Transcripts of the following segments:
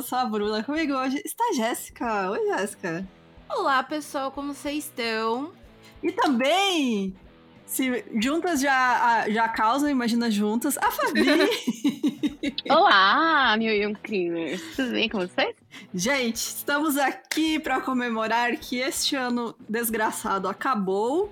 Eu sou a Bruna, comigo hoje está a Jéssica. Oi, Jéssica. Olá, pessoal, como vocês estão? E também, se juntas já, já causam, imagina juntas, a Fabi. Olá, meu Young Crimes. Tudo bem com vocês? Gente, estamos aqui para comemorar que este ano desgraçado acabou.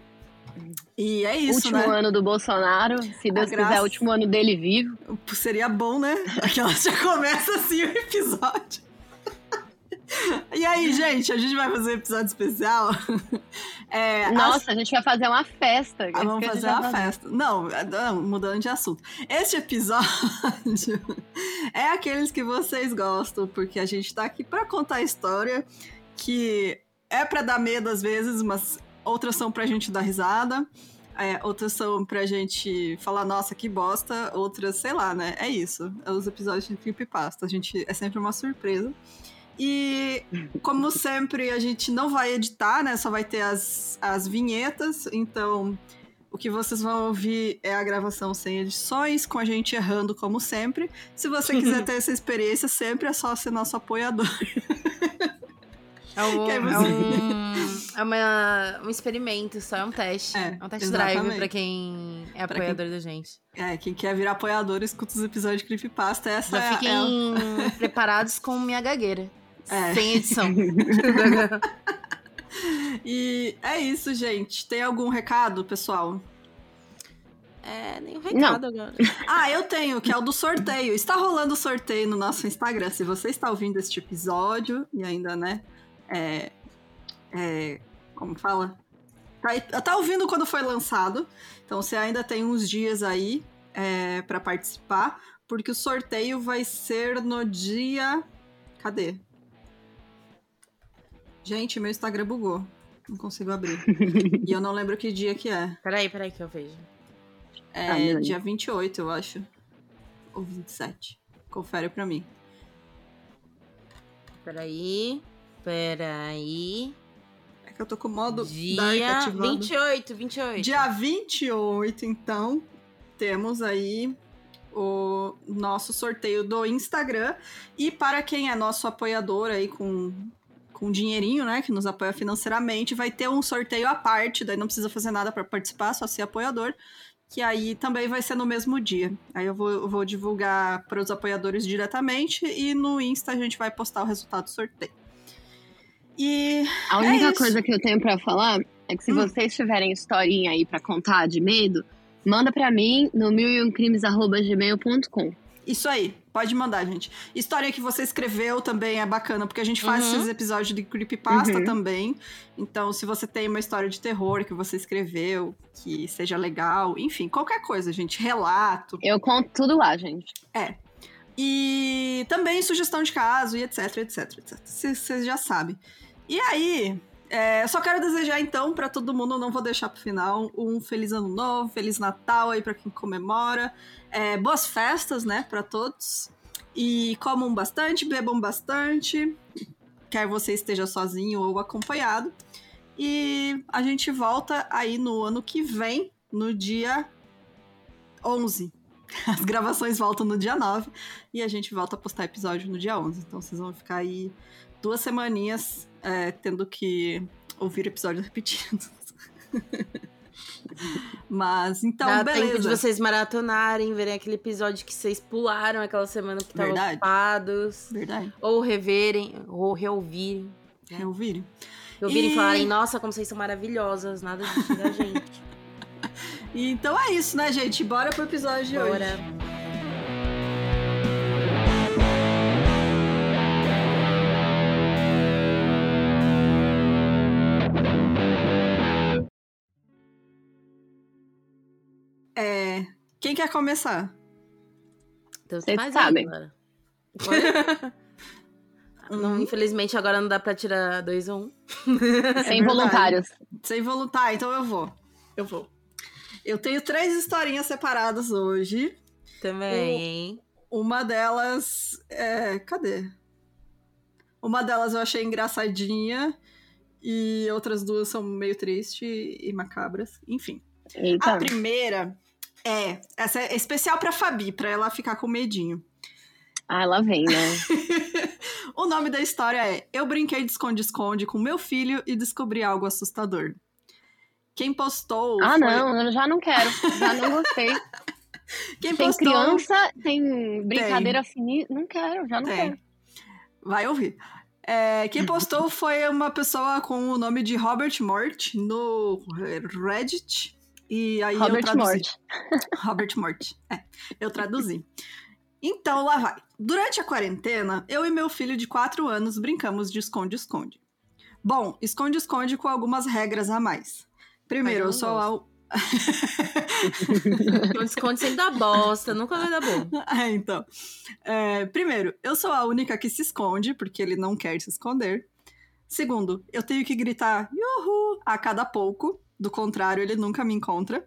E é isso, último né? ano do Bolsonaro, se Deus graça- quiser, último ano dele vivo. Seria bom, né? Aquela já começa assim o episódio. E aí, gente, a gente vai fazer um episódio especial. É, Nossa, a gente vai fazer uma festa. Ah, vamos a fazer uma festa. Não, não, mudando de assunto. Este episódio é aqueles que vocês gostam, porque a gente tá aqui pra contar a história que é pra dar medo às vezes, mas outras são pra gente dar risada. é, outras são pra gente falar, nossa, que bosta. Outras, sei lá, né? É isso. É os episódios de Creepypasta. A gente é sempre uma surpresa. E, como sempre, a gente não vai editar, né? Só vai ter as, as vinhetas. Então, o que vocês vão ouvir é a gravação sem edições, com a gente errando, como sempre. Se você quiser ter essa experiência, sempre é só ser nosso apoiador. É um, é você- um, é uma- um experimento, só é um teste. É, É, um test exatamente. drive pra quem é Pra apoiador da gente. É, quem quer virar apoiador, escuta os episódios de Creepypasta. Essa Já é, fiquem preparados com minha gagueira. É. Sem edição. é... E é isso, gente. Tem algum recado, pessoal? é, nem um recado agora. Ah, eu tenho, que é o do sorteio. Está rolando o sorteio no nosso Instagram. Se você está ouvindo este episódio e ainda, né? É. é como fala? Tá, tá ouvindo quando foi lançado. Então você ainda tem uns dias aí é, para participar. Porque o sorteio vai ser no dia. Cadê? Gente, meu Instagram bugou. Não consigo abrir. e eu não lembro que dia que é. Peraí, peraí que eu vejo. É Ah, dia 28, eu acho. Ou 27. Confere pra mim. Peraí. Peraí. É que eu tô com o modo Dia ativado. 28, 28. Dia 28, então, temos aí o nosso sorteio do Instagram. E para quem é nosso apoiador aí com, com dinheirinho, né, que nos apoia financeiramente, vai ter um sorteio à parte, daí não precisa fazer nada para participar, só ser apoiador. Que aí também vai ser no mesmo dia. Aí eu vou, eu vou divulgar para os apoiadores diretamente e no Insta a gente vai postar o resultado do sorteio. E A única É coisa que eu tenho pra falar é que se Hum. vocês tiverem historinha aí pra contar de medo, manda pra mim no milioncrimes.gmail.com. Isso aí, pode mandar, gente. História que você escreveu também é bacana, porque a gente faz Uhum. esses episódios de Creepypasta Uhum. também. Então, se você tem uma história de terror que você escreveu, que seja legal, enfim, qualquer coisa, gente, relato. Eu conto tudo lá, gente. E também sugestão de caso e etc, etc, etc. Vocês já sabem. E aí, é, só quero desejar então pra todo mundo, não vou deixar pro final, um feliz ano novo, feliz Natal aí pra quem comemora. É, boas festas, né, pra todos. E comam bastante, bebam bastante, quer você esteja sozinho ou acompanhado. E a gente volta aí no ano que vem, no dia 11. As gravações voltam no dia 9 e a gente volta a postar episódio no dia 11. Então vocês vão ficar aí duas semaninhas é, tendo que ouvir episódios repetidos. Mas então, Dá beleza. tempo de vocês maratonarem, verem aquele episódio que vocês pularam aquela semana que estavam ocupados. Verdade. Ou reverem, ou reouvirem. Reouvirem. Ouvirem E- falarem, nossa, como vocês são maravilhosas, nada disso da gente. E Então é isso, né, gente? Bora pro episódio de hoje. Bora. É, quem quer começar? Então, Vocês faz sabem. Aí. Não, infelizmente agora não dá pra tirar dois ou um. Sem verdade. voluntários. Sem voluntário, então eu vou. Eu vou. Eu tenho três historinhas separadas hoje. Também, hein? Uma delas é. Cadê? Uma delas eu achei engraçadinha. E outras duas são meio tristes e macabras. Enfim. A Eita. primeira É, essa é especial pra Fabi, pra ela ficar com medinho. Ah, lá vem, né? o nome da história é Eu brinquei de esconde-esconde com meu filho e descobri algo assustador. Quem postou. Ah, foi... não, eu já não quero. Já não gostei. Quem tem postou... criança, tem brincadeira fininha. Não quero, já não Tem. quero. Vai ouvir. É, quem postou foi uma pessoa com o nome de Robert Mort no Reddit. E aí eu Robert traduzi. Mort. Robert Mort. É, eu traduzi. Então, lá vai. Durante a quarentena, eu e meu filho de 4 anos brincamos de esconde-esconde. Bom, esconde-esconde com algumas regras a mais. Primeiro, eu eu sou a... O desconto sempre dá bosta, nunca vai dar bom. É, então. É, primeiro, eu sou a única que se esconde, porque ele não quer se esconder. Segundo, eu tenho que gritar Yuhu! a cada pouco, do contrário, ele nunca me encontra.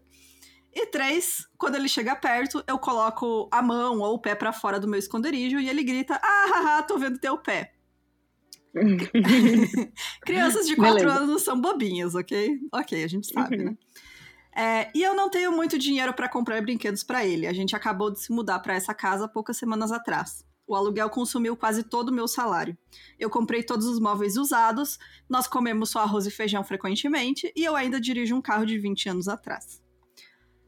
E três, quando ele chega perto, eu coloco a mão ou o pé pra fora do meu esconderijo e ele grita: Ah, haha, tô vendo teu pé. Crianças de 4 Beleza. anos são bobinhas, ok? Ok, a gente sabe, Uhum. né? É, e eu não tenho muito dinheiro pra comprar brinquedos pra ele. A gente acabou de se mudar pra essa casa poucas semanas atrás. O aluguel consumiu quase todo o meu salário. Eu comprei todos os móveis usados, nós comemos só arroz e feijão frequentemente e eu ainda dirijo um carro de 20 anos atrás.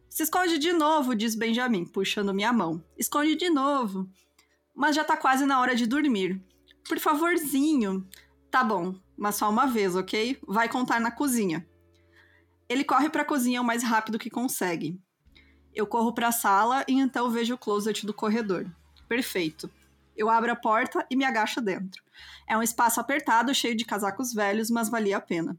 Se esconde de novo, diz Benjamin, puxando minha mão. Esconde de novo. Mas já tá quase na hora de dormir. Por favorzinho. Tá bom, mas só uma vez, ok? Vai contar na cozinha. Ele corre pra cozinha o mais rápido que consegue. Eu corro pra sala e então vejo o closet do corredor. Perfeito. Eu abro a porta e me agacho dentro. É um espaço apertado, cheio de casacos velhos, mas valia a pena.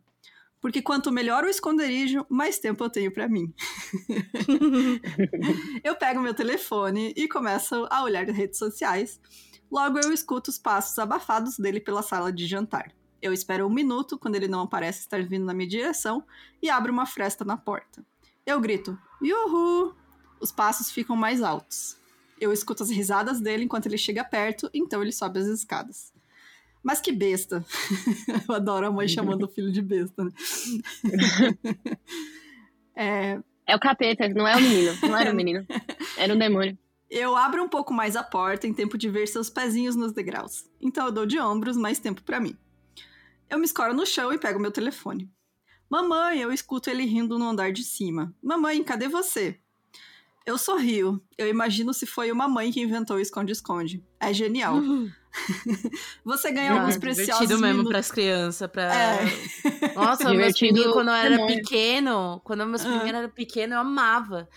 Porque quanto melhor o esconderijo, mais tempo eu tenho pra mim. eu pego meu telefone e começo a olhar as redes sociais. Logo eu escuto os passos abafados dele pela sala de jantar. Eu espero um minuto, quando ele não aparece estar vindo na minha direção, e abro uma fresta na porta. Eu grito, Yuhu! Os passos ficam mais altos. Eu escuto as risadas dele enquanto ele chega perto, então ele sobe as escadas. Mas que besta. Eu adoro a mãe chamando o filho de besta, né? É, É o capeta, não é o menino. Não era o menino. Era um demônio. eu abro um pouco mais a porta em tempo de ver seus pezinhos nos degraus. Então eu dou de ombros mais tempo pra mim. Eu me escoro no chão e pego meu telefone. Mamãe, eu escuto ele rindo no andar de cima. Mamãe, cadê você? Eu sorrio. Eu imagino se foi uma mãe que inventou o esconde-esconde. É genial. Você ganha Ah, alguns É preciosos divertido mesmo minutos. pras crianças. Pra... É. Nossa, meus quando eu era pequeno, quando meus Ah. primeiros eram pequenos, eu amava.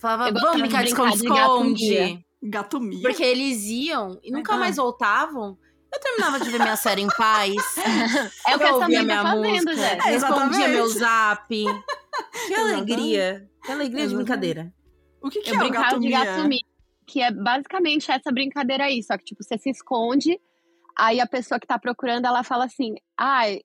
Falava, Eu vamos brincar de esconde-esconde. gato-guia. Gato Mia. Porque eles iam e nunca Ah. mais voltavam. Eu terminava de ver minha série em paz. É o que eu essa ouvia mãe minha tá fazendo, música. É, respondia exatamente. meu zap. Que alegria. Que alegria de brincadeira. O que, que Eu é o brincava de gato mia, que é basicamente essa brincadeira aí, só que tipo, você se esconde, aí a pessoa que tá procurando, ela fala assim, ai,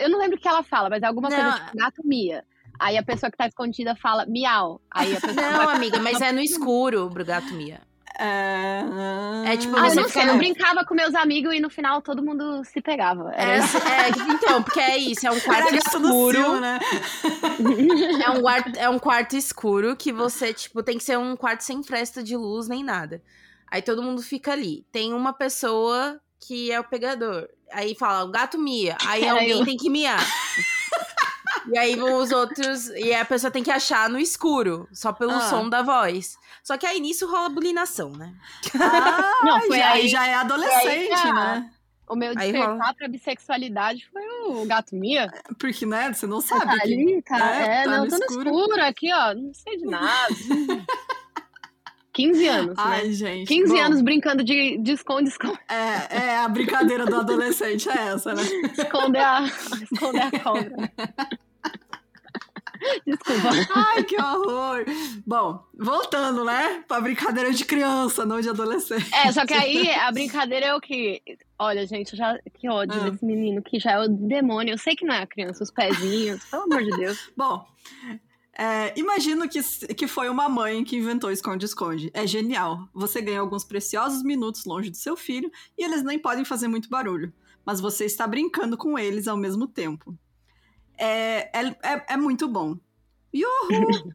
eu não lembro o que ela fala, mas é alguma Não. coisa tipo gato mia. Aí a pessoa que tá escondida fala miau. Aí a pessoa Não, amiga, mas é no escuro, pro gato Mia. É... É tipo, Ah, eu você não fica sei, eu no- brincava com meus amigos e no final todo mundo se pegava. Era É, isso. é, então, porque é isso, é um quarto escuro. Sil, né? É um, quarto, é um quarto escuro que você, tipo, tem que ser um quarto sem fresta de luz nem nada. Aí todo mundo fica ali. Tem uma pessoa que é o pegador. Aí fala, o gato mia. Aí Era alguém eu. tem que miar. E aí vão os outros. E a pessoa tem que achar no escuro, só pelo Ah. som da voz. Só que aí nisso rola bulinação, né? Ah, Não, foi já, aí- já é adolescente, aí, né? O meu despertar rola. pra bissexualidade foi o gato mia. Porque, né, você não Você sabe. tá que- ali, tá? é, É, tá não, no tô no escuro. escuro aqui, ó. Não sei de nada. 15 anos, né? Ai, gente. 15 bom, anos brincando de de esconde-esconde. É, é, a brincadeira do adolescente é essa, né? Esconder a, esconder a cobra. Desculpa. Ai, que horror. Bom, voltando, né? Pra brincadeira de criança, não de adolescente. É, só que aí a brincadeira é o que. Olha, gente, já, que ódio Ah. desse menino, que já é o demônio. Eu sei que não é a criança, os pezinhos, pelo amor de Deus. Bom, é, imagino que, que foi uma mãe que inventou esconde-esconde. É genial. Você ganha alguns preciosos minutos longe do seu filho e eles nem podem fazer muito barulho. Mas você está brincando com eles ao mesmo tempo. É, é, é, é muito bom. Yuhu!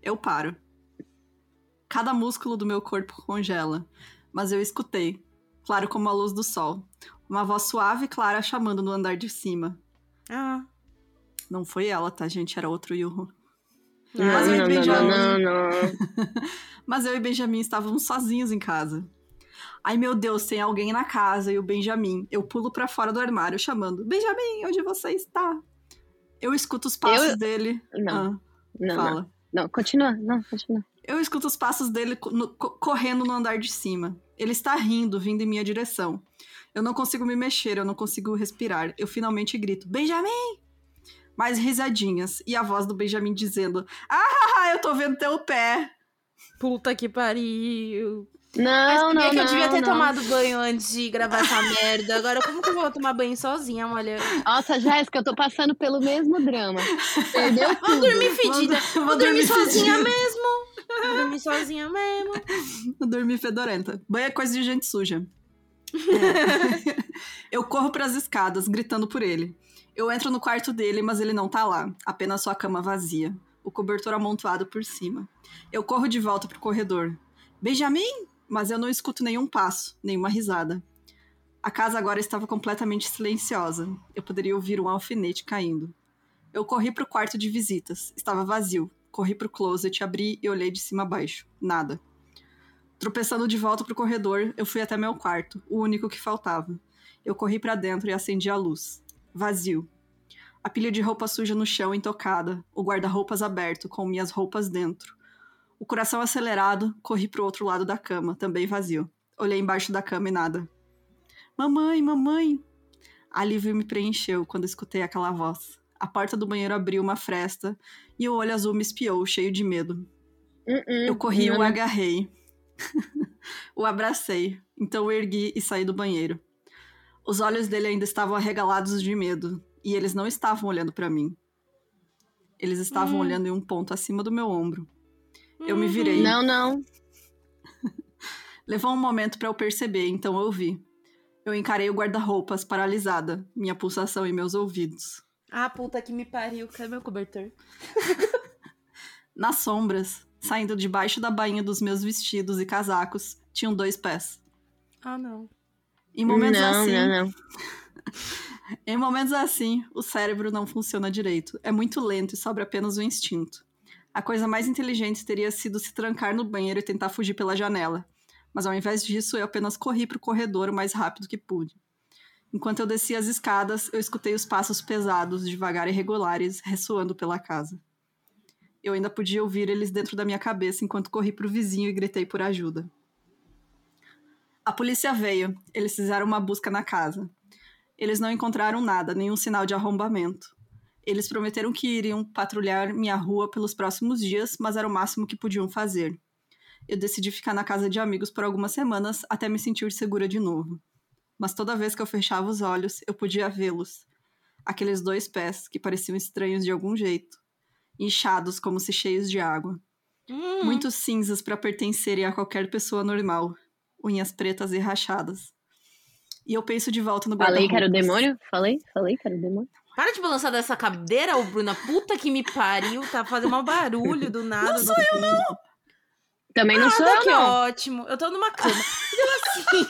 Eu paro. Cada músculo do meu corpo congela. Mas eu escutei, claro como a luz do sol, uma voz suave e clara chamando no andar de cima. Ah. Não foi ela, tá, gente? Era outro Yuho. Não, Mas eu e não, não, Benjamin- não, não, não. Mas eu e Benjamin estávamos sozinhos em casa. Ai meu Deus, tem alguém na casa e o Benjamin. Eu pulo pra fora do armário chamando: Benjamin, onde você está? Eu escuto os passos Eu- dele. Não, Ah, não, não. fala. Não, continua. Não, continua. Eu escuto os passos dele no- co- correndo no andar de cima. Ele está rindo, vindo em minha direção. Eu não consigo me mexer, eu não consigo respirar. Eu finalmente grito: Benjamin! Mais risadinhas. E a voz do Benjamin dizendo: Ah, eu tô vendo teu pé. Puta que pariu. Não, Mas não, que que não. eu devia ter não. tomado banho antes de gravar essa merda? Agora, como que eu vou tomar banho sozinha, mulher? Nossa, Jéssica, eu tô passando pelo mesmo drama. Perdeu Vou tudo. dormir fedida. Vou- Vou dormir sozinha fedida. mesmo. Vou dormir sozinha mesmo. Vou dormir fedorenta. Banho é coisa de gente suja. É. eu corro pras escadas, gritando por ele. Eu entro no quarto dele, mas ele não tá lá. Apenas sua cama vazia. O cobertor amontoado por cima. Eu corro de volta pro corredor. Benjamin? Mas eu não escuto nenhum passo, nenhuma risada. A casa agora estava completamente silenciosa. Eu poderia ouvir um alfinete caindo. Eu corri pro quarto de visitas. Estava vazio. Corri pro closet, abri e olhei de cima a baixo. Nada. Tropeçando de volta pro corredor, eu fui até meu quarto, o único que faltava. Eu corri pra dentro e acendi a luz. Vazio. A pilha de roupa suja no chão intocada, o guarda-roupas aberto com minhas roupas dentro. O coração acelerado, corri pro outro lado da cama, também vazio. Olhei embaixo da cama e nada. Mamãe, mamãe! Alívio me preencheu quando escutei aquela voz. A porta do banheiro abriu uma fresta e o olho azul me espiou, cheio de medo. Uh-uh. Eu corri e o agarrei. o abracei. Então eu ergui e saí do banheiro. Os olhos dele ainda estavam arregalados de medo. E eles não estavam olhando pra mim. Eles estavam Hum. olhando em um ponto acima do meu ombro. Eu me Uhum. virei. Não, não. Levou um momento pra eu perceber, então eu vi. Eu encarei o guarda-roupas, paralisada, minha pulsação em meus ouvidos. Ah, puta que me pariu. Cadê meu cobertor? Nas sombras, saindo debaixo da bainha dos meus vestidos e casacos, tinham dois pés. Ah, não. Em momentos não, assim, não, não. Em momentos assim, o cérebro não funciona direito. É muito lento e sobra apenas o instinto. A coisa mais inteligente teria sido se trancar no banheiro e tentar fugir pela janela. Mas ao invés disso, eu apenas corri para o corredor o mais rápido que pude. Enquanto eu descia as escadas, eu escutei os passos pesados, devagar e regulares, ressoando pela casa. Eu ainda podia ouvir eles dentro da minha cabeça enquanto corri para o vizinho e gritei por ajuda. A polícia veio. Eles fizeram uma busca na casa. Eles não encontraram nada, nenhum sinal de arrombamento. Eles prometeram que iriam patrulhar minha rua pelos próximos dias, mas era o máximo que podiam fazer. Eu decidi ficar na casa de amigos por algumas semanas até me sentir segura de novo. Mas toda vez que eu fechava os olhos, eu podia vê-los. Aqueles dois pés que pareciam estranhos de algum jeito, inchados como se cheios de água. Hum. Muito cinzas para pertencerem a qualquer pessoa normal, unhas pretas e rachadas. E eu penso de volta no Falei que era o demônio? Falei? Falei que era o demônio? Para de balançar dessa cadeira, ô Bruna. Puta que me pariu. Tá fazendo mal barulho do nada. Não sou eu, não. Também não Ah, sou tá eu, que não. ótimo. Eu tô numa cama. Assim,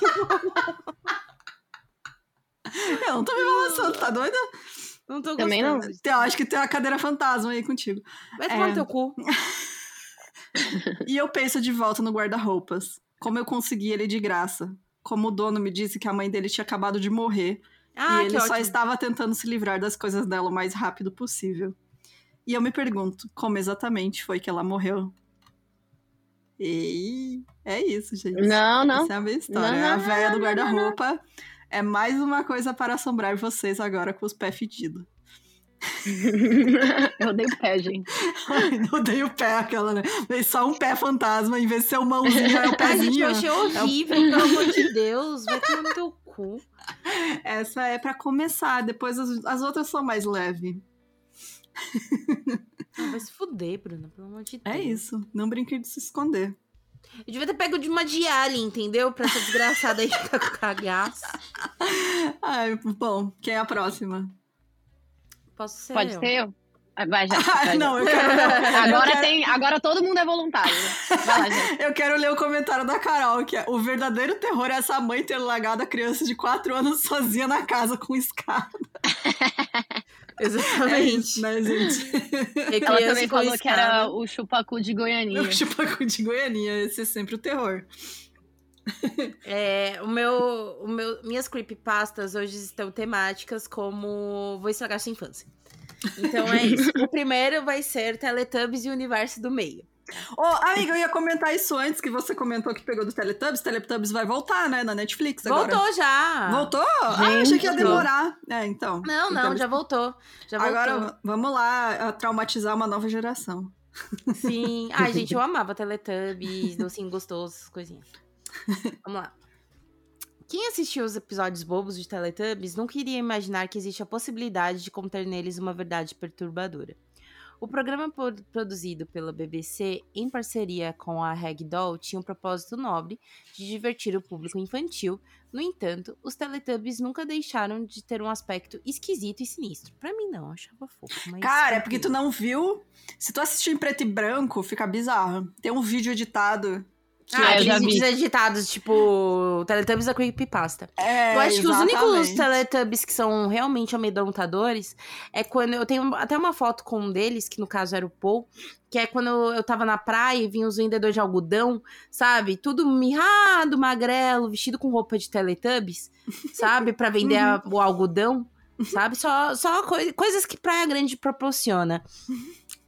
Eu não tô me balançando, tá doida? não tô Também não. gostando. Eu acho que tem uma cadeira fantasma aí contigo. Vai tomar É. no teu cu. E eu penso de volta no guarda-roupas. Como eu consegui ele de graça. Como o dono me disse que a mãe dele tinha acabado de morrer. Ah, e que ele só ótimo. estava tentando se livrar das coisas dela o mais rápido possível. E eu me pergunto, como exatamente foi que ela morreu? E é isso, gente. Não, não. Essa é a minha história. Não, a não, véia do não, não, não, guarda-roupa é mais uma coisa para assombrar vocês agora com os pés fedidos. Eu dei o pé, gente. Ai, não dei o pé aquela, né? Veio só um pé fantasma, em vez de ser o mãozinho, é o Ai, gente, pezinho. eu achei horrível, pelo amor de Deus. Vai tomar no teu cu. Essa é pra começar, depois as, as outras são mais leves. Ah, vai se fuder, Bruna, pelo amor de Deus. É isso, não brinque de se esconder. Eu devia ter pego de uma diária, entendeu? Pra essa desgraçada aí ficar com cagaço. Ai, bom, quem é a próxima? Posso ser Pode eu? ser eu? Ah, Vai, já. Ah, não, eu quero. Agora, eu quero- tem, agora todo mundo é voluntário. né? Vai lá, gente. Eu quero ler o comentário da Carol, que é o verdadeiro terror é essa mãe ter largado a criança de 4 anos sozinha na casa com escada. É Exatamente. isso, né, gente? E Ela também falou que era escada. o chupacu de Goianinha. O chupacu de Goianinha, esse é sempre o terror. É, o meu, o meu, minhas creepypastas hoje estão temáticas como vou estragar sua infância. Então é isso. O primeiro vai ser Teletubbies e o universo do meio. Ô, amiga, eu ia comentar isso antes que você comentou que pegou do Teletubbies. Teletubbies vai voltar, né, na Netflix agora. Voltou já. Voltou? ah, achei que ia demorar. É, então. Não, não, Então, já voltou. Já voltou. Agora, vamos lá a traumatizar uma nova geração. Sim. Ai, gente, eu amava Teletubbies, docinho gostoso, essas coisinhas. Vamos lá. Quem assistiu os episódios bobos de Teletubbies nunca iria imaginar que existe a possibilidade de conter neles uma verdade perturbadora. O programa produzido pela BBC em parceria com a Ragdoll tinha um propósito nobre de divertir o público infantil. No entanto, os Teletubbies nunca deixaram de ter um aspecto esquisito e sinistro. Pra mim não, eu achava fofo. Mas Cara, é porque tu não viu. Se tu assistir em preto e branco, fica bizarro. Tem um vídeo editado. Que Ah, eu já aqueles vi. vídeos editados, tipo, Teletubbies da Creepypasta. É, eu acho que os únicos exatamente. Teletubbies que são realmente amedrontadores é quando eu tenho até uma foto com um deles, que no caso era o Paul, que é quando eu tava na praia e vinha os vendedores de algodão, sabe? Tudo mirrado, magrelo, vestido com roupa de Teletubbies, sabe? Pra vender a- o algodão, sabe? Só, só coi- coisas que Praia Grande proporciona.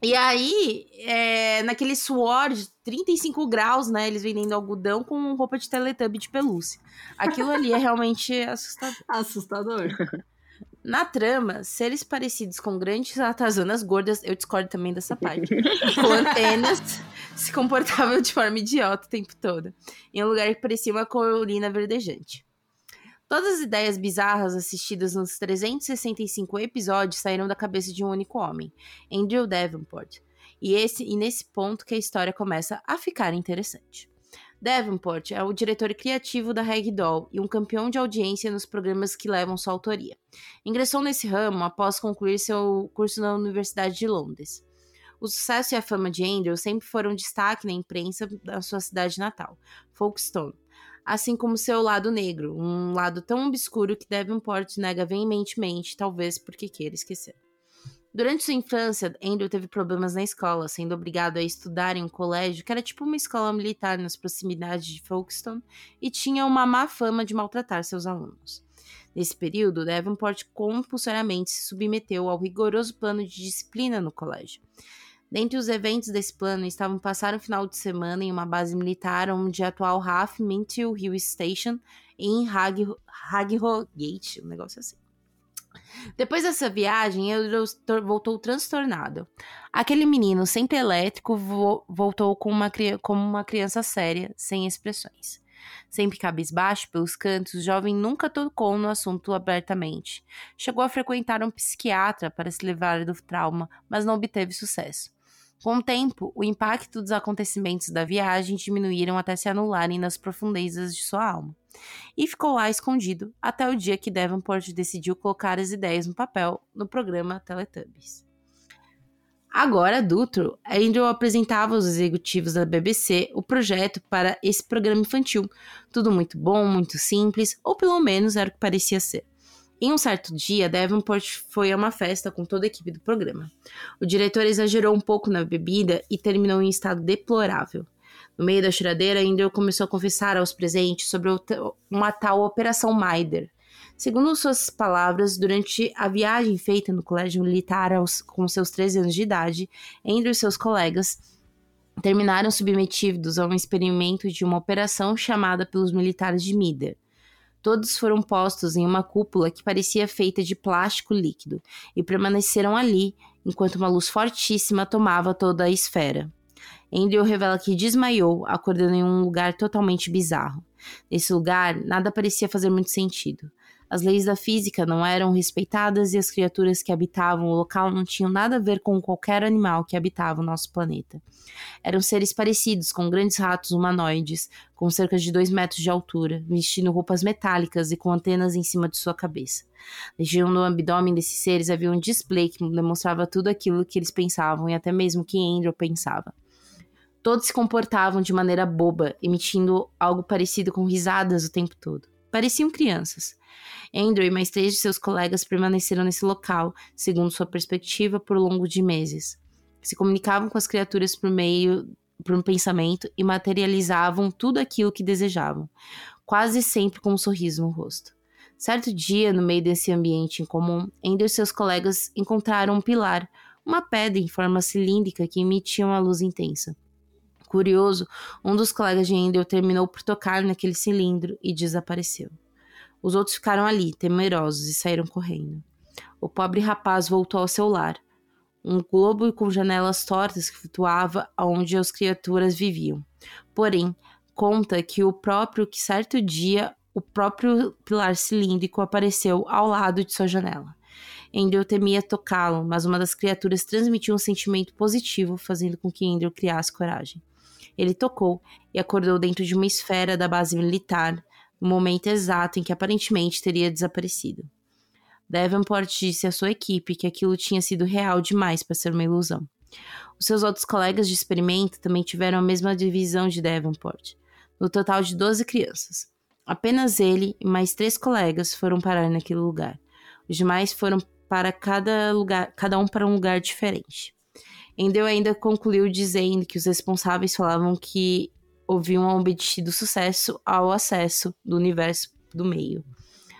E aí, é, naquele suor de 35 graus, né? Eles vendendo algodão com roupa de Teletubby de pelúcia. Aquilo ali é realmente assustador. Assustador. Na trama, seres parecidos com grandes ratazanas gordas, eu discordo também dessa parte, com antenas, se comportavam de forma idiota o tempo todo, em um lugar que parecia uma colina verdejante. Todas as ideias bizarras assistidas nos 365 episódios saíram da cabeça de um único homem, Andrew Davenport, e, esse, e nesse ponto que a história começa a ficar interessante. Davenport é o diretor criativo da Ragdoll e um campeão de audiência nos programas que levam sua autoria. Ingressou nesse ramo após concluir seu curso na Universidade de Londres. O sucesso e a fama de Andrew sempre foram destaque na imprensa da sua cidade natal, Folkestone, assim como seu lado negro, um lado tão obscuro que Davenport nega veementemente, talvez porque queira esquecer. Durante sua infância, Andrew teve problemas na escola, sendo obrigado a estudar em um colégio que era tipo uma escola militar nas proximidades de Folkestone e tinha uma má fama de maltratar seus alunos. Nesse período, Davenport compulsoriamente se submeteu ao rigoroso plano de disciplina no colégio. Dentre os eventos desse plano estavam passar um final de semana em uma base militar onde a atual RAF Mintil Hill Station em Hagrogate, um negócio assim. Depois dessa viagem, tor- voltou transtornado. Aquele menino, sempre elétrico, vo- voltou com uma como uma criança séria, sem expressões. Sempre cabisbaixo pelos cantos, o jovem nunca tocou no assunto abertamente. Chegou a frequentar um psiquiatra para se livrar do trauma, mas não obteve sucesso. Com o tempo, o impacto dos acontecimentos da viagem diminuíram até se anularem nas profundezas de sua alma. E ficou lá escondido até o dia que Davenport decidiu colocar as ideias no papel no programa Teletubbies. Agora adulto, Andrew apresentava aos executivos da BBC o projeto para esse programa infantil. Tudo muito bom, muito simples, ou pelo menos era o que parecia ser. Em um certo dia, Davenport foi a uma festa com toda a equipe do programa. O diretor exagerou um pouco na bebida e terminou em estado deplorável. No meio da choradeira, Andrew começou a confessar aos presentes sobre uma tal Operação Maider. Segundo suas palavras, durante a viagem feita no colégio militar aos, com seus 13 anos de idade, Andrew e seus colegas terminaram submetidos a um experimento de uma operação chamada pelos militares de Mider. Todos foram postos em uma cúpula que parecia feita de plástico líquido e permaneceram ali enquanto uma luz fortíssima tomava toda a esfera. Andrew revela que desmaiou, acordando em um lugar totalmente bizarro. Nesse lugar, nada parecia fazer muito sentido. As leis da física não eram respeitadas e as criaturas que habitavam o local não tinham nada a ver com qualquer animal que habitava o nosso planeta. Eram seres parecidos com grandes ratos humanoides, com cerca de dois metros de altura, vestindo roupas metálicas e com antenas em cima de sua cabeça. Região no abdômen desses seres havia um display que demonstrava tudo aquilo que eles pensavam e até mesmo que Andrew pensava. Todos se comportavam de maneira boba, emitindo algo parecido com risadas o tempo todo. Pareciam crianças. Andrew e mais três de seus colegas permaneceram nesse local, segundo sua perspectiva, por longo de meses. Se comunicavam com as criaturas por meio por um pensamento e materializavam tudo aquilo que desejavam, quase sempre com um sorriso no rosto. Certo dia, no meio desse ambiente incomum, Andrew e seus colegas encontraram um pilar, uma pedra em forma cilíndrica que emitia uma luz intensa. Curioso, um dos colegas de Andrew terminou por tocar naquele cilindro e desapareceu. Os outros ficaram ali, temerosos, e saíram correndo. O pobre rapaz voltou ao seu lar, um globo com janelas tortas que flutuava onde as criaturas viviam. Porém, conta que o próprio que certo dia o próprio pilar cilíndrico apareceu ao lado de sua janela. Andrew temia tocá-lo, mas uma das criaturas transmitiu um sentimento positivo, fazendo com que Andrew criasse coragem. Ele tocou e acordou dentro de uma esfera da base militar, no momento exato em que aparentemente teria desaparecido. Davenport disse à sua equipe que aquilo tinha sido real demais para ser uma ilusão. Os seus outros colegas de experimento também tiveram a mesma divisão de Davenport, no total de 12 crianças. Apenas ele e mais três colegas foram parar naquele lugar. Os demais foram para cada lugar, cada um para um lugar diferente. Endel ainda concluiu dizendo que os responsáveis falavam que haviam obtido sucesso ao acesso do universo do meio.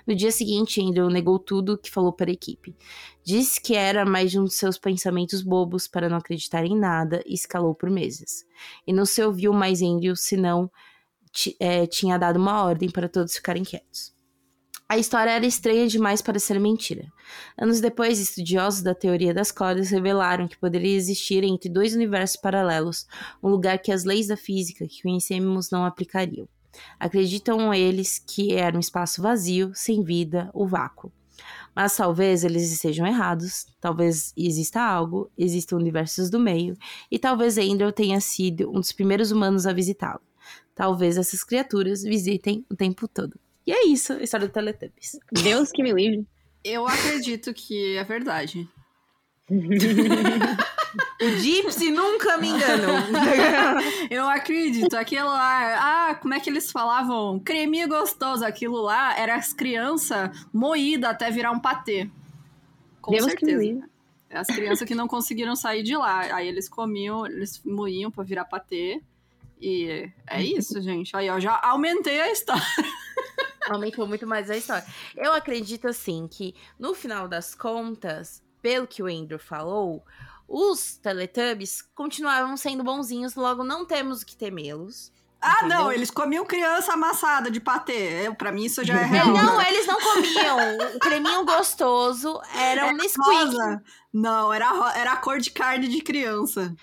No dia seguinte, Andrew negou tudo que falou para a equipe. Disse que era mais de um de seus pensamentos bobos para não acreditar em nada e escalou por meses. E não se ouviu mais Andrew, senão é, tinha dado uma ordem para todos ficarem quietos. A história era estranha demais para ser mentira. Anos depois, estudiosos da teoria das cordas revelaram que poderia existir entre dois universos paralelos um lugar que as leis da física que conhecemos não aplicariam. Acreditam eles que era um espaço vazio, sem vida, o vácuo. Mas talvez eles estejam errados, talvez exista algo, existam universos do meio, e talvez Andrew tenha sido um dos primeiros humanos a visitá-lo. Talvez essas criaturas visitem o tempo todo. E é isso, a história do Teletubbies. Deus que me livre. Eu acredito que é verdade. O Gypsy nunca me enganou. Eu acredito. Aquilo lá. Ah, como é que eles falavam? Creminho gostoso. Aquilo lá era as crianças moídas até virar um patê. Com Deus certeza. que me livre. As crianças que não conseguiram sair de lá. Aí eles comiam, eles moíam pra virar patê. E é isso, gente. Aí, ó, já aumentei a história. Aumentou muito mais a história. Eu acredito, assim, que no final das contas, pelo que o Andrew falou, os Teletubbies continuavam sendo bonzinhos, logo não temos o que temê-los. Ah, Entendeu? não, eles comiam criança amassada de patê. Eu, pra mim isso já é É, real. não, né? eles não comiam. O creminho gostoso era um Nesquik. Rosa. Não, era, era a cor de carne de criança.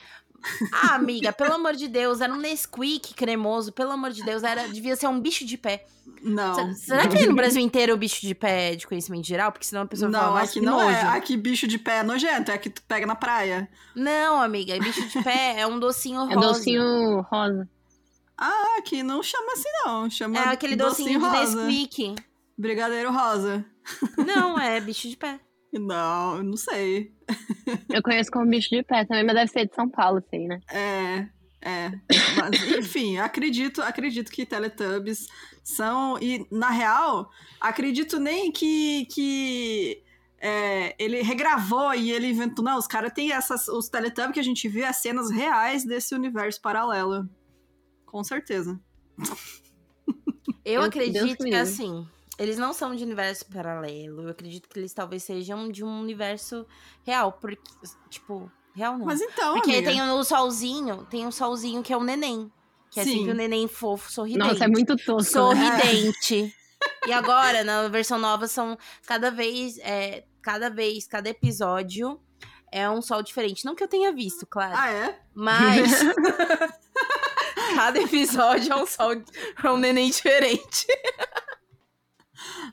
Ah, amiga, pelo amor de Deus, era um Nesquik cremoso, pelo amor de Deus, era devia ser um bicho de pé. Não. Se- Será que no Brasil inteiro o bicho de pé é de conhecimento geral? Porque senão a pessoa fala, Não, nossa, aqui que não é. nojo. Aqui bicho de pé é nojento, é que tu pega na praia. Não, amiga, bicho de pé é um docinho rosa. É docinho rosa. Ah, aqui não chama assim não, chama É aquele docinho, de rosa. Nesquik. Brigadeiro rosa. Não, é bicho de pé. Não, eu não sei. Eu conheço como bicho de pé também, mas deve ser de São Paulo, assim, né? É, é. Mas, enfim, acredito, acredito que Teletubbies são. E, na real, acredito nem que. que é, ele regravou e ele inventou. Não, os caras têm essas. Os Teletubbies que a gente vê as cenas reais desse universo paralelo. Com certeza. Eu Deus- acredito que assim, eles não são de universo paralelo. Eu acredito que eles talvez sejam de um universo real. Porque, tipo, real não. Mas então. porque amiga, tem o solzinho, tem um solzinho que é o neném. Que é Sim. sempre o neném fofo, sorridente. Nossa, é muito tosco. né? sorridente. E agora, na versão nova, são cada vez, é, cada vez, cada episódio é um sol diferente. Não que eu tenha visto, claro. Ah, é? Mas cada episódio é um sol, é um neném diferente.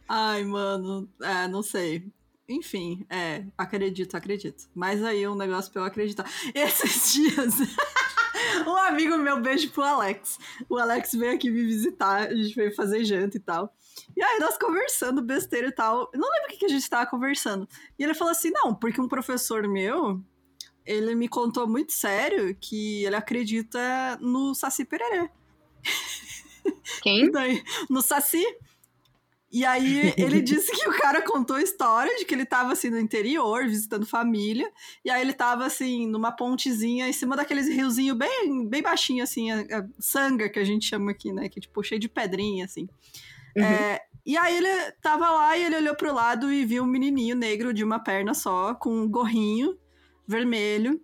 Ai, mano, é, não sei. Enfim, é, acredito, acredito. Mas aí um negócio pra eu acreditar. Esses dias. um amigo meu, beijo pro Alex. O Alex veio aqui me visitar, a gente veio fazer janta e tal. E aí nós conversando, besteira e tal. Eu não lembro o que a gente tava conversando. E ele falou assim: não, porque um professor meu, ele me contou muito sério que ele acredita no Saci Pererê. Quem? no Saci. E aí ele disse que o cara contou a história de que ele tava assim no interior, visitando família, e aí ele tava assim numa pontezinha em cima daqueles riozinho bem bem baixinho assim, a, a sanga que a gente chama aqui, né, que tipo cheio de pedrinha assim. Uhum. É, e aí ele tava lá e ele olhou pro lado e viu um menininho negro de uma perna só, com um gorrinho vermelho,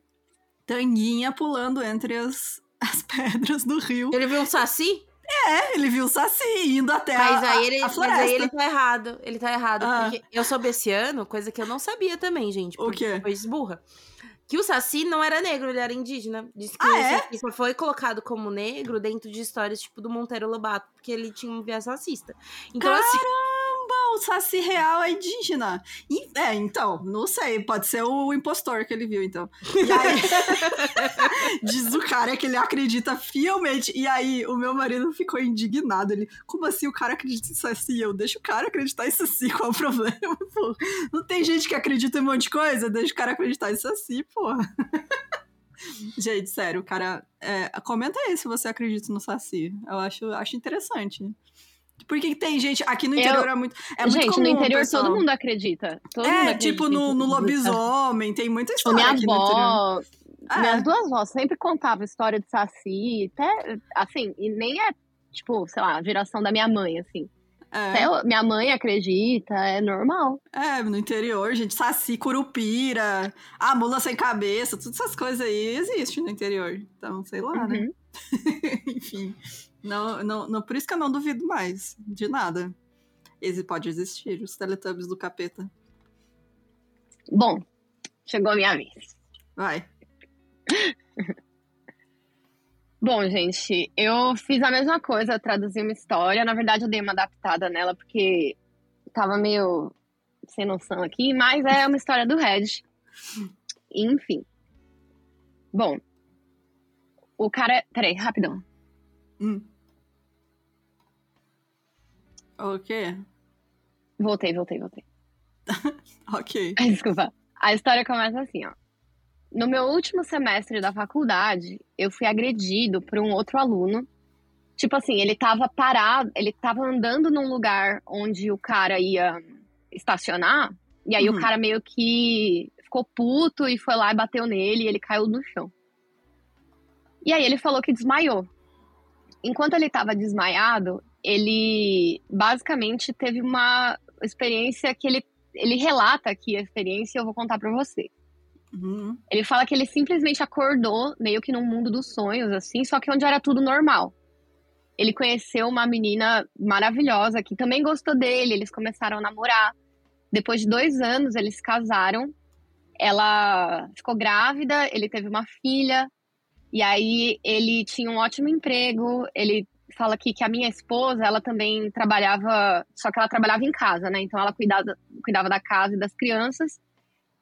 tanguinha pulando entre as, as pedras do rio. Ele viu um saci? É, ele viu o Saci indo até mas a, aí ele, a floresta. Mas aí ele tá errado. Ele tá errado. Ah. Porque eu soube esse ano, coisa que eu não sabia também, gente. O quê? Foi esburra. Que o Saci não era negro, ele era indígena. Diz que ah, é? só foi colocado como negro dentro de histórias tipo do Monteiro Lobato, porque ele tinha um viés racista. Então, Caramba! assim o Saci real é indígena. E, é, então, não sei, pode ser o impostor que ele viu, então. E aí, diz o cara que ele acredita fielmente. E aí, o meu marido ficou indignado. Ele, como assim o cara acredita em Saci? Eu deixo o cara acreditar em Saci, qual o problema? Pô, não tem gente que acredita em um monte de coisa? Deixa o cara acreditar em Saci, porra. Gente, sério, cara, é, comenta aí se você acredita no Saci. Eu acho, acho interessante. Porque tem gente. Aqui no interior eu, é muito. É gente, muito comum, no interior pessoal. todo mundo acredita. Todo é, mundo acredita tipo no, no lobisomem, tem muita história. minha aqui avó. Minhas duas avós sempre contavam história de Saci, até assim, e nem é, tipo, sei lá, a geração da minha mãe, assim. É. Minha mãe acredita, é normal. É, no interior, gente, saci, curupira, a mula sem cabeça, todas essas coisas aí existem no interior. Então, sei lá, uhum. né? Enfim. Não, não, não, por isso que eu não duvido mais de nada. Esse pode existir, os Teletubbies do capeta. Bom, chegou a minha vez. Vai. Bom, gente, eu fiz a mesma coisa, traduzi uma história. Na verdade, eu dei uma adaptada nela porque tava meio sem noção aqui, mas é uma história do Red. Enfim. Bom, o cara. Peraí, rapidão. Hum. O quê? Voltei, voltei, voltei. ok. Desculpa. A história começa assim, ó. No meu último semestre da faculdade, eu fui agredido por um outro aluno. Tipo assim, ele tava parado, ele tava andando num lugar onde o cara ia estacionar, e aí Uhum. o cara meio que ficou puto e foi lá e bateu nele e ele caiu no chão. E aí ele falou que desmaiou. Enquanto ele tava desmaiado, ele basicamente teve uma experiência que ele, ele relata aqui a experiência e eu vou contar pra você. Uhum. Ele fala que ele simplesmente acordou meio que num mundo dos sonhos, assim, só que onde era tudo normal. Ele conheceu uma menina maravilhosa que também gostou dele, eles começaram a namorar. Depois de dois anos, eles se casaram. Ela ficou grávida, ele teve uma filha. E aí ele tinha um ótimo emprego. Ele fala aqui que a minha esposa, ela também trabalhava, só que ela trabalhava em casa, né? Então ela cuidava, cuidava da casa e das crianças.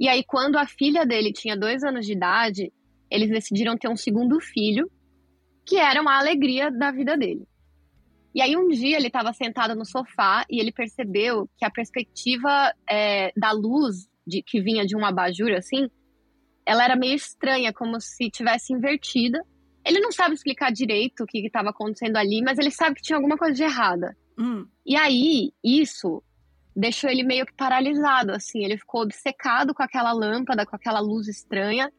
E aí, quando a filha dele tinha dois anos de idade, eles decidiram ter um segundo filho, que era uma alegria da vida dele. E aí, um dia, ele estava sentado no sofá e ele percebeu que a perspectiva é, da luz de, que vinha de um abajur, assim, ela era meio estranha, como se tivesse invertida. Ele não sabe explicar direito o que estava acontecendo ali, mas ele sabe que tinha alguma coisa de errada. Hum. E aí, isso deixou ele meio que paralisado, assim. Ele ficou obcecado com aquela lâmpada, com aquela luz estranha.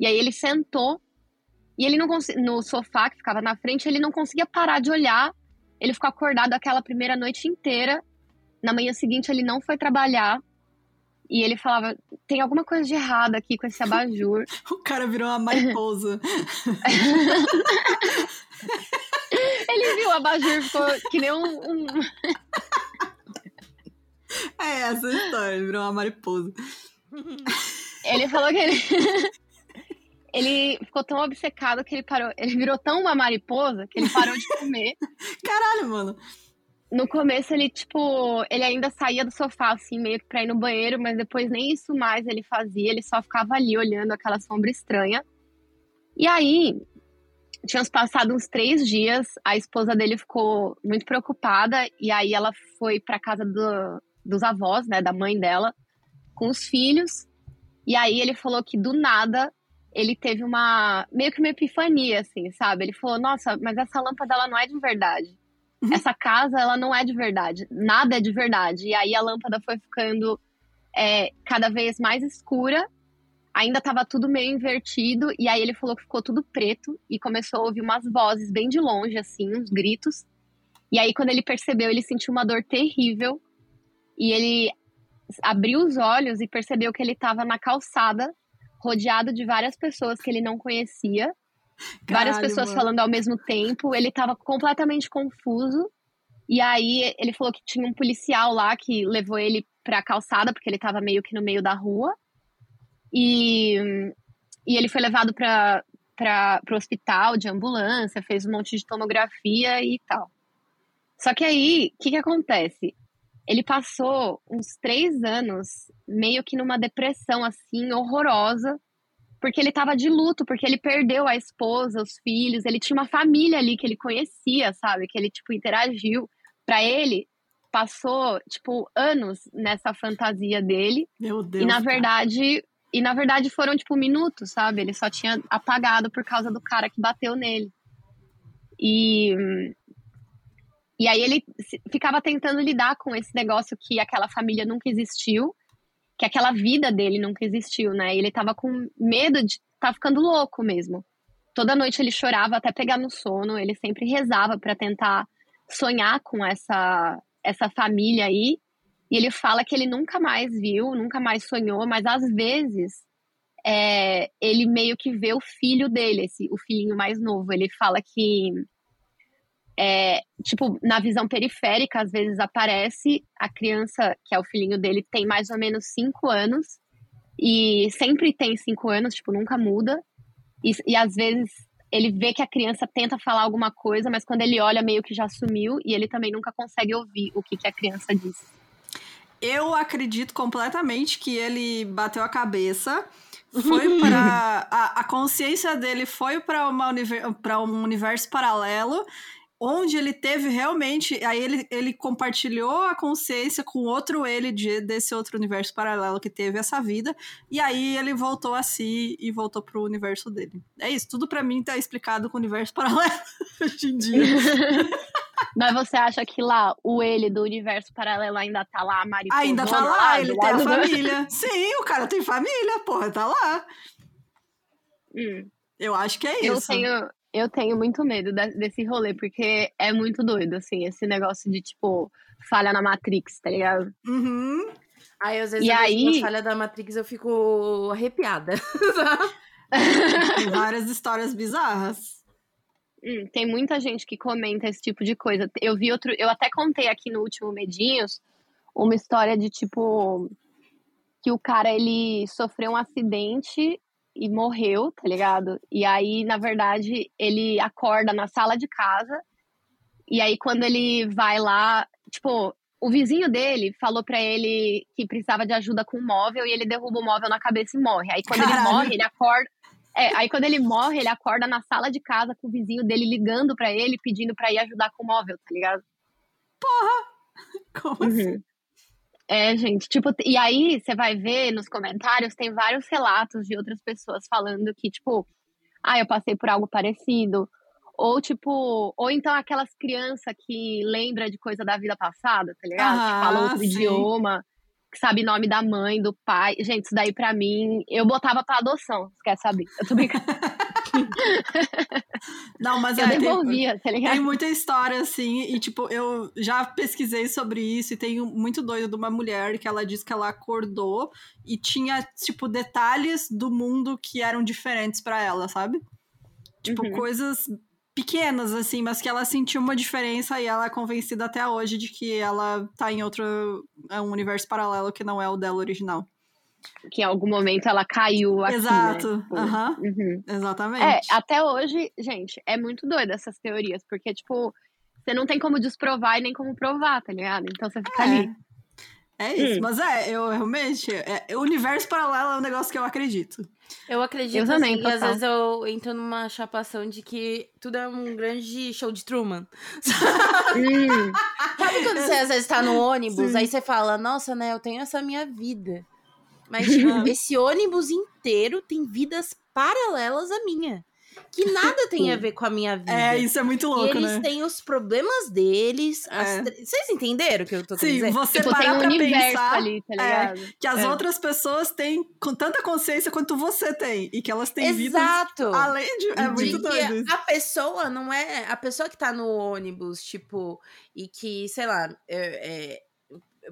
E aí ele sentou e ele não consegui, no sofá que ficava na frente, ele não conseguia parar de olhar. Ele ficou acordado aquela primeira noite inteira. Na manhã seguinte ele não foi trabalhar. E ele falava: tem alguma coisa de errado aqui com esse abajur. O cara virou uma mariposa. ele viu o abajur, ficou que nem um- um, é essa a história, ele virou uma mariposa. Ele falou que ele. ele ficou tão obcecado que ele parou. Ele virou tão uma mariposa que ele parou de comer. Caralho, mano. No começo ele, tipo, ele ainda saía do sofá, assim, meio que pra ir no banheiro, mas depois nem isso mais ele fazia, ele só ficava ali olhando aquela sombra estranha. E aí, tínhamos passado uns três dias, a esposa dele ficou muito preocupada, e aí ela foi pra casa do, dos avós, né, da mãe dela, com os filhos. E aí ele falou que do nada ele teve uma meio que uma epifania, assim, sabe? Ele falou: Nossa, mas essa lâmpada ela não é de verdade. Uhum. Essa casa ela não é de verdade. Nada é de verdade. E aí a lâmpada foi ficando é, cada vez mais escura. Ainda estava tudo meio invertido. E aí ele falou que ficou tudo preto e começou a ouvir umas vozes bem de longe, assim, uns gritos. E aí, quando ele percebeu, ele sentiu uma dor terrível. E ele abriu os olhos e percebeu que ele estava na calçada, rodeado de várias pessoas que ele não conhecia. Caralho, várias pessoas mano. falando ao mesmo tempo. Ele estava completamente confuso. E aí ele falou que tinha um policial lá que levou ele pra calçada, porque ele estava meio que no meio da rua. E, e ele foi levado para o hospital de ambulância, fez um monte de tomografia e tal. Só que aí, o que, que acontece? ele passou uns três anos meio que numa depressão assim horrorosa, porque ele estava de luto, porque ele perdeu a esposa, os filhos, ele tinha uma família ali que ele conhecia, sabe, que ele tipo interagiu. Para ele passou tipo anos nessa fantasia dele. Meu Deus. E na verdade, e na verdade foram tipo minutos, sabe? Ele só tinha apagado por causa do cara que bateu nele. E e aí ele ficava tentando lidar com esse negócio que aquela família nunca existiu, que aquela vida dele nunca existiu, né? Ele tava com medo de tá ficando louco mesmo. Toda noite ele chorava até pegar no sono, ele sempre rezava para tentar sonhar com essa essa família aí. E ele fala que ele nunca mais viu, nunca mais sonhou, mas às vezes é, ele meio que vê o filho dele, esse, o filhinho mais novo. Ele fala que é, tipo, na visão periférica, às vezes aparece a criança, que é o filhinho dele, tem mais ou menos cinco anos, e sempre tem cinco anos, tipo, nunca muda. E, e às vezes ele vê que a criança tenta falar alguma coisa, mas quando ele olha, meio que já sumiu, e ele também nunca consegue ouvir o que, que a criança diz. Eu acredito completamente que ele bateu a cabeça foi para a, a, consciência dele foi para uma para um universo paralelo onde ele teve realmente. Aí ele, ele compartilhou a consciência com outro ele de, desse outro universo paralelo que teve essa vida. E aí ele voltou a si e voltou pro universo dele. É isso, tudo para mim tá explicado com o universo paralelo hoje em dia. Mas você acha que lá o ele do universo paralelo ainda tá lá, a? Ainda tá lá, ele tem a família. Sim, o cara tem família, porra, tá lá. Hum. Eu acho que é isso. Eu tenho, eu tenho muito medo desse rolê, porque é muito doido, assim, esse negócio de, tipo, falha na Matrix, tá ligado? Uhum. Aí, às vezes, e aí... falha da Matrix eu fico arrepiada. tem várias histórias bizarras. Hum, tem muita gente que comenta esse tipo de coisa. Eu vi outro. Eu até contei aqui no último Medinhos uma história de tipo. Que o cara ele sofreu um acidente e morreu, tá ligado? E aí, na verdade, ele acorda na sala de casa. E aí, quando ele vai lá, tipo, o vizinho dele falou para ele que precisava de ajuda com o móvel e ele derruba o móvel na cabeça e morre. Aí, quando Caralho. ele morre, ele acorda. É, aí quando ele morre, ele acorda na sala de casa com o vizinho dele ligando para ele, pedindo para ir ajudar com o móvel, tá ligado? Porra! Como uhum. assim? É, gente, tipo, e aí você vai ver nos comentários, tem vários relatos de outras pessoas falando que, tipo, ah, eu passei por algo parecido. Ou, tipo, ou então aquelas crianças que lembra de coisa da vida passada, tá ligado? Ah, que fala outro sim. idioma, que sabe nome da mãe, do pai. Gente, isso daí pra mim, eu botava pra adoção, quer saber? Eu tô brincando. Não, mas eu é, devolvia, tem, tá ligado? Tem muita história, assim, e tipo, eu já pesquisei sobre isso e tenho muito doido de uma mulher que ela diz que ela acordou e tinha, tipo, detalhes do mundo que eram diferentes para ela, sabe? Tipo, uhum. coisas pequenas, assim, mas que ela sentiu uma diferença e ela é convencida até hoje de que ela tá em outro é um universo paralelo que não é o dela original que em algum momento ela caiu aqui, Exato. Né? Tipo, uhum. Uhum. Exatamente. É, até hoje, gente, é muito doido essas teorias, porque, tipo, Você não tem como desprovar e nem como provar, tá ligado? Então você fica É. ali. É isso, Hum. mas é, eu realmente. É, o universo paralelo é um negócio que eu acredito. Eu acredito Eu também, assim, e às vezes eu entro numa chapação de que tudo é um grande show de Truman. Hum, Sabe quando você às vezes tá no ônibus, Sim. aí você fala, nossa, né, eu tenho essa minha vida. Mas, tipo, esse ônibus inteiro tem vidas paralelas à minha. Que nada tem a ver com a minha vida. É, isso é muito E louco, eles né? têm os problemas deles. as É. tre- Vocês entenderam o que eu tô Sim, dizer? você tipo, tem parar um pensar ali, tá é, ligado? que as É. outras pessoas têm com tanta consciência quanto você tem. E que elas têm vidas Exato. além de. É de muito que doido isso. a pessoa não é. A pessoa que tá no ônibus, tipo, e que, sei lá, é, é,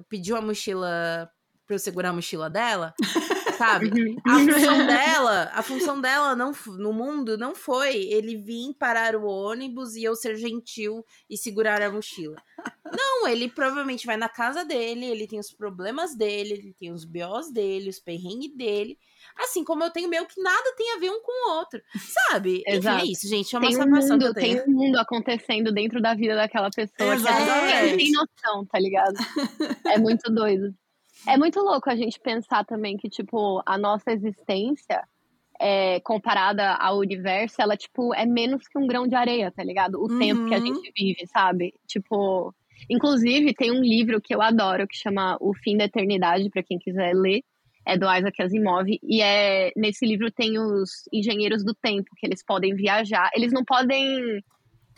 pediu a mochila pra eu segurar a mochila dela, sabe? Uhum. A função dela, a função dela não, no mundo não foi ele vir parar o ônibus e eu ser gentil e segurar a mochila. Não, ele provavelmente vai na casa dele, ele tem os problemas dele, ele tem os BOs dele, os perrengues dele. Assim como eu tenho meu que nada tem a ver um com o outro. Sabe? Enfim, Exato. é isso, gente. É uma Tem um, que mundo, tem um mundo acontecendo dentro da vida daquela pessoa que gente Exatamente. nem tem noção, tá ligado? É muito doido. É muito louco a gente pensar também que, tipo, a nossa existência, é, comparada ao universo, ela, tipo, é menos que um grão de areia, tá ligado? O tempo que a Uhum. gente vive, sabe? Tipo, inclusive, tem um livro que eu adoro que chama O Fim da Eternidade, pra quem quiser ler. É do Isaac Asimov. E é, nesse livro tem os engenheiros do tempo, que eles podem viajar. Eles não podem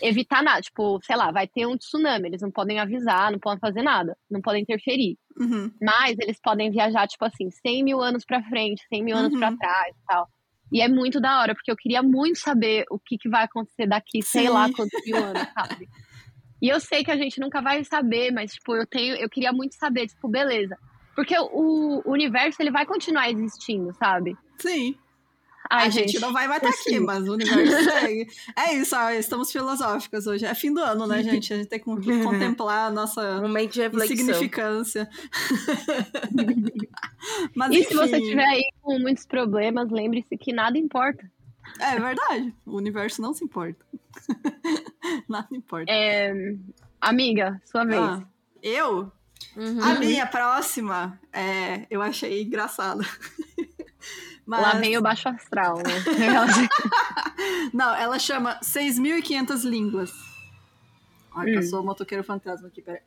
evitar nada. Tipo, sei lá, vai ter um tsunami. Eles não podem avisar, não podem fazer nada. Não podem interferir. Uhum. Mas eles podem viajar, tipo assim, 100 mil anos pra frente, 100 mil anos Uhum. pra trás e tal. E é muito da hora, porque eu queria muito saber o que, que vai acontecer daqui, sei Sim. lá quantos mil anos, sabe? E eu sei que a gente nunca vai saber, mas, tipo, eu tenho, eu queria muito saber, tipo, beleza. Porque o, o universo, ele vai continuar existindo, sabe? Sim. Ai, a gente, não vai mais estar aqui, sim. mas o universo segue. É isso, ó, estamos filosóficas hoje. É fim do ano, né, gente? A gente tem que contemplar a nossa insignificância. mas E enfim, se você tiver aí com muitos problemas, lembre-se que nada importa. é verdade. O universo não se importa. Nada importa. É, amiga, sua vez. Ah, eu? Uhum. A minha próxima, é, eu achei engraçada. Mas, Lá vem o baixo astral, né? Não, ela chama 6.500 línguas. Ai, Hum. passou o motoqueiro fantasma aqui, peraí.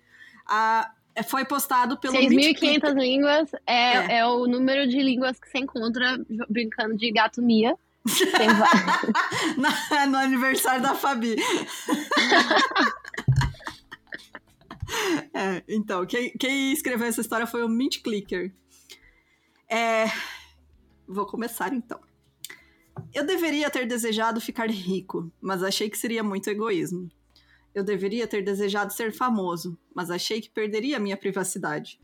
Ah, é, foi postado pelo Mythic 6.500 línguas é, é. o número de línguas que você encontra brincando de gato Mia. Na- no aniversário da Fabi. É, então, quem, quem escreveu essa história foi o Mint Clicker. É, vou começar então. Eu deveria ter desejado ficar rico, mas achei que seria muito egoísmo. Eu deveria ter desejado ser famoso, mas achei que perderia minha privacidade.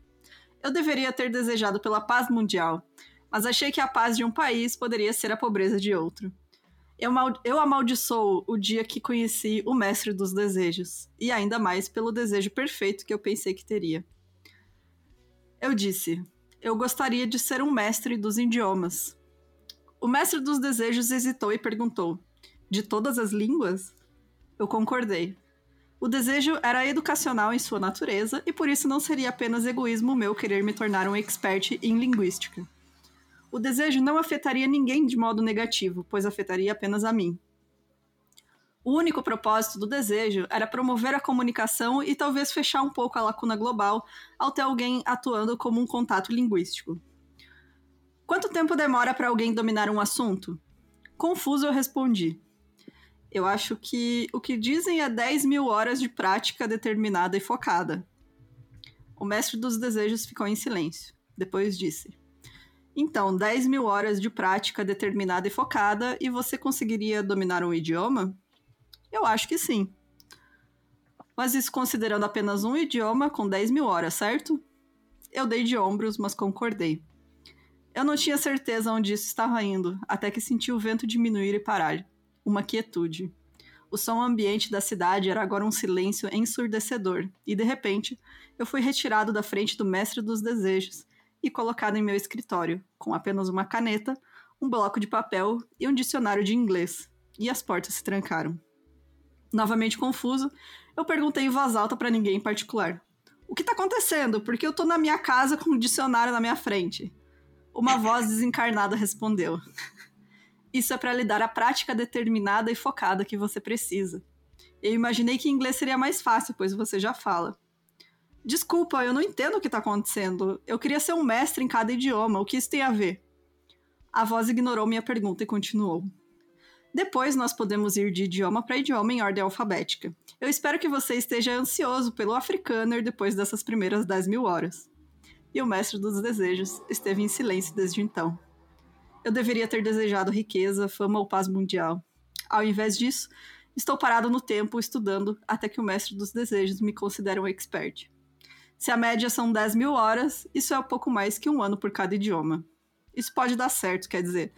Eu deveria ter desejado pela paz mundial, mas achei que a paz de um país poderia ser a pobreza de outro. Eu, eu amaldiçoo o dia que conheci o mestre dos desejos, e ainda mais pelo desejo perfeito que eu pensei que teria. Eu disse: Eu gostaria de ser um mestre dos idiomas. O mestre dos desejos hesitou e perguntou: De todas as línguas? Eu concordei. O desejo era educacional em sua natureza e por isso não seria apenas egoísmo meu querer me tornar um expert em linguística. O desejo não afetaria ninguém de modo negativo, pois afetaria apenas a mim. O único propósito do desejo era promover a comunicação e talvez fechar um pouco a lacuna global ao ter alguém atuando como um contato linguístico. Quanto tempo demora para alguém dominar um assunto? Confuso, eu respondi. Eu acho que o que dizem é 10 mil horas de prática determinada e focada. O mestre dos desejos ficou em silêncio. Depois disse: Então, 10 mil horas de prática determinada e focada, e você conseguiria dominar um idioma? Eu acho que sim. Mas isso considerando apenas um idioma com 10 mil horas, certo? Eu dei de ombros, mas concordei. Eu não tinha certeza onde isso estava indo, até que senti o vento diminuir e parar. Uma quietude. O som ambiente da cidade era agora um silêncio ensurdecedor, e de repente, eu fui retirado da frente do mestre dos desejos e colocado em meu escritório, com apenas uma caneta, um bloco de papel e um dicionário de inglês. E as portas se trancaram. Novamente confuso, Eu perguntei em voz alta para ninguém em particular. O que tá acontecendo? Porque eu tô na minha casa com um dicionário na minha frente. Uma voz desencarnada respondeu. Isso é para lhe dar a prática determinada e focada que você precisa. Eu imaginei que inglês seria mais fácil, pois você já fala. Desculpa, eu não entendo o que tá acontecendo. Eu queria ser um mestre em cada idioma. O que isso tem a ver? A voz ignorou minha pergunta e continuou. Depois nós podemos ir de idioma para idioma em ordem alfabética. Eu espero que você esteja ansioso pelo Afrikaner depois dessas primeiras 10 mil horas. E o mestre dos desejos esteve em silêncio desde então. Eu deveria ter desejado riqueza, fama ou paz mundial. Ao invés disso, estou parado no tempo estudando até que o mestre dos desejos me considere um expert. Se a média são 10 mil horas, isso é pouco mais que um ano por cada idioma. Isso pode dar certo, quer dizer,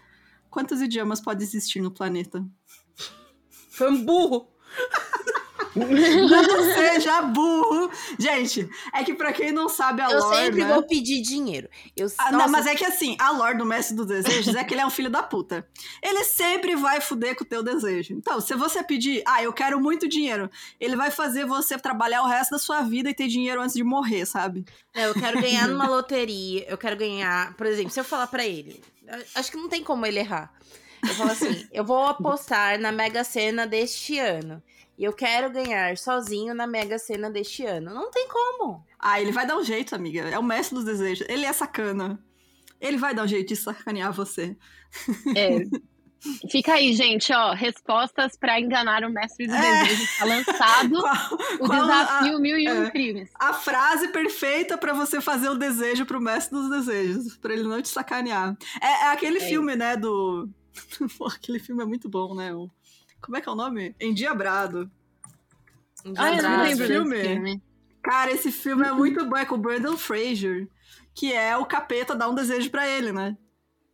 quantos idiomas pode existir no planeta? Foi um burro! Não seja burro. Gente, é que pra quem não sabe a eu lore, sempre né? vou pedir dinheiro. Eu, Ah, não, mas é que assim, a lore do Mestre dos Desejos é que ele é um filho da puta. Ele sempre vai fuder com o teu desejo. Então, se você pedir, ah, eu quero muito dinheiro, ele vai fazer você trabalhar o resto da sua vida e ter dinheiro antes de morrer, sabe? É, eu quero ganhar numa loteria. Eu quero ganhar. Por exemplo, se eu falar pra ele, acho que não tem como ele errar. Eu falo assim: eu vou apostar na Mega Sena deste ano. E eu quero ganhar sozinho na Mega Sena deste ano. Não tem como. Ah, ele vai dar um jeito, amiga. É o Mestre dos Desejos. Ele é sacana. Ele vai dar um jeito de sacanear você. É. Fica aí, gente, ó. Respostas pra enganar o mestre dos É. desejos. Tá lançado Qual, o qual desafio Mil e Um é. Crimes. a, a frase perfeita pra você fazer o desejo pro Mestre dos Desejos. Pra ele não te sacanear. É, é aquele É. filme, né, do... Pô, aquele filme é muito bom, né? O- Como é que é o nome? Endiabrado. Ah, eu não lembro Filme. desse filme. Cara, esse filme é muito bom. É com o Brandon Fraser. Que é o capeta dar um desejo pra ele, né?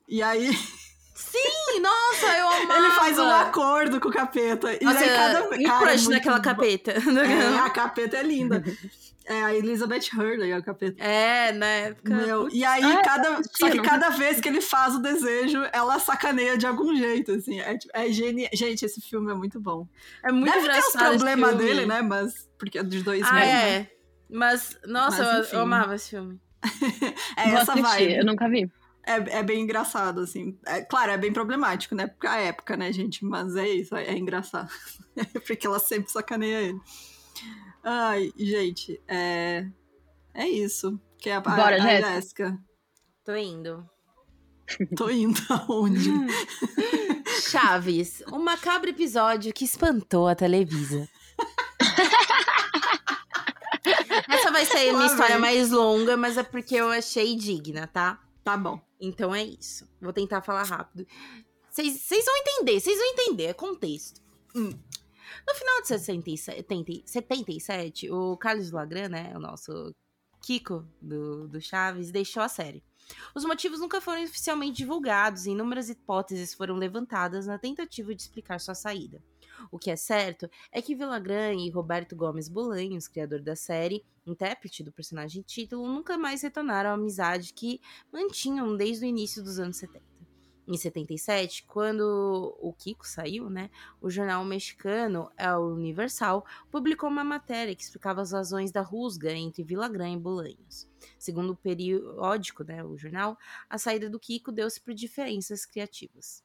E aí Sim, nossa, eu amava. ele faz um acordo com o capeta. E Nossa, aí cada e cara, é crush naquela bom. capeta. É, a capeta é linda. É a Elizabeth Hurley, a capeta. É, na época. Meu, e aí, Ah, cada, só que cada vez que ele faz o desejo, ela sacaneia de algum jeito, assim. É, tipo- é genial. Gente, esse filme é muito bom. É muito Deve ter os engraçado. problemas dele, né? Mas, porque é de 2000, Ah, né? é. Mas, nossa, Mas, eu- eu, amava esse filme. É Vou essa assistir, vibe. eu nunca vi. É, é bem engraçado, assim. É, claro, é bem problemático, né? Porque a época, né, gente? Mas é isso, é, é engraçado. Porque ela sempre sacaneia ele. Ai, gente, é. É isso. Que é a, Bora, a, a Jéssica. Jéssica. Tô indo. Tô indo aonde? Chaves, um macabro episódio que espantou a Televisa. Essa vai ser minha história mais longa, mas é porque eu achei digna, tá? Tá bom. Então é isso. Vou tentar falar rápido. Vocês vocês vão entender, vocês vão entender, é contexto. Hum. No final de 67, 77, o Carlos Lagran, né, o nosso Kiko do, do Chaves, deixou a série. Os motivos nunca foram oficialmente divulgados e inúmeras hipóteses foram levantadas na tentativa de explicar sua saída. O que é certo é que Villagrán e Roberto Gomes Bolanhos, criador da série, intérprete do personagem título, nunca mais retornaram à amizade que mantinham desde o início dos anos 70. Em 77, quando o Kiko saiu, né, o jornal mexicano El Universal publicou uma matéria que explicava as razões da rusga entre Villagrán e Bolanhos. Segundo o periódico, né, o jornal, a saída do Kiko deu-se por diferenças criativas.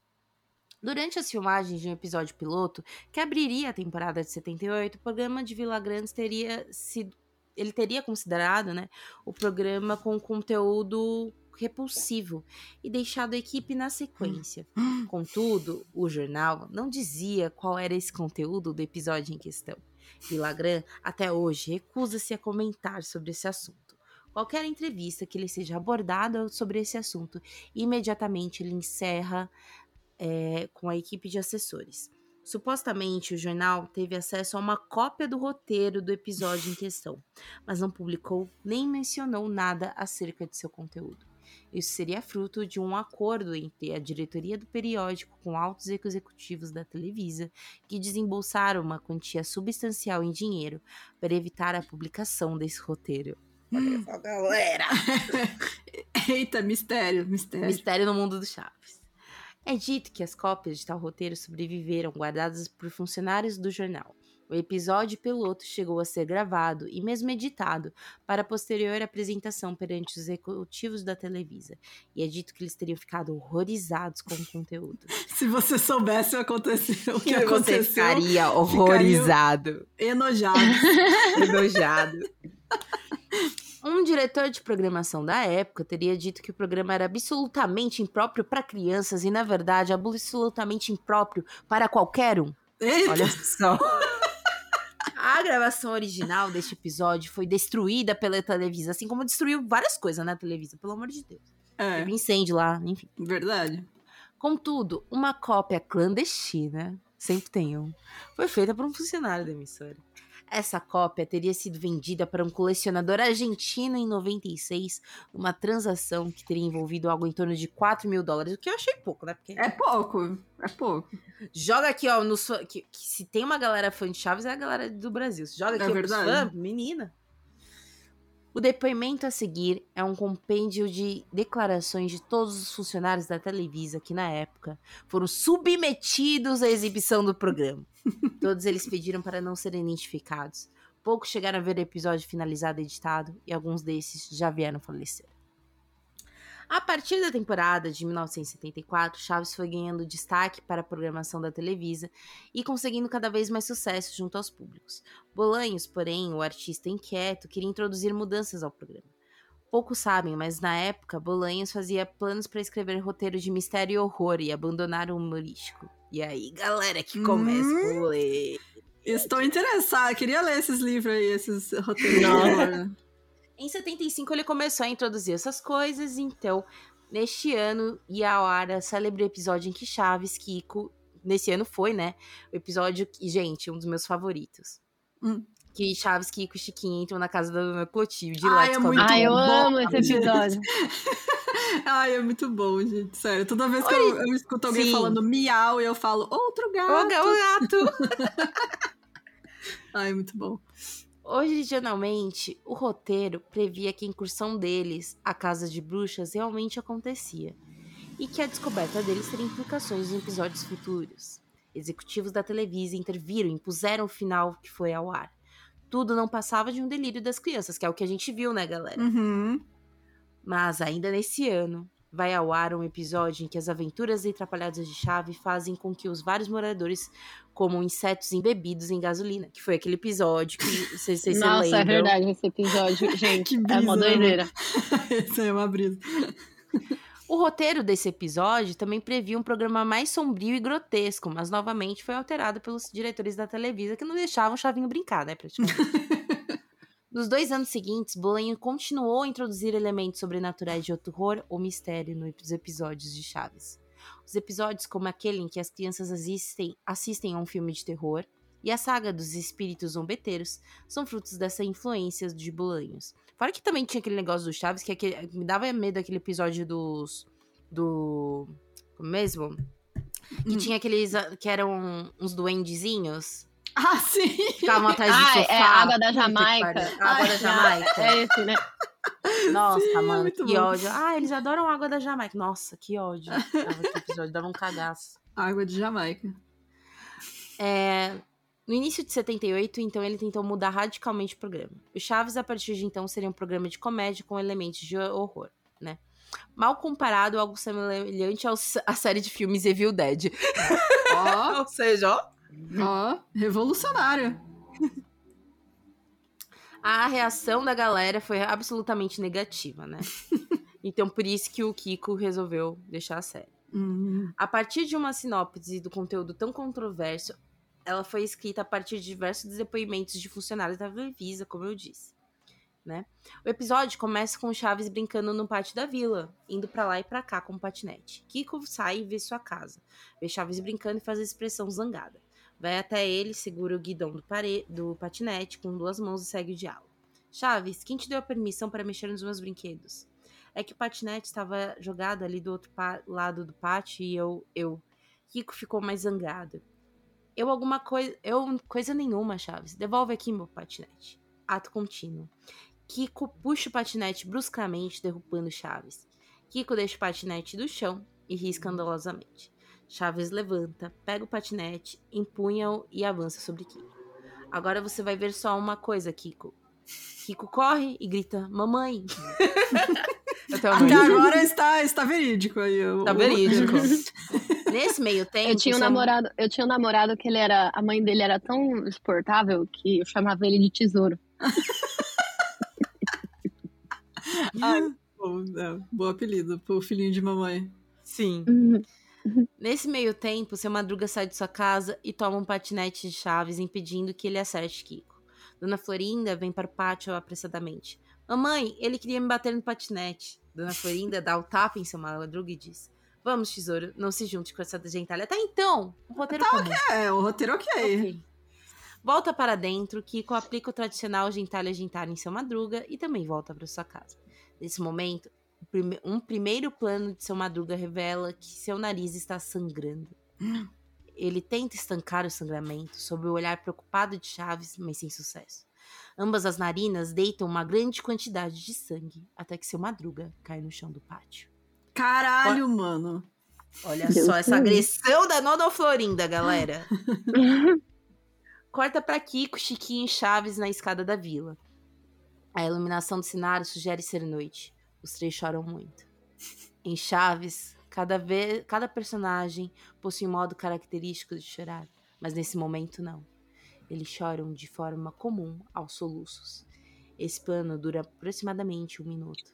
Durante as filmagens de um episódio piloto, que abriria a temporada de 78, o programa de Villagrán teria sido ele teria considerado, né, o programa com conteúdo repulsivo e deixado a equipe na sequência. Contudo, o jornal não dizia qual era esse conteúdo do episódio em questão. Villagrán, até hoje, recusa-se a comentar sobre esse assunto. Qualquer entrevista que ele seja abordado sobre esse assunto, imediatamente ele encerra é, com a equipe de assessores. Supostamente, o jornal teve acesso a uma cópia do roteiro do episódio em questão, mas não publicou nem mencionou nada acerca de seu conteúdo. Isso seria fruto de um acordo entre a diretoria do periódico com altos executivos da Televisa, que desembolsaram uma quantia substancial em dinheiro para evitar a publicação desse roteiro. Olha só, galera! Eita, mistério, mistério. Mistério no mundo do Chaves. É dito que as cópias de tal roteiro sobreviveram guardadas por funcionários do jornal. O episódio piloto chegou a ser gravado e mesmo editado para posterior apresentação perante os executivos da Televisa. E é dito que eles teriam ficado horrorizados com o conteúdo. Se você soubesse o, aconteceu, o que aconteceu, ficaria horrorizado. enojado. enojado. Um diretor de programação da época teria dito que o programa era absolutamente impróprio para crianças e, na verdade, absolutamente impróprio para qualquer um. Eita, Olha só. A gravação original deste episódio foi destruída pela Televisa, assim como destruiu várias coisas na Televisa, pelo amor de Deus. é, Teve incêndio lá, enfim. verdade. Contudo, uma cópia clandestina, sempre tem um, foi feita por um funcionário da emissora. Essa cópia teria sido vendida para um colecionador argentino em 96, numa transação que teria envolvido algo em torno de 4 mil dólares, o que eu achei pouco, né? Porque É pouco, é pouco. joga aqui, ó, no que, que se tem uma galera fã de Chaves, é a galera do Brasil. Se joga É aqui pros verdade. fãs, menina. O depoimento a seguir é um compêndio de declarações de todos os funcionários da Televisa que, na época, foram submetidos à exibição do programa. Todos eles pediram para não serem identificados. Poucos chegaram a ver o episódio finalizado e editado, e alguns desses já vieram falecer. A partir da temporada de 1974, Chaves foi ganhando destaque para a programação da Televisa e conseguindo cada vez mais sucesso junto aos públicos. Bolanhos, porém, o artista inquieto, queria introduzir mudanças ao programa. Poucos sabem, mas na época, Bolanhos fazia planos para escrever roteiro de mistério e horror e abandonar o humorístico. E aí, galera, que começa Hum. o ler. Estou interessada, queria ler esses livros aí, esses roteiros. Nossa. Em 75 ele começou a introduzir essas coisas, então neste ano ia ao ar a célebre episódio em que Chaves, Kiko, nesse ano foi, né? O episódio que, gente, um dos meus favoritos. Hum. Que Chaves, Kiko e Chiquinho entram na casa da Dona Clotilde. De Ai, lá é muito Ai, eu bom, amo esse episódio. Ai, é muito bom, gente. Sério, toda vez que eu, eu escuto alguém Sim. falando miau, eu falo outro gato. O gato! Ai, muito bom. Originalmente, o roteiro previa que a incursão deles à Casa de Bruxas realmente acontecia e que a descoberta deles teria implicações em episódios futuros. Executivos da Televisa interviram e impuseram o final que foi ao ar. Tudo não passava de um delírio das crianças, que é o que a gente viu, né, galera? Uhum. Mas ainda nesse ano, vai ao ar um episódio em que as aventuras atrapalhadas de Chave fazem com que os vários moradores comam insetos embebidos em gasolina, que foi aquele episódio que vocês, se Nossa, é lembram. verdade esse episódio, gente. Que é uma brisa, né? doideira. Essa é uma brisa. O roteiro desse episódio também previa um programa mais sombrio e grotesco, mas novamente foi alterado pelos diretores da Televisa que não deixavam o Chavinho brincar, né, praticamente. Nos dois anos seguintes, Bolanho continuou a introduzir elementos sobrenaturais de horror ou mistério nos episódios de Chaves. Os episódios como aquele em que as crianças assistem, assistem a um filme de terror e a saga dos espíritos zombeteiros são frutos dessa influência de Bolanhos. Fora que também tinha aquele negócio do Chaves que, aquele- me dava medo aquele episódio dos. do. como mesmo? Que Hum. tinha aqueles. ah, que eram uns duendezinhos. Ah, sim! Ficavam atrás do Ah, sofá. é a água da Jamaica. água da Ai, Jamaica. É esse, né? Nossa, Sim, é mano, que bom. ódio. Ah, eles adoram água da Jamaica. Nossa, que ódio. Episódio, dava um cagaço. Água de Jamaica. É, no início de 78, então, ele tentou mudar radicalmente o programa. O Chaves, a partir de então, seria um programa de comédia com elementos de horror, né? Mal comparado, algo semelhante à série de filmes Evil Dead. Ó, Ou seja, ó, ó, revolucionário. a reação da galera foi absolutamente negativa, né? então, por isso que o Kiko resolveu deixar a série. Hum. A partir de uma sinopse do conteúdo tão controverso, ela foi escrita a partir de diversos depoimentos de funcionários da Televisa, como eu disse. Né? O episódio começa com Chaves brincando no pátio da vila, indo pra lá e pra cá com o patinete. Kiko sai e vê sua casa, vê Chaves brincando e faz a expressão zangada. Vai até ele, segura o guidão do, pare... do patinete com duas mãos e segue o diálogo. Chaves, quem te deu a permissão para mexer nos meus brinquedos? É que o patinete estava jogado ali do outro lado do pátio e eu, eu. Kiko ficou mais zangado. Eu alguma coisa. Eu coisa nenhuma, Chaves. Devolve aqui meu patinete. Ato contínuo. Kiko puxa o patinete bruscamente, derrubando Chaves. Kiko deixa o patinete do chão e ri escandalosamente. Chaves levanta, pega o patinete, empunha-o e avança sobre Kiko. Agora você vai ver só uma coisa, Kiko. Kiko corre e grita: Mamãe! Até agora está, está verídico aí. Está verídico. Nesse meio tempo. Eu tinha um namorado, eu tinha um namorado que ele era. A mãe dele era tão exportável que eu chamava ele de tesouro. Ai, bom, é, bom apelido pro filhinho de mamãe. Sim. Nesse meio tempo, seu Madruga sai de sua casa e toma um patinete de chaves, impedindo que ele acerte Kiko. Dona Florinda vem para o pátio apressadamente. Mamãe, ele queria me bater no patinete. Dona Florinda dá o tapa em seu Madruga e diz: Vamos, tesouro, não se junte com essa gentalha. Tá então, o roteiro tá, comum. É, o roteiro ok. okay. Volta para dentro, Kiko aplica o tradicional gentalha gentalha em seu Madruga e também volta para sua casa. Nesse momento, um primeiro plano de seu Madruga revela que seu nariz está sangrando. Ele tenta estancar o sangramento sob o olhar preocupado de Chaves, mas sem sucesso. Ambas as narinas deitam uma grande quantidade de sangue até que seu Madruga cai no chão do pátio. Caralho, mano. Olha Deus só essa agressão da Nona Florinda, galera. Corta para Kiko, Chiquinho e Chaves na escada da vila. A iluminação do cenário sugere ser noite. Os três choram muito. Em Chaves, cada, vez, cada personagem possui um modo característico de chorar, mas nesse momento não. Eles choram de forma comum aos soluços. Esse plano dura aproximadamente um minuto.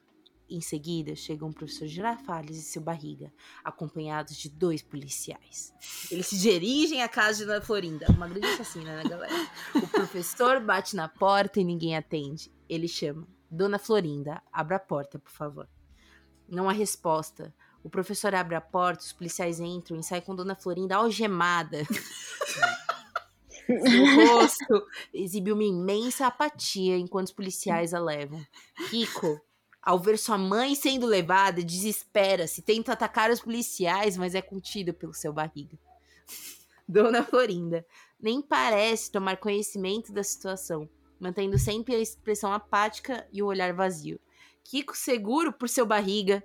Em seguida, chegam o professor Girafales e seu barriga, acompanhados de dois policiais. Eles se dirigem à casa de Ana Florinda, uma grande assassina, né, galera? O professor bate na porta e ninguém atende. Ele chama: Dona Florinda, abra a porta, por favor. Não há resposta. O professor abre a porta, os policiais entram e saem com Dona Florinda algemada. Seu rosto exibe uma imensa apatia enquanto os policiais a levam. Kiko, ao ver sua mãe sendo levada, desespera-se, tenta atacar os policiais, mas é contido pelo seu barriga. Dona Florinda nem parece tomar conhecimento da situação, mantendo sempre a expressão apática e o olhar vazio. Kiko, seguro por seu barriga,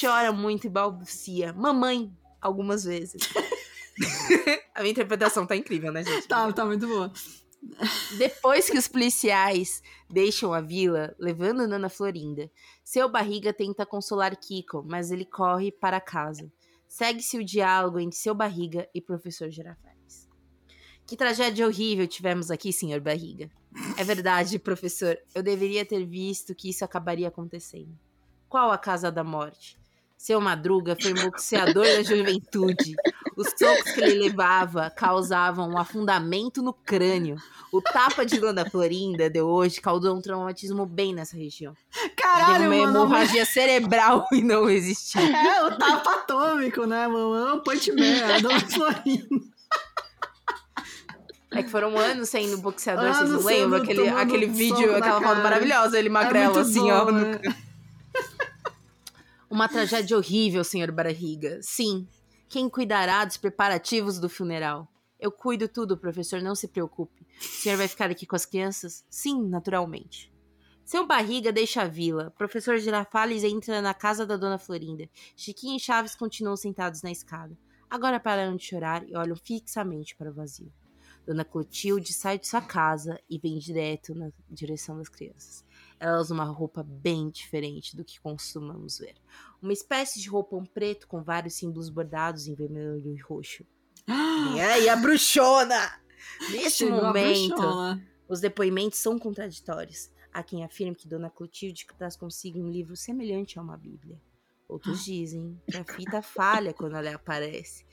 chora muito e balbucia: Mamãe, algumas vezes. a minha interpretação tá incrível, né, gente? Tá, tá muito boa. Depois que os policiais deixam a vila, levando Nana Florinda, seu barriga tenta consolar Kiko, mas ele corre para casa. Segue-se o diálogo entre seu barriga e professor Girafales. Que tragédia horrível tivemos aqui, senhor barriga. É verdade, professor. Eu deveria ter visto que isso acabaria acontecendo. Qual a casa da morte? Seu Madruga foi um boxeador da juventude. Os socos que ele levava causavam um afundamento no crânio. O tapa de Dona Florinda de hoje causou um traumatismo bem nessa região. Caralho, uma mano. hemorragia cerebral e não resistiu. É, o tapa atômico, né, mano? É um punch man, a Dona Florinda. É que foram anos sendo boxeador, anos vocês não lembram? Aquele, aquele vídeo, aquela foto maravilhosa, ele é magrelo, é assim, bom, ó. Né? Uma tragédia horrível, senhor Barriga. Sim. Quem cuidará dos preparativos do funeral? Eu cuido tudo, professor, não se preocupe. O senhor vai ficar aqui com as crianças? Sim, naturalmente. Seu barriga deixa a vila. Professor Girafales entra na casa da dona Florinda. Chiquinho e Chaves continuam sentados na escada. Agora pararam de chorar e olham fixamente para o vazio. Dona Clotilde sai de sua casa e vem direto na direção das crianças. Ela usa uma roupa bem diferente do que costumamos ver. Uma espécie de roupão preto com vários símbolos bordados em vermelho e roxo. e aí, a bruxona! Neste Chegou momento, os depoimentos são contraditórios. Há quem afirme que Dona Clotilde traz consigo um livro semelhante a uma Bíblia. Outros dizem que a fita falha quando ela aparece.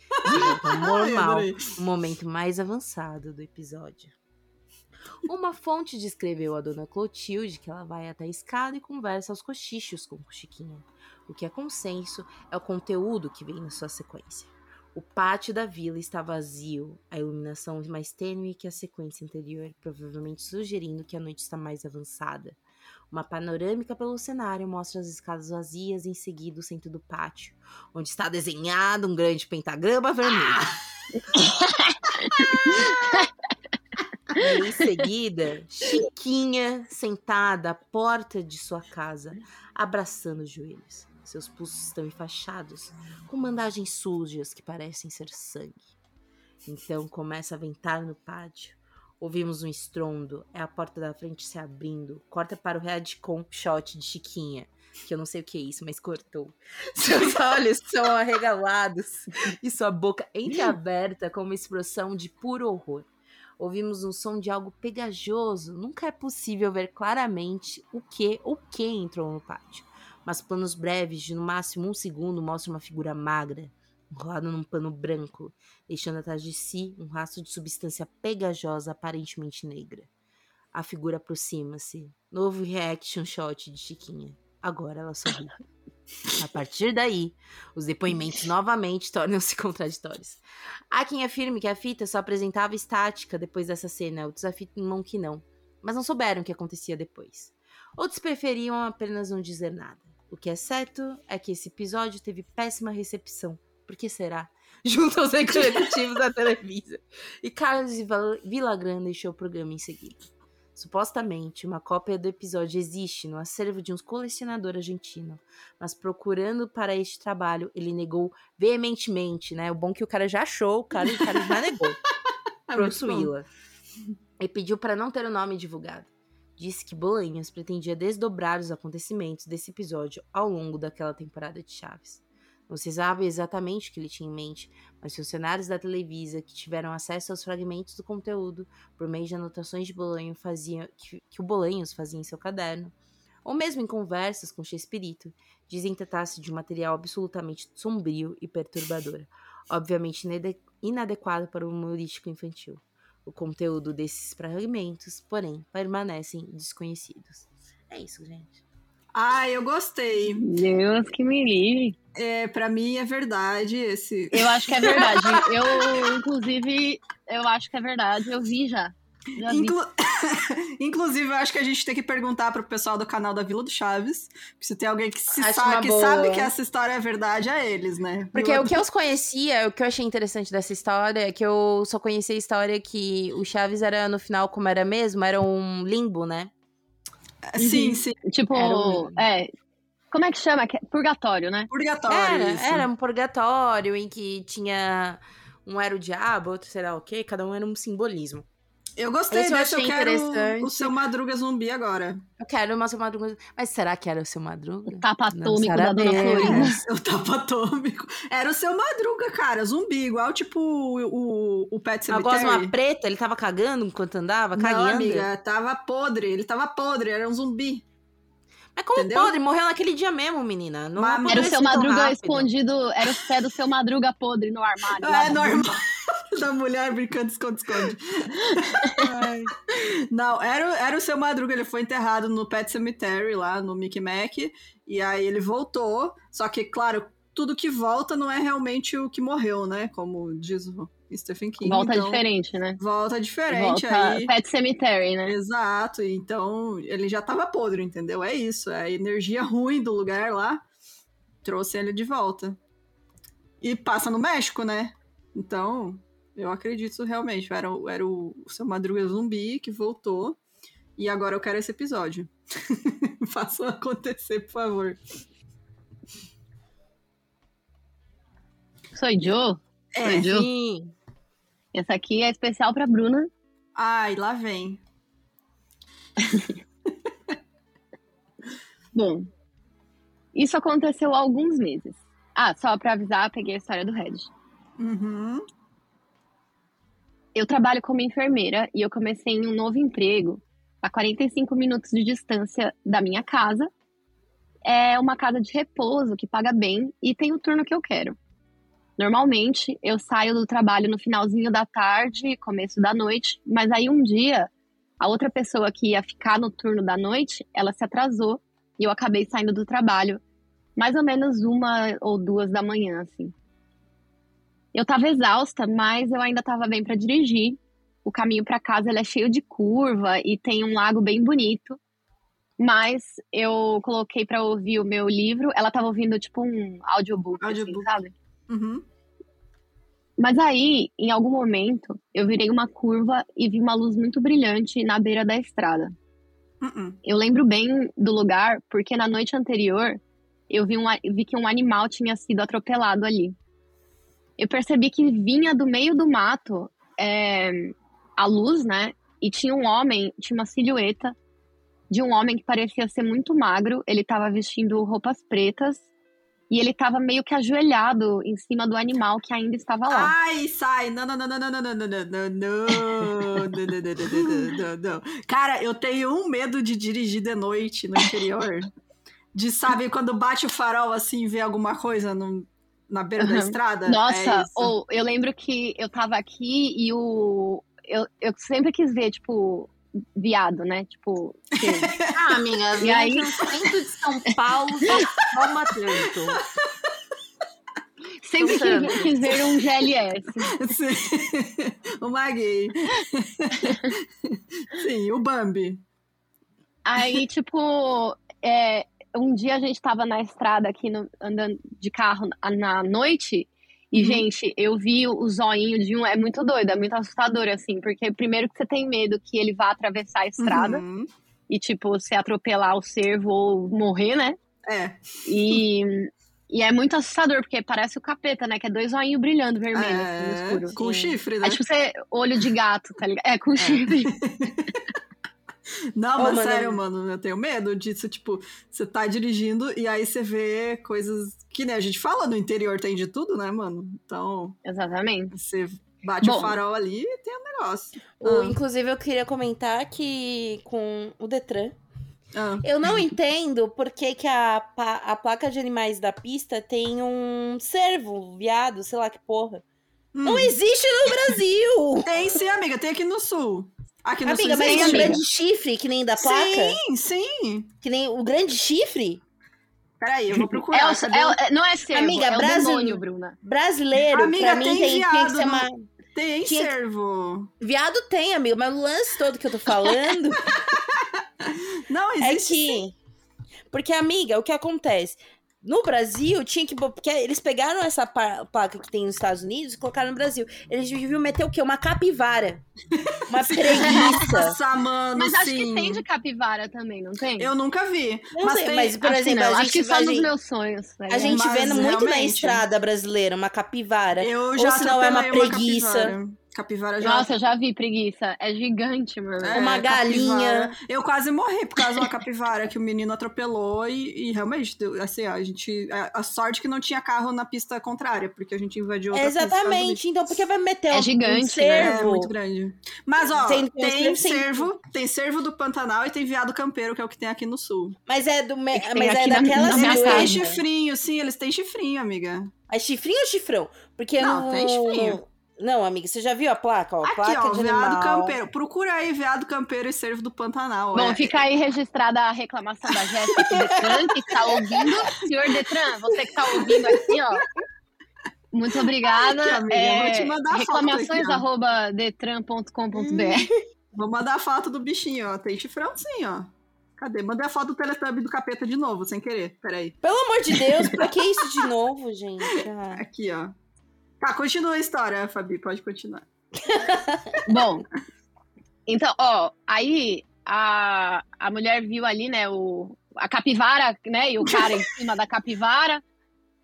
É normal, o momento mais avançado do episódio. Uma fonte descreveu a dona Clotilde que ela vai até a escada e conversa aos cochichos com o Chiquinho. O que é consenso é o conteúdo que vem na sua sequência. O pátio da vila está vazio, a iluminação mais tênue que a sequência anterior, provavelmente sugerindo que a noite está mais avançada. Uma panorâmica pelo cenário mostra as escadas vazias em seguida o centro do pátio, onde está desenhado um grande pentagrama vermelho. E em seguida, Chiquinha sentada à porta de sua casa, abraçando os joelhos. Seus pulsos estão enfaixados, com bandagens sujas que parecem ser sangue. Então começa a ventar no pátio. Ouvimos um estrondo, é a porta da frente se abrindo. Corta para o headcom shot de Chiquinha, que eu não sei o que é isso, mas cortou. Seus olhos são arregalados e sua boca entreaberta com uma expressão de puro horror. Ouvimos um som de algo pegajoso. Nunca é possível ver claramente o que ou quem entrou no pátio. Mas planos breves de no máximo um segundo mostram uma figura magra, enrolada num pano branco, deixando atrás de si um rastro de substância pegajosa aparentemente negra. A figura aproxima-se. Novo reaction shot de Chiquinha. Agora ela sorri. A partir daí, os depoimentos novamente tornam-se contraditórios. Há quem afirme que a fita só apresentava estática depois dessa cena, outros afirmam que não, mas não souberam o que acontecia depois. Outros preferiam apenas não dizer nada. O que é certo é que esse episódio teve péssima recepção. Por que será? Junto aos executivos da Televisa. E Carlos Villagrán deixou o programa em seguida. Supostamente, uma cópia do episódio existe no acervo de um colecionador argentino, mas procurando para este trabalho, ele negou veementemente, né? O bom é que o cara já achou, o cara, o cara já negou. É Prossuí-la. E pediu para não ter o nome divulgado. Disse que Bolanhas pretendia desdobrar os acontecimentos desse episódio ao longo daquela temporada de Chaves. Se sabe exatamente o que ele tinha em mente, mas funcionários da Televisa que tiveram acesso aos fragmentos do conteúdo por meio de anotações de Bolanho faziam, que, que o Bolanhos fazia em seu caderno, ou mesmo em conversas com Chespirito, dizem tratar-se de um material absolutamente sombrio e perturbador, obviamente inadequado para o humorístico infantil. O conteúdo desses fragmentos, porém, permanecem desconhecidos. É isso, gente. Ah, eu gostei. Deus que me livre. É, para mim é verdade esse. Eu acho que é verdade. eu, inclusive, eu acho que é verdade. Eu vi já. já Inclu... inclusive, eu ave, que a gente tem que perguntar pro pessoal do canal da Vila do Chaves. Se tem alguém que, se sabe, que sabe que essa história é verdade, é eles, né? Porque o que eu conhecia, o que eu achei interessante dessa história é que eu só conhecia a história que o Chaves era, no final, como era mesmo, era um limbo, né? Sim, uhum. sim. Tipo, um... é. Como é que chama? Purgatório, né? Purgatório. Era, isso. era um purgatório em que tinha. Um era o diabo, outro sei lá o quê, cada um era um simbolismo. Eu gostei Esse desse, eu, eu quero o seu Madruga zumbi agora. Eu quero o seu Madruga Mas será que era o seu Madruga? O tapa atômico da Dona Florinda. o tapa atômico. Era o seu Madruga, cara, zumbi, igual tipo o, o, o Pet Cemetery. Agora uma preta, ele tava cagando enquanto andava, cagando? Não, amiga, tava podre, ele tava podre, era um zumbi. Mas como Entendeu? podre? Morreu naquele dia mesmo, menina. Não era o seu Madruga escondido, era o pé do seu Madruga podre no armário. É, normal. da mulher brincando esconde-esconde. Não, era, era o seu Madruga, ele foi enterrado no Pet Cemetery, lá no Mickey Mac, e aí ele voltou, só que, claro, tudo que volta não é realmente o que morreu, né? Como diz o Stephen King. Volta então, diferente, né? Volta diferente. Volta aí... Pet Cemetery, né? Exato, então ele já tava podre, entendeu? É isso, é a energia ruim do lugar lá trouxe ele de volta. E passa no México, né? Então, eu acredito realmente. Era, era o, o seu Madruga Zumbi que voltou. E agora eu quero esse episódio. Façam acontecer, por favor. Sou Joe? É, Sou Sim. Essa aqui é especial pra Bruna. Ai, lá vem. Bom, isso aconteceu há alguns meses. Ah, só pra avisar, peguei a história do Red. Uhum eu trabalho como enfermeira e eu comecei em um novo emprego a 45 minutos de distância da minha casa. É uma casa de repouso que paga bem e tem o turno que eu quero. Normalmente eu saio do trabalho no finalzinho da tarde, começo da noite, mas aí um dia a outra pessoa que ia ficar no turno da noite, ela se atrasou e eu acabei saindo do trabalho mais ou menos uma ou duas da manhã, assim. Eu tava exausta, mas eu ainda tava bem para dirigir. O caminho para casa é cheio de curva e tem um lago bem bonito. Mas eu coloquei para ouvir o meu livro. Ela tava ouvindo tipo um audiobook, assim, audiobook. Assim, sabe? Uhum. Mas aí, em algum momento, eu virei uma curva e vi uma luz muito brilhante na beira da estrada. Uhum. Eu lembro bem do lugar porque na noite anterior eu vi, um, vi que um animal tinha sido atropelado ali eu percebi que vinha do meio do mato é, a luz, né? e tinha um homem, tinha uma silhueta de um homem que parecia ser muito magro. Ele tava vestindo roupas pretas e ele tava meio que ajoelhado em cima do animal que ainda estava lá. Ai, sai! Não, não, não, não, não, não, não, não, não, não, não, não, não, não, não. Cara, eu tenho um medo de dirigir de noite no interior. De, sabe, quando bate o farol assim, ver alguma coisa no, na beira da Uhum. estrada? Nossa, é ou eu lembro que eu tava aqui e o. Eu, eu sempre quis ver, tipo, viado, né? Tipo. que- Ah, amiga, E aí? no centro de São Paulo, toma tanto. sempre quis, quis ver um GLS. Sim. o Magui. Sim, o Bambi. Aí, tipo, é, um dia a gente tava na estrada aqui, no- andando de carro na, noite. E, Uhum. gente, eu vi o zoinho de um. É muito doido, é muito assustador, assim. Porque, primeiro, que você tem medo que ele vá atravessar a estrada Uhum. e, tipo, se atropelar o cervo ou morrer, né? É. E, e é muito assustador, porque parece o capeta, né? Que é dois zoinhos brilhando vermelho assim, no é escuro. com Sim. chifre, né? É tipo você, olho de gato, tá ligado? É, com chifre. Não, Ô, mas mano, sério, mano, eu tenho medo disso, tipo, você tá dirigindo e aí você vê coisas que, né, a gente fala no interior tem de tudo, né, mano? Então, Exatamente. você bate o Bom. farol ali e tem um negócio. O- Ah. Inclusive, eu queria comentar que com o Detran, Ah, eu não entendo por que, que a, a placa de animais da pista tem um cervo, viado, sei lá que porra. hum. Não existe no Brasil! Tem sim, amiga, tem aqui no sul. Aqui no Amiga, mas tem um grande chifre, que nem da placa? Sim, sim. Que nem o grande chifre? Peraí, eu vou É procurar. é o- o- é- não é cervo, Amiga, é o Brasil- demônio, Bruna. Brasileiro, Amiga, pra mim, tem tem, viado que ser uma... Tem tinha- cervo. Viado tem, amigo, mas o lance todo que eu tô falando Não, é existe sim. que. Porque, amiga, o que acontece? No Brasil, tinha que. Porque eles pegaram essa placa que tem nos Estados Unidos e colocaram no Brasil. Eles deviam meter o quê? Uma capivara. Uma preguiça. Nossa, mano, Mas acho sim. que tem de capivara também, não tem? Eu nunca vi. Não mas sei, tem... mas, por acho que exemplo, não, a acho que gente, só a nos gente, meus sonhos. tá a gente Mas vê muito na realmente- estrada brasileira uma capivara. Eu Ou já se não é uma preguiça. capivara. Capivara já. Nossa, eu já vi preguiça. É gigante, mano. É, uma galinha. capivara. Eu quase morri por causa de uma capivara que o menino atropelou e, e realmente, assim, a gente. A, a sorte que não tinha carro na pista contrária, porque a gente invadiu outra pista. Exatamente. Então, por que vai meter É um, gigante, né? um É cervo? muito grande. Mas, ó, Tem- tem, tem cervo cervo, tem cervo do Pantanal e tem viado campeiro, que é o que tem aqui no sul. Mas é do me... É mas é aqui na- Eles têm chifrinho, sim, eles têm chifrinho, amiga. É chifrinho ou chifrão? Porque Não, tem chifrinho. Não, amiga, você já viu a placa? Ó, Aqui, placa ó, de veado animal. campeiro. Procura aí veado campeiro e cervo do Pantanal. Bom, é. fica aí registrada a reclamação da Jéssica Detran, que está ouvindo. Senhor Detran, você que está ouvindo aqui, ó. Muito obrigada. Aqui, amiga, eu vou te mandar a foto reclamações aqui, ó. arroba detran.com.br. Vou mandar a foto do bichinho, ó. Tem chifrão sim, ó. Cadê? Mandei a foto do Teletubby do capeta de novo, sem querer. Peraí. Pelo amor de Deus, pra que isso de novo, gente? Ah. Aqui, ó. Tá, continua a história, Fabi. Pode continuar. Bom, então, ó, aí a, a mulher viu ali, né, o, a capivara, né, e o cara em cima da capivara,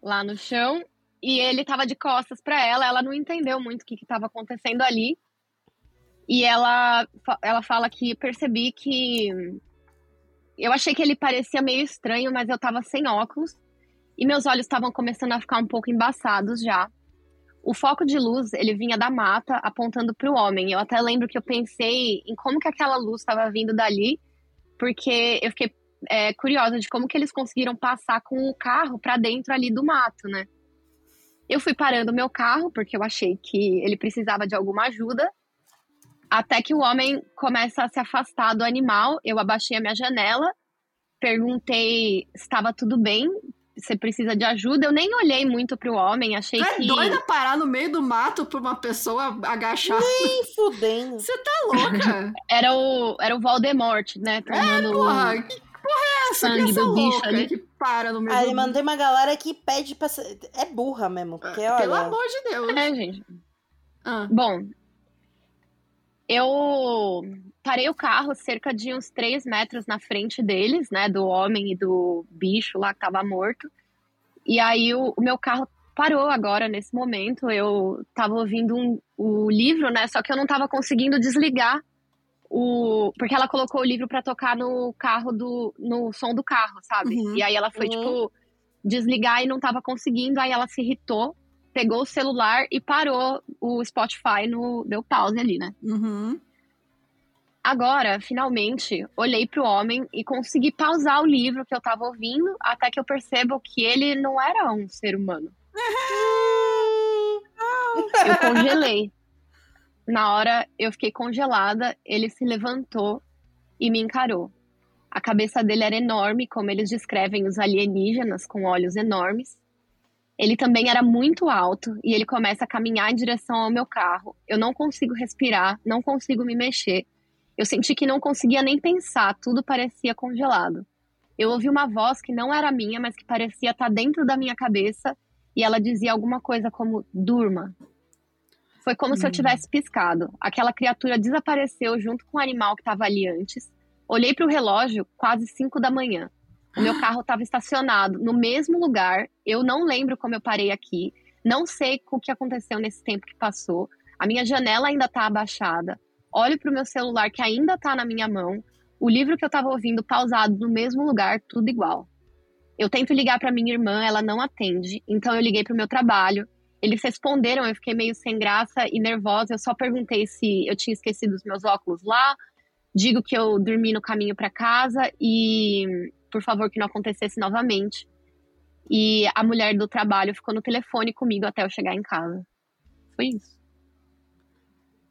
lá no chão, e ele tava de costas pra ela, ela não entendeu muito o que que tava acontecendo ali, e ela, ela fala que percebi que eu achei que ele parecia meio estranho, mas eu tava sem óculos, e meus olhos estavam começando a ficar um pouco embaçados já. O foco de luz, ele vinha da mata apontando para o homem. Eu até lembro que eu pensei em como que aquela luz estava vindo dali, porque eu fiquei é, curiosa de como que eles conseguiram passar com o carro para dentro ali do mato, né? Eu fui parando meu carro porque eu achei que ele precisava de alguma ajuda. Até que o homem começa a se afastar do animal, eu abaixei a minha janela, perguntei se estava tudo bem, você precisa de ajuda. Eu nem olhei muito pro homem, achei Tu é que doida parar no meio do mato pra uma pessoa agachar? Nem fudendo. Você tá louca? era o, era o Voldemort, né? Tomando Porra, que porra é essa? sangue que essa do bicho louca ali. que para no meio Aí, do mano, tem uma galera que pede pra. É burra mesmo, porque, olha... Pelo amor de Deus. É, gente. Ah, Bom, eu parei o carro cerca de uns 3 metros na frente deles, né? Do homem e do bicho lá que tava morto. E aí o, o meu carro parou agora, nesse momento. Eu tava ouvindo um- o livro, né? Só que eu não tava conseguindo desligar o porque ela colocou o livro pra tocar no carro do no som do carro, sabe? Uhum. E aí ela foi Uhum. tipo desligar e não tava conseguindo, aí ela se irritou, pegou o celular e parou o Spotify no deu pause ali, né? Uhum. Agora, finalmente, olhei pro homem e consegui pausar o livro que eu tava ouvindo, até que eu percebo que ele não era um ser humano. Eu congelei. Na hora, eu fiquei congelada, ele se levantou e me encarou. A cabeça dele era enorme, como eles descrevem os alienígenas, com olhos enormes. Ele também era muito alto e ele começa a caminhar em direção ao meu carro. Eu não consigo respirar, não consigo me mexer. Eu senti que não conseguia nem pensar, tudo parecia congelado. Eu ouvi uma voz que não era minha, mas que parecia estar dentro da minha cabeça, e ela dizia alguma coisa como: durma. Foi como se eu tivesse piscado. Aquela criatura desapareceu junto com o animal que estava ali antes. Olhei para o relógio, quase 5 da manhã. O meu carro estava estacionado no mesmo lugar. Eu não lembro como eu parei aqui. Não sei o que aconteceu nesse tempo que passou. A minha janela ainda está abaixada. Olho para o meu celular que ainda está na minha mão. O livro que eu estava ouvindo pausado no mesmo lugar, tudo igual. Eu tento ligar para minha irmã, ela não atende. Então eu liguei para o meu trabalho. Eles responderam, eu fiquei meio sem graça e nervosa. Eu só perguntei se eu tinha esquecido os meus óculos lá. Digo que eu dormi no caminho para casa e, por favor, que não acontecesse novamente. E a mulher do trabalho ficou no telefone comigo até eu chegar em casa. Foi isso.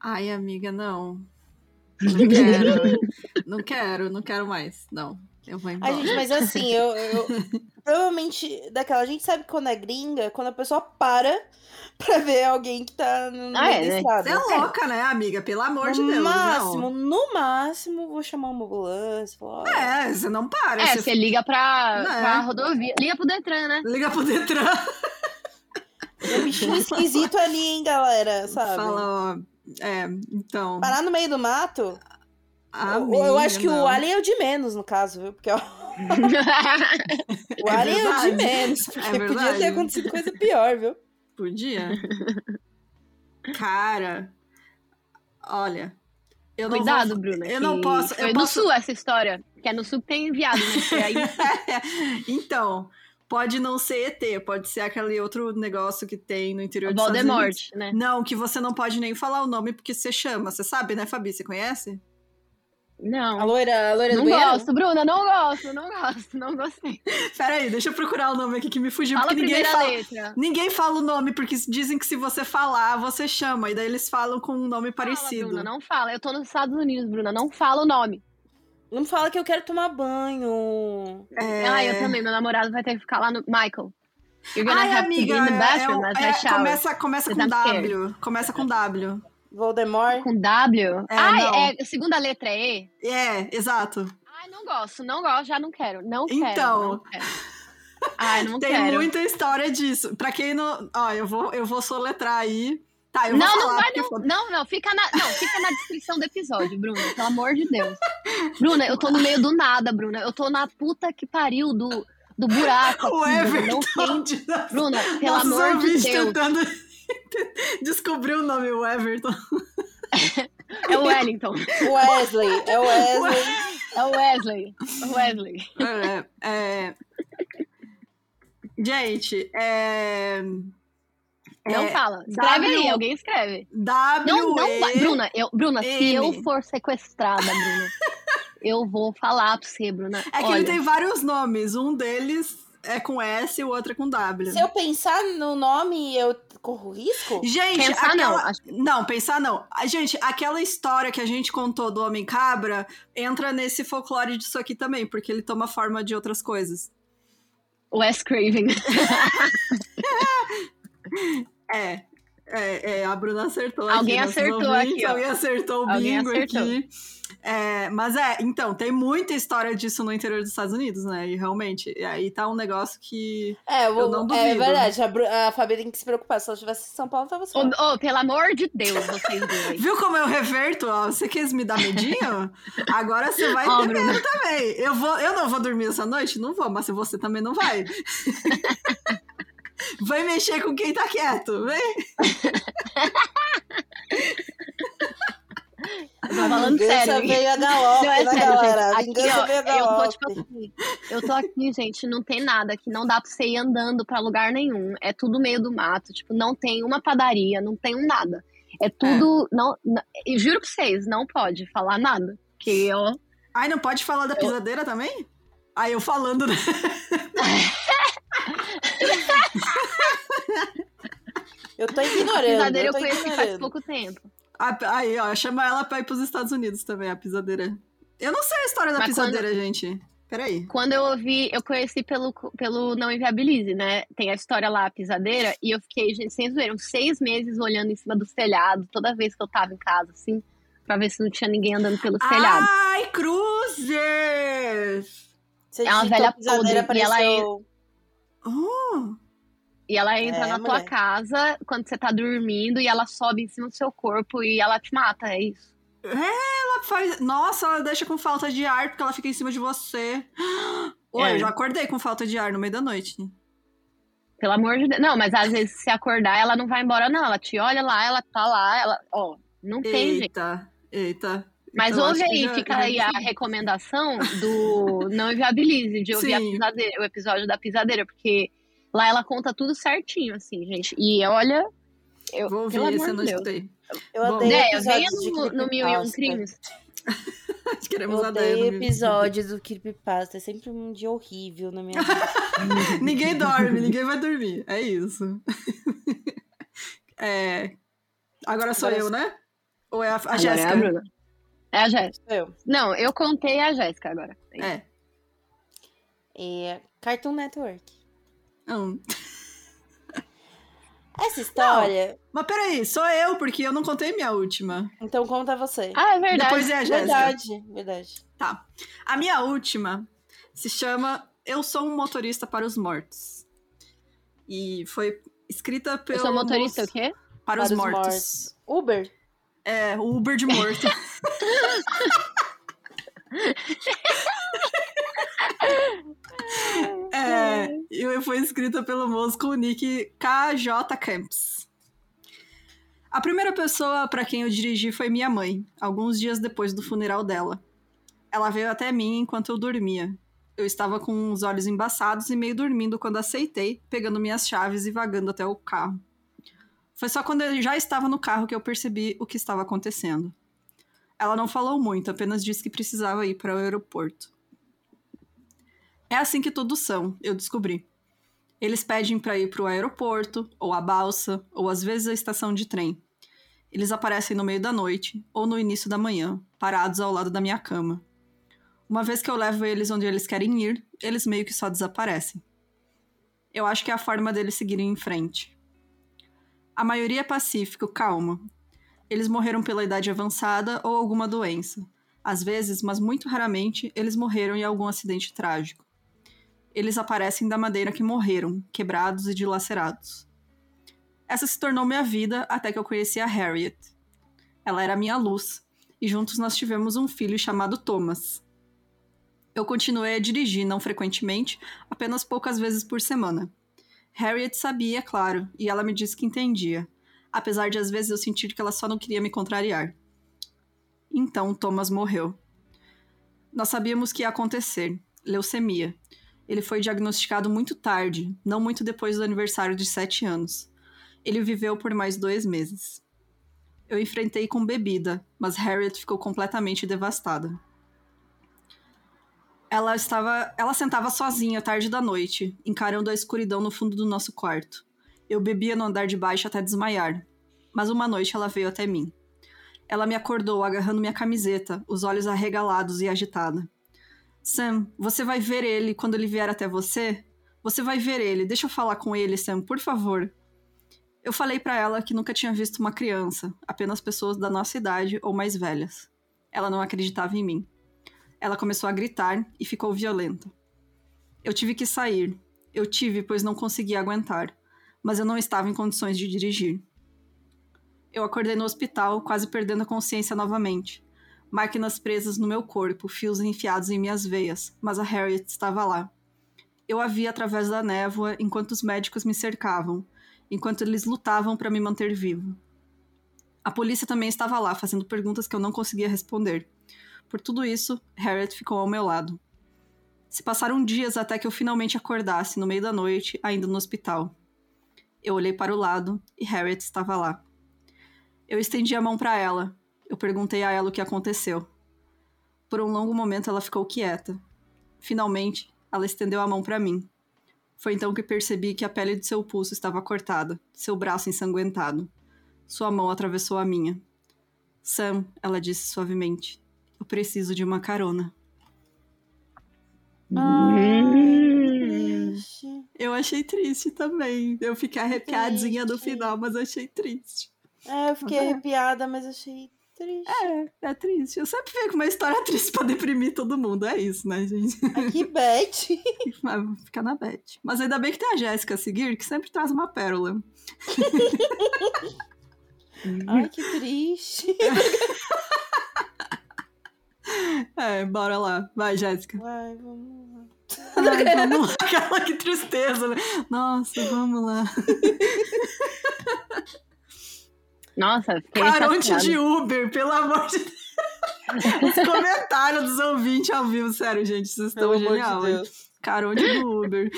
Ai, amiga, não. Não quero. não quero, não quero mais. Não. Eu vou embora. A gente, mas assim, eu, eu- provavelmente daquela, a gente sabe que quando é gringa, quando a pessoa para pra ver alguém que tá no no Ah, meio é, né? Você é louca, né, amiga? Pelo amor de no Deus. máximo, não. no máximo, vou chamar uma ambulância. Falar, ó, É, você não para. É, você você liga pra, Não, é. pra rodovia. Liga pro Detran, né? liga pro Detran. Tem um bichinho esquisito ali, hein, galera, sabe? Fala, ó. É, então. Parar no meio do mato, eu, amiga, eu acho que não. o alien é o de menos, no caso, viu? Porque ó, o É alien é o de verdade. menos. Porque É podia verdade. ter acontecido coisa pior, viu? Podia. Cara, olha. Eu não Cuidado, vou... Bruna. eu não posso- eu Foi do posso- sul essa história. Que é no sul que tem enviado, né? Aí. então, pode não ser ET, pode ser aquele outro negócio que tem no interior O dos Estados Voldemort, Unidos. né? Não, que você não pode nem falar o nome porque você chama. Você sabe, né, Fabi? Você conhece? Não. A loira, a loira Não do banheiro? gosto, Bruna, não gosto, não gosto, não gostei. Peraí, deixa eu procurar o nome aqui que me fugiu. Fala a porque ninguém primeira fala. letra. Ninguém fala o nome, porque dizem que se você falar, você chama. E daí eles falam com um nome Fala, parecido. Bruna, não fala. Eu tô nos Estados Unidos, Bruna. Não fala o nome. Não fala que eu quero tomar banho. É... Ah, eu também. Meu namorado vai ter que ficar lá no. Michael. You're gonna Ai, have amiga, to be in the bathroom é, as é, I shower. começa, começa com scared. W. Começa com W. Voldemort. Com W? É, ah, é. A segunda letra é E? É, exato. Ai, não gosto, não gosto, já não quero. Não quero. Então. Não quero. Ai, não Tem quero. muita história disso. Pra quem não. Ó, eu vou, eu vou soletrar aí. Tá, eu não, vou não falar. vai, porque não. Não, não, fica na, não, fica na descrição do episódio, Bruna. Pelo amor de Deus. Bruna, eu tô no meio do nada, Bruna. Eu tô na puta que pariu do, do buraco. O aqui, Bruna. Não Everton. tem. de nosso- Bruna, pelo amor de Deus. tentando descobrir o nome, o Everton. É o Wellington. Wesley. É o Wesley. É o Wesley. O Wesley. É, é... Gente, é. Não É, fala. Escreve W- aí, alguém escreve. W. Não, não vai. Bruna, eu, Bruna se eu for sequestrada, Bruna, eu vou falar pra você, Bruna. É que Olha, ele tem vários nomes. Um deles é com S e o outro é com W. Se eu pensar no nome, eu corro risco? Gente, Pensar não, aquela... acho Não, pensar não. A Gente, aquela história que a gente contou do Homem Cabra entra nesse folclore disso aqui também, porque ele toma forma de outras coisas. Wes Craven. É. É, é, a Bruna acertou Alguém aqui. acertou ouvintes, aqui, ó. Alguém acertou o Alguém bingo acertou. aqui. É, mas é, então, tem muita história disso no interior dos Estados Unidos, né? E realmente, aí tá um negócio que. É, Eu não é duvido. verdade. A, a Fabi tem que se preocupar. Se ela estivesse em São Paulo, tava só. Ô, ô, pelo amor de Deus, vocês dois. Viu como eu reverto? Ó, você quis me dar medinho? Agora você vai Ó, ter medo também. Eu, vou, eu não vou dormir essa noite? Não vou, mas você também não vai. Vai mexer com quem tá quieto, vem. Tô falando Vingança sério. veio a galope, Não, é né, sério, galera? gente. Aqui, Vingança ó, veio a eu tô, tipo assim, eu tô aqui, gente, não tem nada aqui, não dá pra você ir andando pra lugar nenhum. É tudo meio do mato, tipo, não tem uma padaria, não tem um nada. É tudo, não, não- e juro pra vocês, não pode falar nada. Que ó, Ai, não pode falar da pisadeira também? Aí eu falando, né? Eu tô ignorando. pisadeira eu eu conheci faz ignorando. pouco tempo. A- Aí, ó, chama ela pra ir pros Estados Unidos também, a pisadeira. Eu não sei a história da Mas pisadeira, gente. Peraí. Quando eu ouvi, eu conheci pelo, pelo Não Inviabilize, né? Tem a história lá, a pisadeira, e eu fiquei, gente, sem zoeira, uns seis meses olhando em cima dos telhados, toda vez que eu tava em casa, assim, pra ver se não tinha ninguém andando pelos telhados. Ai, cruzes! Você É uma velha pisadeira, podre, e ela apareceu- Oh, E ela entra É, na tua mulher. casa quando você tá dormindo e ela sobe em cima do seu corpo e ela te mata, é isso. ela faz... Nossa, ela deixa com falta de ar porque ela fica em cima de você. Oi, É. eu já acordei com falta de ar no meio da noite. Pelo amor de Deus. Não, mas às vezes se acordar, ela não vai embora, não. Ela te olha lá, ela tá lá, ela. Ó, não tem jeito. Eita, eita. Mas Então, ouve aí, já- fica já aí a recomendação do Não Inviabilize, de ouvir a Sim. pisadeira, o episódio da pisadeira, porque lá ela conta tudo certinho, assim, gente. E olha, eu, Vou ouvir, esse eu não escutei. Eu odeio Ideia, venha no, no Mil e Um. Crimes. Queremos Eu odeio episódios do Creepypasta. É sempre um dia horrível na minha vida. ninguém dorme, ninguém vai dormir. É isso. É... Agora sou Agora eu, né? Ou é a, a Agora Jéssica? É a Bruna. É a Jéssica. Eu. Não, eu contei a Jéssica agora. É. É Cartoon Network. Hum. Essa história. Mas peraí, sou eu, porque eu não contei minha última. Então conta você. Ah, é verdade. Depois é a Jéssica. verdade, verdade. Tá. A minha última se chama Eu Sou um Motorista para os Mortos. E foi escrita pelo. Eu sou motorista o moço- quê? Para, os Para os mortos. mortos. Uber? É, o Uber de morto. é, e foi escrita pelo moço com o nick KJ Camps. A primeira pessoa para quem eu dirigi foi minha mãe, alguns dias depois do funeral dela. Ela veio até mim enquanto eu dormia. Eu estava com os olhos embaçados e meio dormindo quando aceitei, pegando minhas chaves e vagando até o carro. Foi só quando eu já estava no carro que eu percebi o que estava acontecendo. Ela não falou muito, apenas disse que precisava ir para o aeroporto. É assim que todos são, eu descobri. Eles pedem para ir para o aeroporto, ou a balsa, ou às vezes a estação de trem. Eles aparecem no meio da noite ou no início da manhã, parados ao lado da minha cama. Uma vez que eu levo eles onde eles querem ir, eles meio que só desaparecem. Eu acho que é a forma deles seguirem em frente. A maioria é pacífico, calma. Eles morreram pela idade avançada ou alguma doença. Às vezes, mas muito raramente, eles morreram em algum acidente trágico. Eles aparecem da maneira que morreram, quebrados e dilacerados. Essa se tornou minha vida até que eu conheci a Harriet. Ela era minha luz, e juntos nós tivemos um filho chamado Thomas. Eu continuei a dirigir, não frequentemente, apenas poucas vezes por semana. Harriet sabia, claro, e ela me disse que entendia, apesar de às vezes eu sentir que ela só não queria me contrariar. Então Thomas morreu. Nós sabíamos que ia acontecer: leucemia. Ele foi diagnosticado muito tarde, não muito depois do aniversário de sete anos. Ele viveu por mais dois meses. Eu enfrentei com bebida, mas Harriet ficou completamente devastada. Ela estava, ela sentava sozinha tarde da noite, encarando a escuridão no fundo do nosso quarto. Eu bebia no andar de baixo até desmaiar, mas uma noite ela veio até mim. Ela me acordou agarrando minha camiseta, os olhos arregalados e agitada. Sam, você vai ver ele quando ele vier até você? Você vai ver ele. Deixa eu falar com ele, Sam, por favor. Eu falei para ela que nunca tinha visto uma criança, apenas pessoas da nossa idade ou mais velhas. Ela não acreditava em mim. Ela começou a gritar e ficou violenta. Eu tive que sair. Eu tive, pois não conseguia aguentar. Mas eu não estava em condições de dirigir. Eu acordei no hospital, quase perdendo a consciência novamente. Máquinas presas no meu corpo, fios enfiados em minhas veias, mas a Harriet estava lá. Eu a vi através da névoa enquanto os médicos me cercavam, enquanto eles lutavam para me manter vivo. A polícia também estava lá, fazendo perguntas que eu não conseguia responder. Por tudo isso, Harriet ficou ao meu lado. Se passaram dias até que eu finalmente acordasse no meio da noite, ainda no hospital. Eu olhei para o lado e Harriet estava lá. Eu estendi a mão para ela. Eu perguntei a ela o que aconteceu. Por um longo momento ela ficou quieta. Finalmente, ela estendeu a mão para mim. Foi então que percebi que a pele de seu pulso estava cortada, seu braço ensanguentado. Sua mão atravessou a minha. Sam, ela disse suavemente, eu preciso de uma carona. Ixi. Eu achei triste também. Eu fiquei arrepiadinha no Triste. final, mas achei triste. É, eu fiquei É. arrepiada, mas achei triste. É, é triste. Eu sempre fico uma história triste pra deprimir todo mundo. É isso, né, gente? Ai, que bad. Mas Fica na bad. Mas ainda bem que tem a Jéssica a seguir, que sempre traz uma pérola. Ai, que triste. É, bora lá. Vai, Jéssica. Vai, vamos lá. Ai, vamos lá. Aquela que tristeza, né? Nossa, vamos lá. Nossa, fiquei Caronte chateada. de Uber, pelo amor de Deus. Os comentários dos ouvintes ao vivo, sério, gente, vocês Pelo estão amor genial. de. Caronte do Uber.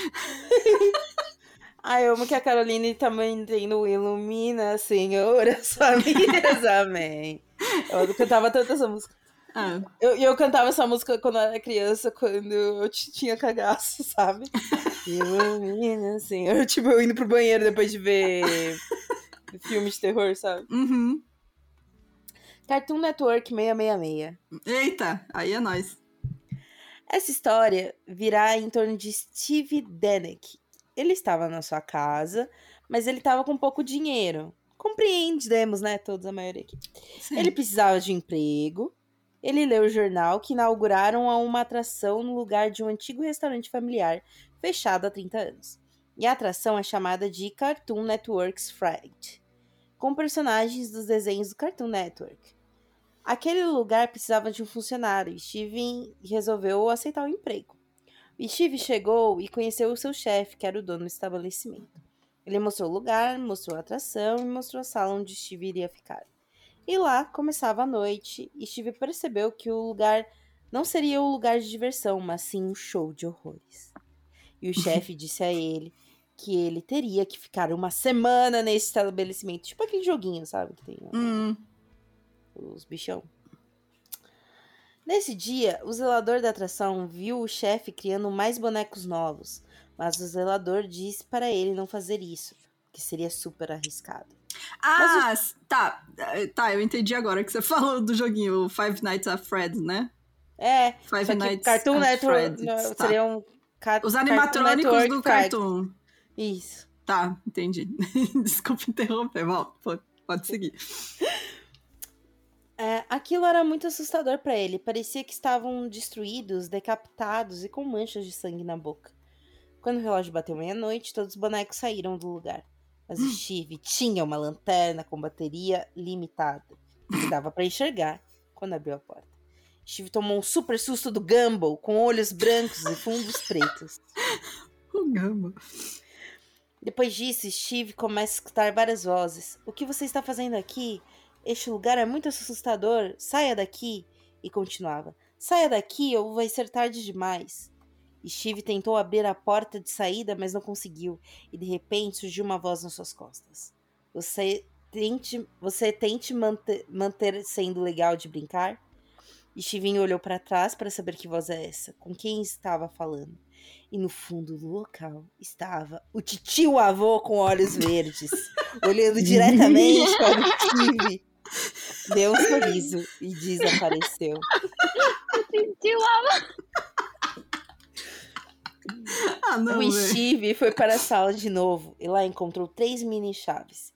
Ai, eu amo que a Caroline também tem no Ilumina, Senhor, as famílias, amém. Eu cantava tanto essa música. É. Eu, e eu cantava essa música quando eu era criança, quando eu tinha cagaço, sabe? Ilumina, Senhor. Tipo, eu indo pro banheiro depois de ver filme de terror, sabe? Uhum. Cartoon Network 666. Eita, aí é nóis. Essa história virá em torno de Steve Denick. Ele estava na sua casa, mas ele estava com pouco dinheiro. Compreendemos, né? Todos, a maioria aqui. Sim. Ele precisava de emprego. Ele leu o jornal que inauguraram uma atração no lugar de um antigo restaurante familiar fechado há 30 anos. E a atração é chamada de Cartoon Network's Fright, com personagens dos desenhos do Cartoon Network. Aquele lugar precisava de um funcionário e Steven resolveu aceitar o emprego. O Steve chegou e conheceu o seu chefe, que era o dono do estabelecimento. Ele mostrou o lugar, mostrou a atração e mostrou a sala onde Steve iria ficar. E lá começava a noite e Steve percebeu que o lugar não seria o lugar de diversão, mas sim um show de horrores. E o chefe disse a ele que ele teria que ficar uma semana nesse estabelecimento, tipo aquele joguinho, sabe? Que tem Hum, os bichão. Nesse dia, o zelador da atração viu o chefe criando mais bonecos novos, mas o zelador disse para ele não fazer isso, que seria super arriscado. Ah, tá. Eh, Tá, eu entendi agora que você falou do joguinho, o Five Nights at Freddy's, né? É, Five Nights Cartoon at Network Freddy's. Tá. seria um ca- Os animatrônicos Network do Fright. cartoon. Isso. Tá, entendi. Desculpa interromper. Pode, pode seguir. É, aquilo era muito assustador para ele. Parecia que estavam destruídos, decapitados e com manchas de sangue na boca. Quando o relógio bateu meia-noite, todos os bonecos saíram do lugar. Mas Steve tinha uma lanterna com bateria limitada, que dava para enxergar quando abriu a porta. Steve tomou um super susto do Gumball, com olhos brancos e fundos pretos. O Gamba. Depois disso, Steve começa a escutar várias vozes. O que você está fazendo aqui? Este lugar é muito assustador. Saia daqui. E continuava. Saia daqui ou vai ser tarde demais. Steve tentou abrir a porta de saída, mas não conseguiu. E de repente surgiu uma voz nas suas costas. Você tente, você tente manter, manter sendo legal de brincar? Steven olhou para trás para saber que voz é essa, com quem estava falando. E no fundo do local estava o titio avô com olhos verdes, olhando diretamente para o Steve. Deu um sorriso e desapareceu. Sentiu a Ah, não, o velho. Steve foi para a sala de novo e lá encontrou três mini chaves.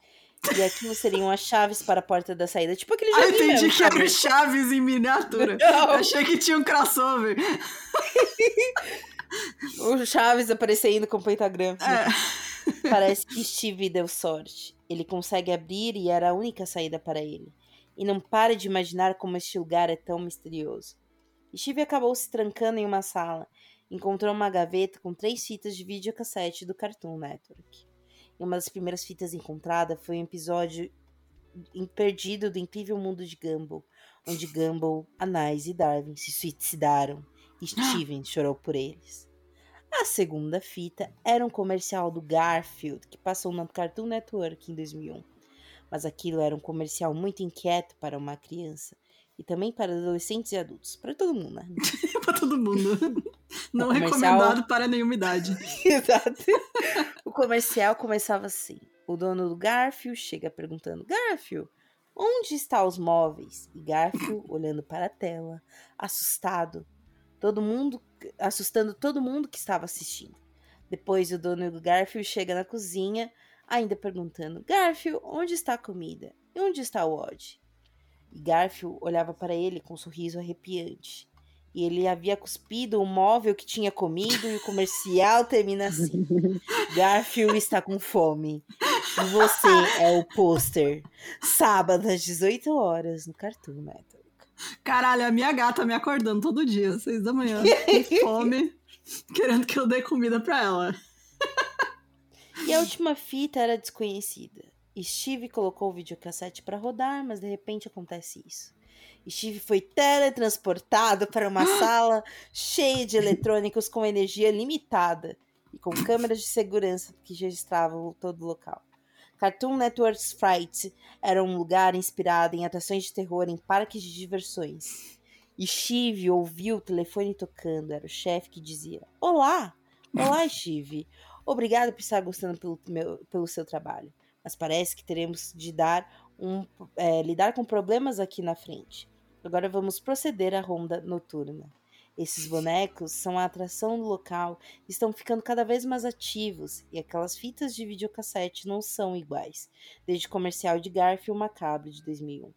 E aquilo seriam as chaves para a porta da saída. Tipo aquele Ah, eu joguinho entendi mesmo, que era sabe? o Chaves em miniatura. Não. Achei que tinha um crossover. O Chaves aparecendo com o pentagrama. É. Parece que Steve deu sorte. Ele consegue abrir e era a única saída para ele. E não para de imaginar como este lugar é tão misterioso. Steve acabou se trancando em uma sala. Encontrou uma gaveta com três fitas de videocassete do Cartoon Network. E uma das primeiras fitas encontrada foi um episódio perdido do incrível mundo de Gumball, onde Gumball, Anais e Darwin se suicidaram e Steven chorou por eles. A segunda fita era um comercial do Garfield que passou no Cartoon Network em 2001. Mas aquilo era um comercial muito inquieto para uma criança e também para adolescentes e adultos, para todo mundo, né? pra todo mundo. Não O comercial- recomendado para nenhuma idade. Exato. O comercial começava assim: o dono do Garfield chega perguntando: Garfield, onde estão os móveis? E Garfield olhando para a tela, assustado, todo mundo, assustando todo mundo que estava assistindo. Depois o dono do Garfield chega na cozinha, ainda perguntando: Garfield, onde está a comida? E onde está o Odd? E Garfield olhava para ele com um sorriso arrepiante. E ele havia cuspido o móvel que tinha comido e o comercial termina assim. Garfield está com fome. E você é o pôster. Sábado às 18 horas no Cartoon Network. Caralho, a minha gata me acordando todo dia, seis da manhã, com fome, querendo que eu dê comida pra ela. E a última fita era desconhecida. Steve colocou o videocassete para rodar, mas de repente acontece isso. Steve foi teletransportado para uma sala cheia de eletrônicos com energia limitada e com câmeras de segurança que registravam todo o local. Cartoon Network Fright era um lugar inspirado em atrações de terror em parques de diversões. Steve ouviu o telefone tocando, era o chefe que dizia: Olá! Olá, Steve! Obrigado por estar gostando pelo, meu- pelo seu trabalho, mas parece que teremos de dar um, é, lidar com problemas aqui na frente. Agora vamos proceder à ronda noturna. Esses bonecos são a atração do local estão ficando cada vez mais ativos, e aquelas fitas de videocassete não são iguais, desde o comercial de Garfield Macabro de 2001.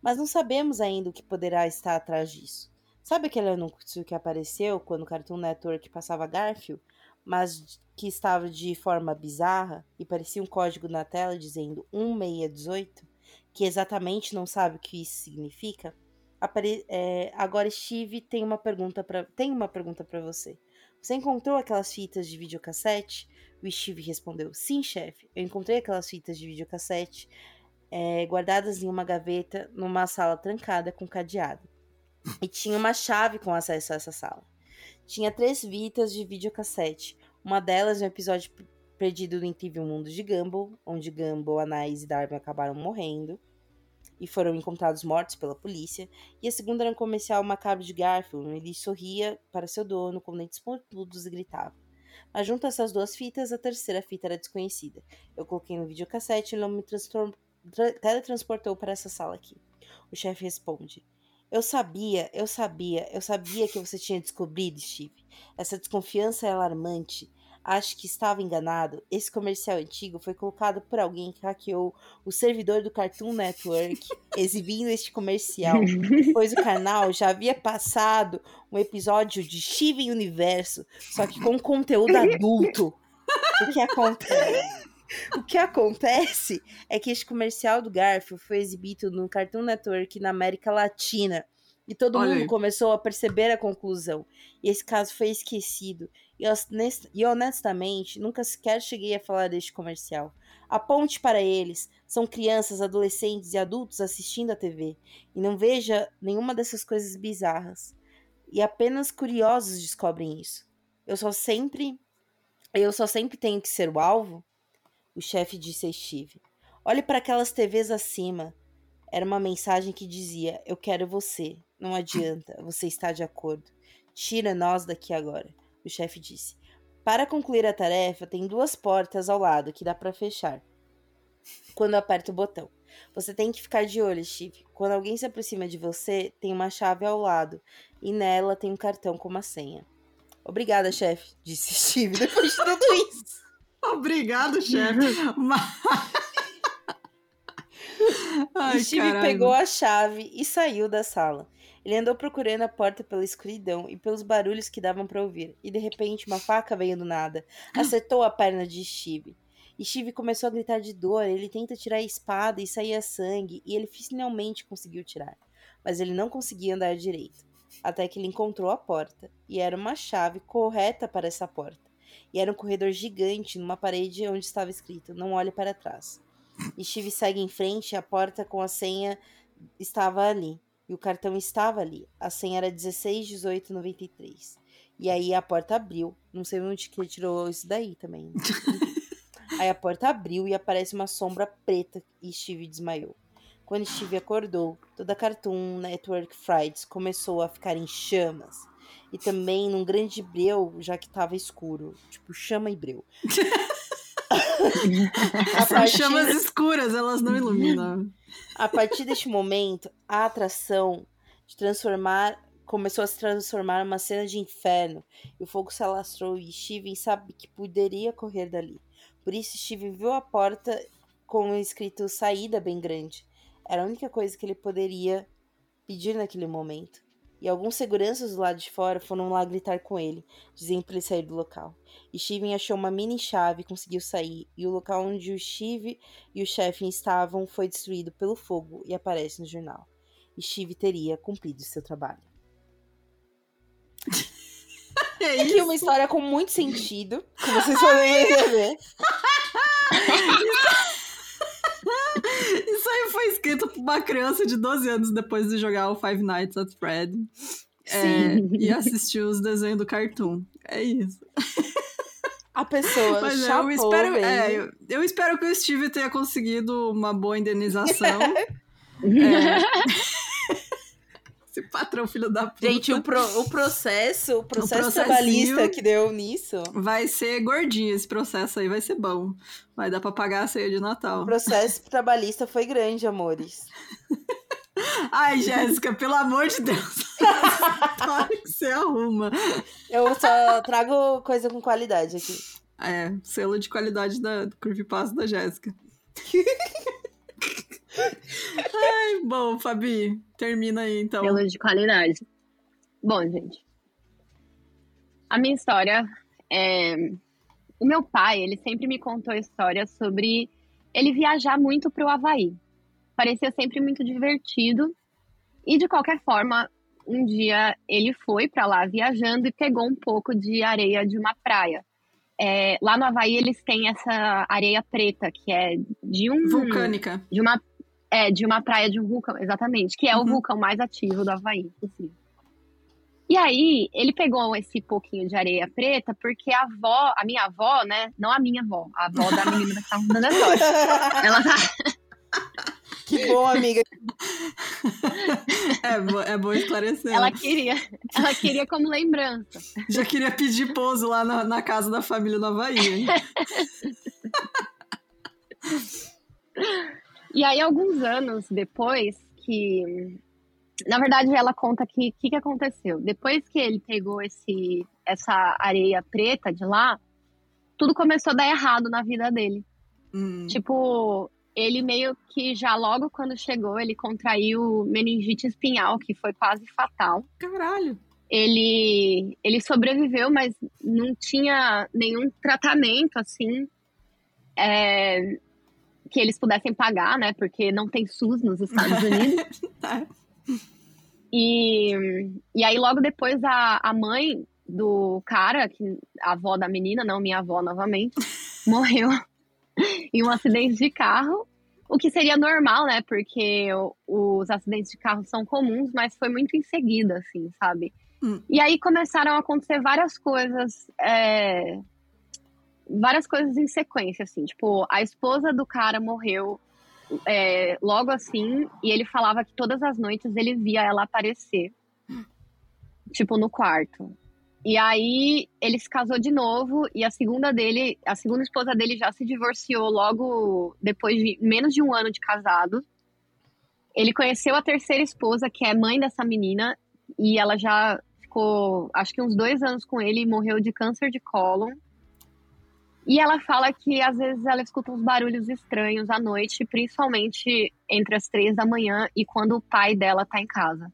Mas não sabemos ainda o que poderá estar atrás disso. Sabe aquele anúncio que apareceu quando o Cartoon Network passava Garfield, mas que estava de forma bizarra e parecia um código na tela dizendo 1618, que exatamente não sabe o que isso significa? Apare- é, agora Steve tem uma pergunta para tem uma pergunta para você. Você encontrou aquelas fitas de videocassete? O Steve respondeu: Sim, chefe. Eu encontrei aquelas fitas de videocassete é, guardadas em uma gaveta numa sala trancada com cadeado. E tinha uma chave com acesso a essa sala. Tinha três fitas de videocassete. Uma delas um episódio perdido do incrível mundo de Gumball, onde Gumball, Anais e Darwin acabaram morrendo e foram encontrados mortos pela polícia. E a segunda era um comercial macabro de Garfield, onde ele sorria para seu dono com dentes pontudos e gritava. Mas junto a essas duas fitas, a terceira fita era desconhecida. Eu coloquei no videocassete e ele me teletransportou para essa sala aqui. O chefe responde: Eu sabia, eu sabia, eu sabia que você tinha descobrido, Steve. Essa desconfiança é alarmante. Acho que estava enganado. Esse comercial antigo foi colocado por alguém que hackeou o servidor do Cartoon Network, exibindo este comercial, pois o canal já havia passado um episódio de Steven Universo, só que com conteúdo adulto. O que acontece? O que acontece é que este comercial do Garfield foi exibido no Cartoon Network na América Latina. E todo Olha mundo aí. começou a perceber a conclusão. E esse caso foi esquecido. E, honest- honestamente, nunca sequer cheguei a falar deste comercial. Aponte para eles. São crianças, adolescentes e adultos assistindo a TV. E não veja nenhuma dessas coisas bizarras. E apenas curiosos descobrem isso. Eu só sempre. Eu só sempre tenho que ser o alvo? O chefe disse a Steve. Olhe para aquelas TVs acima. Era uma mensagem que dizia: Eu quero você. Não adianta, você está de acordo. Tira nós daqui agora. O chefe disse. Para concluir a tarefa, tem duas portas ao lado que dá para fechar. Quando aperta o botão. Você tem que ficar de olho, Steve. Quando alguém se aproxima de você, tem uma chave ao lado e nela tem um cartão com uma senha. Obrigada, chefe, disse Steve depois de tudo isso. Obrigado, chefe. Mas- Ai, Steve caralho. pegou a chave e saiu da sala. Ele andou procurando a porta pela escuridão e pelos barulhos que davam para ouvir, e de repente uma faca veio do nada, acertou a perna de Steve. E Steve começou a gritar de dor, ele tenta tirar a espada e saía sangue, e ele finalmente conseguiu tirar. Mas ele não conseguia andar direito, até que ele encontrou a porta, e era uma chave correta para essa porta. E era um corredor gigante numa parede onde estava escrito: Não olhe para trás. Steve segue em frente e a porta com a senha estava ali. E o cartão estava ali. A senha era 161893. E aí a porta abriu. Não sei onde que ele tirou isso daí também. aí a porta abriu e aparece uma sombra preta e Steve desmaiou. Quando Steve acordou, toda a Cartoon Network Fridays começou a ficar em chamas. E também num grande breu, já que tava escuro. Tipo, chama e breu. São partir... chamas escuras, elas não iluminam. A partir deste momento, a atração de transformar começou a se transformar numa cena de inferno e o fogo se alastrou e Steven sabe que poderia correr dali. Por isso Steven viu a porta com escrito saída bem grande. Era a única coisa que ele poderia pedir naquele momento. E alguns seguranças do lado de fora foram lá gritar com ele, dizendo para ele sair do local. Steven achou uma mini chave e conseguiu sair, e o local onde o Steve e o chefe estavam foi destruído pelo fogo e aparece no jornal. Steve teria cumprido seu trabalho. É Aqui uma história com muito sentido, como vocês podem perceber. Aí foi escrito por uma criança de 12 anos depois de jogar o Five Nights at Fred. É, e assistir os desenhos do Cartoon. É isso. A pessoa Mas chapou, eu espero, é, eu, eu, espero que o Steve tenha conseguido uma boa indenização. é. Esse patrão filho da puta. Gente, o, pro, o processo, o processo o trabalhista que deu nisso. Vai ser gordinho esse processo aí, vai ser bom. Vai dar pra pagar a ceia de Natal. O processo trabalhista foi grande, amores. Ai, Jéssica, pelo amor de Deus. Que você arruma. Eu só trago coisa com qualidade aqui. É, selo de qualidade da Creepypasta da Jéssica. Ai, bom, Fabi, termina aí então. Selo de qualidade. Bom, gente. A minha história é. O meu pai, ele sempre me contou histórias sobre ele viajar muito para o Havaí. Parecia sempre muito divertido. E de qualquer forma, um dia ele foi para lá viajando e pegou um pouco de areia de uma praia. É, lá no Havaí eles têm essa areia preta, que é de um. Vulcânica. De uma é, de uma praia de um vulcão, exatamente, que é uhum. o vulcão mais ativo do Havaí, inclusive. E aí, ele pegou esse pouquinho de areia preta, porque a avó, a minha avó, né? Não a minha avó, a avó da menina que tava dando a história. Ela tá. Que bom, amiga. É, bo é bom esclarecer. Ela queria, ela queria como lembrança. Já queria pedir pouso lá na, na casa da família no Havaí, hein? E aí, alguns anos depois que. Na verdade, ela conta que o que, que aconteceu. Depois que ele pegou esse, essa areia preta de lá, tudo começou a dar errado na vida dele. Hum. Tipo, ele meio que já logo quando chegou, ele contraiu meningite espinhal, que foi quase fatal. Caralho! Ele, ele sobreviveu, mas não tinha nenhum tratamento, assim. É, que eles pudessem pagar, né? Porque não tem SUS nos Estados Unidos. Tá. e, e aí, logo depois, a, a mãe do cara, que, a avó da menina, não minha avó novamente, morreu em um acidente de carro. O que seria normal, né? Porque os acidentes de carro são comuns, mas foi muito em seguida, assim, sabe? Hum. E aí começaram a acontecer várias coisas é, várias coisas em sequência, assim. Tipo, a esposa do cara morreu é, logo assim, e ele falava que todas as noites ele via ela aparecer, tipo, no quarto. E aí ele se casou de novo e a segunda dele, a segunda esposa dele já se divorciou logo depois de menos de um ano de casado. Ele conheceu a terceira esposa, que é mãe dessa menina, e ela já ficou, acho que uns dois anos com ele e morreu de câncer de cólon. E ela fala que às vezes ela escuta uns barulhos estranhos à noite, principalmente entre as três da manhã e quando o pai dela tá em casa.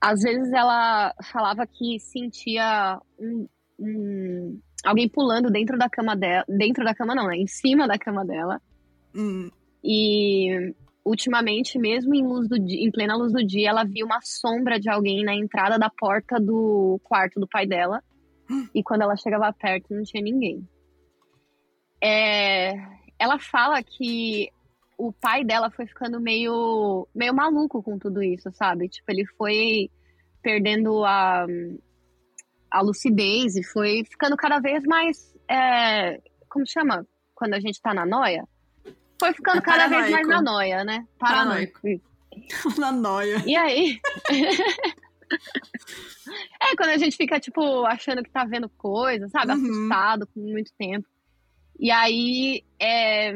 Às vezes ela falava que sentia um, um, alguém pulando dentro da cama dela, dentro da cama não, né? Em cima da cama dela. Hum. E ultimamente, mesmo em, luz do dia, em plena luz do dia, ela viu uma sombra de alguém na entrada da porta do quarto do pai dela. E quando ela chegava perto, não tinha ninguém. É, ela fala que o pai dela foi ficando meio, meio maluco com tudo isso, sabe? Tipo, ele foi perdendo a, a lucidez e foi ficando cada vez mais. É, como chama? Quando a gente tá na noia? Foi ficando É cada vez mais paranoico. na noia, né? Paranoico. Isso. Na noia. E aí? é, quando a gente fica, tipo, achando que tá vendo coisa, sabe? Uhum. Assustado com muito tempo. E aí, é...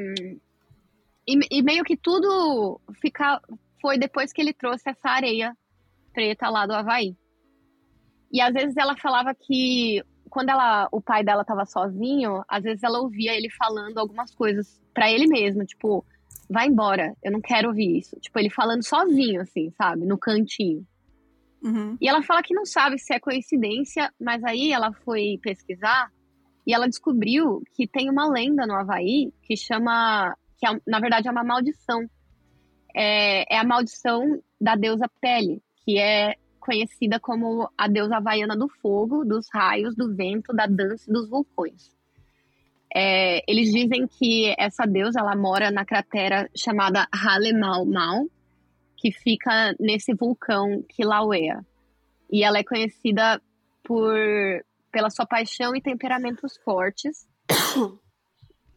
e, e meio que tudo fica... foi depois que ele trouxe essa areia preta lá do Havaí. E às vezes ela falava que quando ela, o pai dela tava sozinho, às vezes ela ouvia ele falando algumas coisas pra ele mesmo, tipo, vai embora, eu não quero ouvir isso. Tipo, ele falando sozinho, assim, sabe? No cantinho. Uhum. E ela fala que não sabe se é coincidência, mas aí ela foi pesquisar e ela descobriu que tem uma lenda no Havaí que chama. que é, na verdade é uma maldição. É, é a maldição da deusa Pele, que é conhecida como a deusa havaiana do fogo, dos raios, do vento, da dança e dos vulcões. É, eles dizem que essa deusa ela mora na cratera chamada Halemal Mal, que fica nesse vulcão Kilauea. E ela é conhecida por pela sua paixão e temperamentos fortes.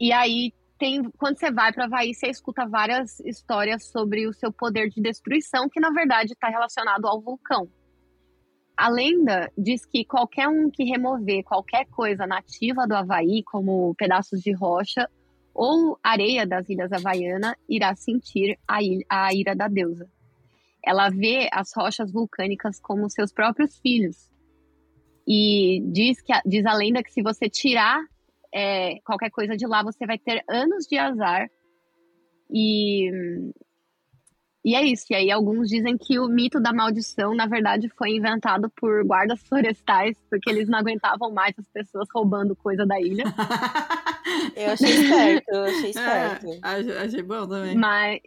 e aí tem quando você vai para Havaí, você escuta várias histórias sobre o seu poder de destruição, que na verdade está relacionado ao vulcão. A lenda diz que qualquer um que remover qualquer coisa nativa do Havaí, como pedaços de rocha ou areia das ilhas Havaianas, irá sentir a, ilha, a ira da deusa. Ela vê as rochas vulcânicas como seus próprios filhos. E diz, que, diz a lenda que se você tirar é, qualquer coisa de lá, você vai ter anos de azar. E, e é isso. E aí alguns dizem que o mito da maldição, na verdade, foi inventado por guardas florestais, porque eles não aguentavam mais as pessoas roubando coisa da ilha. Eu achei esperto, eu achei esperto. É, achei, achei bom também. Mas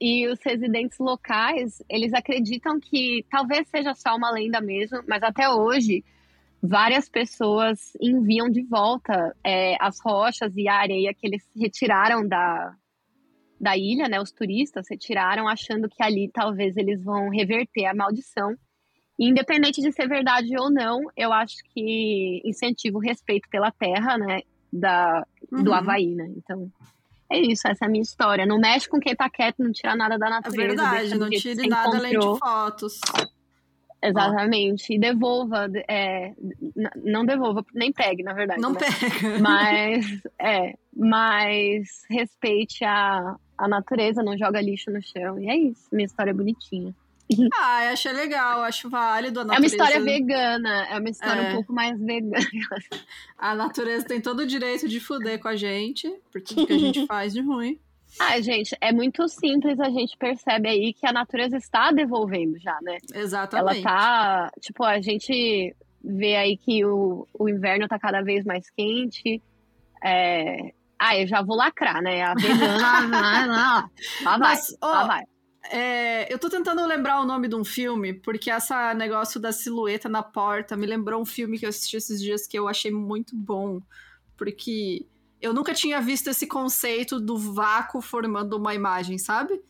e os residentes locais, eles acreditam que talvez seja só uma lenda mesmo, mas até hoje várias pessoas enviam de volta é, as rochas e a areia que eles retiraram da, da ilha, né? Os turistas retiraram achando que ali talvez eles vão reverter a maldição. E, independente de ser verdade ou não, eu acho que incentiva o respeito pela terra, né? Da, do Uhum. Havaí, né? Então, é isso, essa é a minha história. Não mexe com quem tá quieto, não tira nada da É natureza. verdade, deixa do não tire nada além encontrou. de fotos. Exatamente. E devolva, é, não devolva, nem pegue, na verdade. Não né? pega. Mas, é, mas respeite a, a natureza, não joga lixo no chão. E é isso, minha história é bonitinha. Ah, eu achei legal, acho válido. A É uma natureza, história vegana, é uma história É. um pouco mais vegana. A natureza tem todo o direito de fuder com a gente, por tudo que a gente faz de ruim. Ah, gente, é muito simples, a gente percebe aí que a natureza está devolvendo já, né? Ela Exatamente. tá. Tipo, a gente vê aí que o, o inverno tá cada vez mais quente. É... Ah, eu já vou lacrar, né? A vegana. lá, lá, lá vai. Mas, lá ó, vai. É, eu tô tentando lembrar o nome de um filme, porque essa negócio da silhueta na porta me lembrou um filme que eu assisti esses dias que eu achei muito bom. Porque eu nunca tinha visto esse conceito do vácuo formando uma imagem, sabe?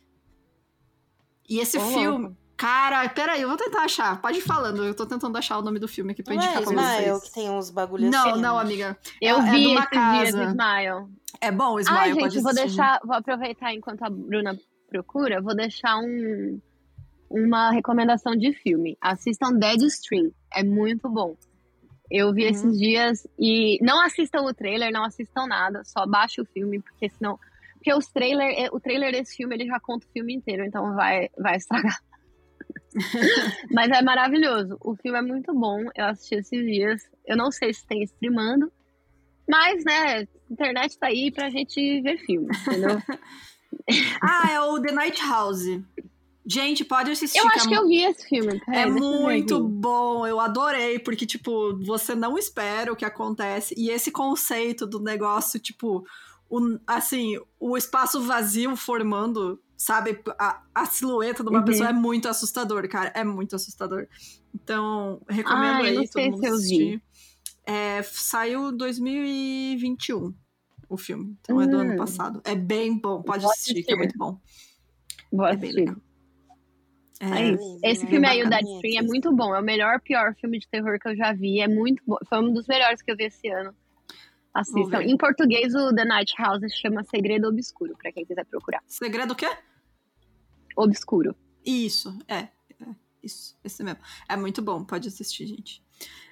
E esse filme. louco. Cara, peraí, eu vou tentar achar. Pode ir falando, eu tô tentando achar o nome do filme aqui pra Não é indicar pra Smile vocês. que tem uns bagulhos Não, assim? não, amiga. Eu é vi uma esses dias casa. no Smile. É bom o Smile, Ah, pode gente, vou deixar. Vou aproveitar enquanto a Bruna procura, vou deixar um, uma recomendação de filme. Assistam Deadstream. É muito bom. Eu vi Uhum. esses dias e não assistam o trailer, não assistam nada, só baixe o filme, porque senão. Porque os trailer, o trailer desse filme ele já conta o filme inteiro, então vai, vai estragar. Mas é maravilhoso. O filme é muito bom. Eu assisti esses dias. Eu não sei se tem streamando. Mas, né, a internet tá aí pra gente ver filme, entendeu? Ah, é o The Night House. Gente, pode assistir. Eu que acho é que eu vi esse filme. Peraí, É muito bom, eu adorei, porque, tipo, você não espera o que acontece. E esse conceito do negócio, tipo, o- assim, o espaço vazio formando, sabe, a, a silhueta de uma Uhum. pessoa é muito assustador, cara. É muito assustador. Então, recomendo Ah, não aí todo mundo se assistir. É, saiu 2021. o filme. Então é do ano Hum. passado. É bem bom, pode Vou assistir, que é muito bom. Vou É bem legal. É, É isso. Esse É filme aí, o. Dead Spring, é muito bom. É o melhor, pior filme de terror que eu já vi. É muito bom. Foi um dos melhores que eu vi esse ano. Assistam. Em português, o The Night House chama Segredo Obscuro, pra quem quiser procurar. Segredo o quê? Obscuro. Isso, é, é. Isso, esse mesmo. É muito bom, pode assistir, gente.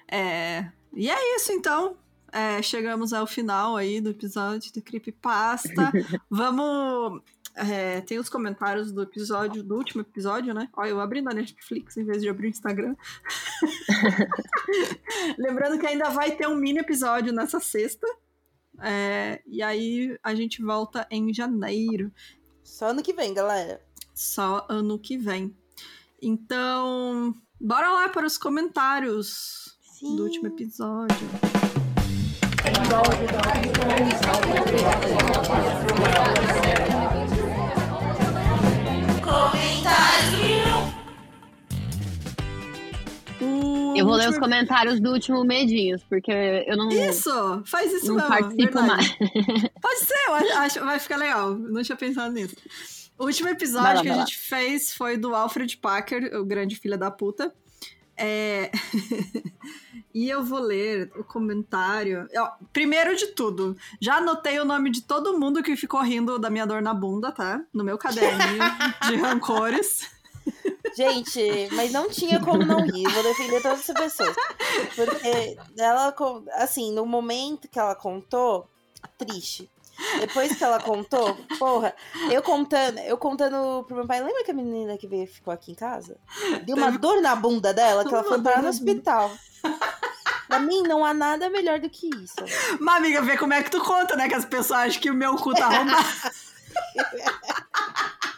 É, e é isso, então. É, chegamos ao final aí do episódio do Creepypasta. Vamos. É, tem os comentários do episódio, do último episódio, né? Olha, eu abri na Netflix em vez de abrir o Instagram. Lembrando que ainda vai ter um mini episódio nessa sexta. É, e aí a gente volta em janeiro. Só ano que vem, galera. Só ano que vem. Então, bora lá para os comentários Sim. do último episódio. Eu vou ler os comentários do último Medinhos, porque eu não, Isso! Faz isso não mesmo. participo verdade. mais. Pode ser, eu acho, vai ficar legal. Não tinha pensado nisso. O último episódio lá, que a vai lá. gente fez foi do Alfred Packer, o grande filho da puta. É... e eu vou ler o comentário. Ó, primeiro de tudo, já anotei o nome de todo mundo que ficou rindo da minha dor na bunda, tá? No meu caderninho de rancores. Gente, mas não tinha como não rir. Eu Vou defender todas essas pessoas. Porque ela, assim, no momento que ela contou, triste. Depois que ela contou, porra, eu contando, eu contando pro meu pai, lembra que a menina que veio ficou aqui em casa? Deu uma dor na bunda dela que ela foi parar no hospital. Pra mim, não há nada melhor do que isso. Mas, amiga, vê como é que tu conta, né? Que as pessoas acham que o meu cu tá arrombado.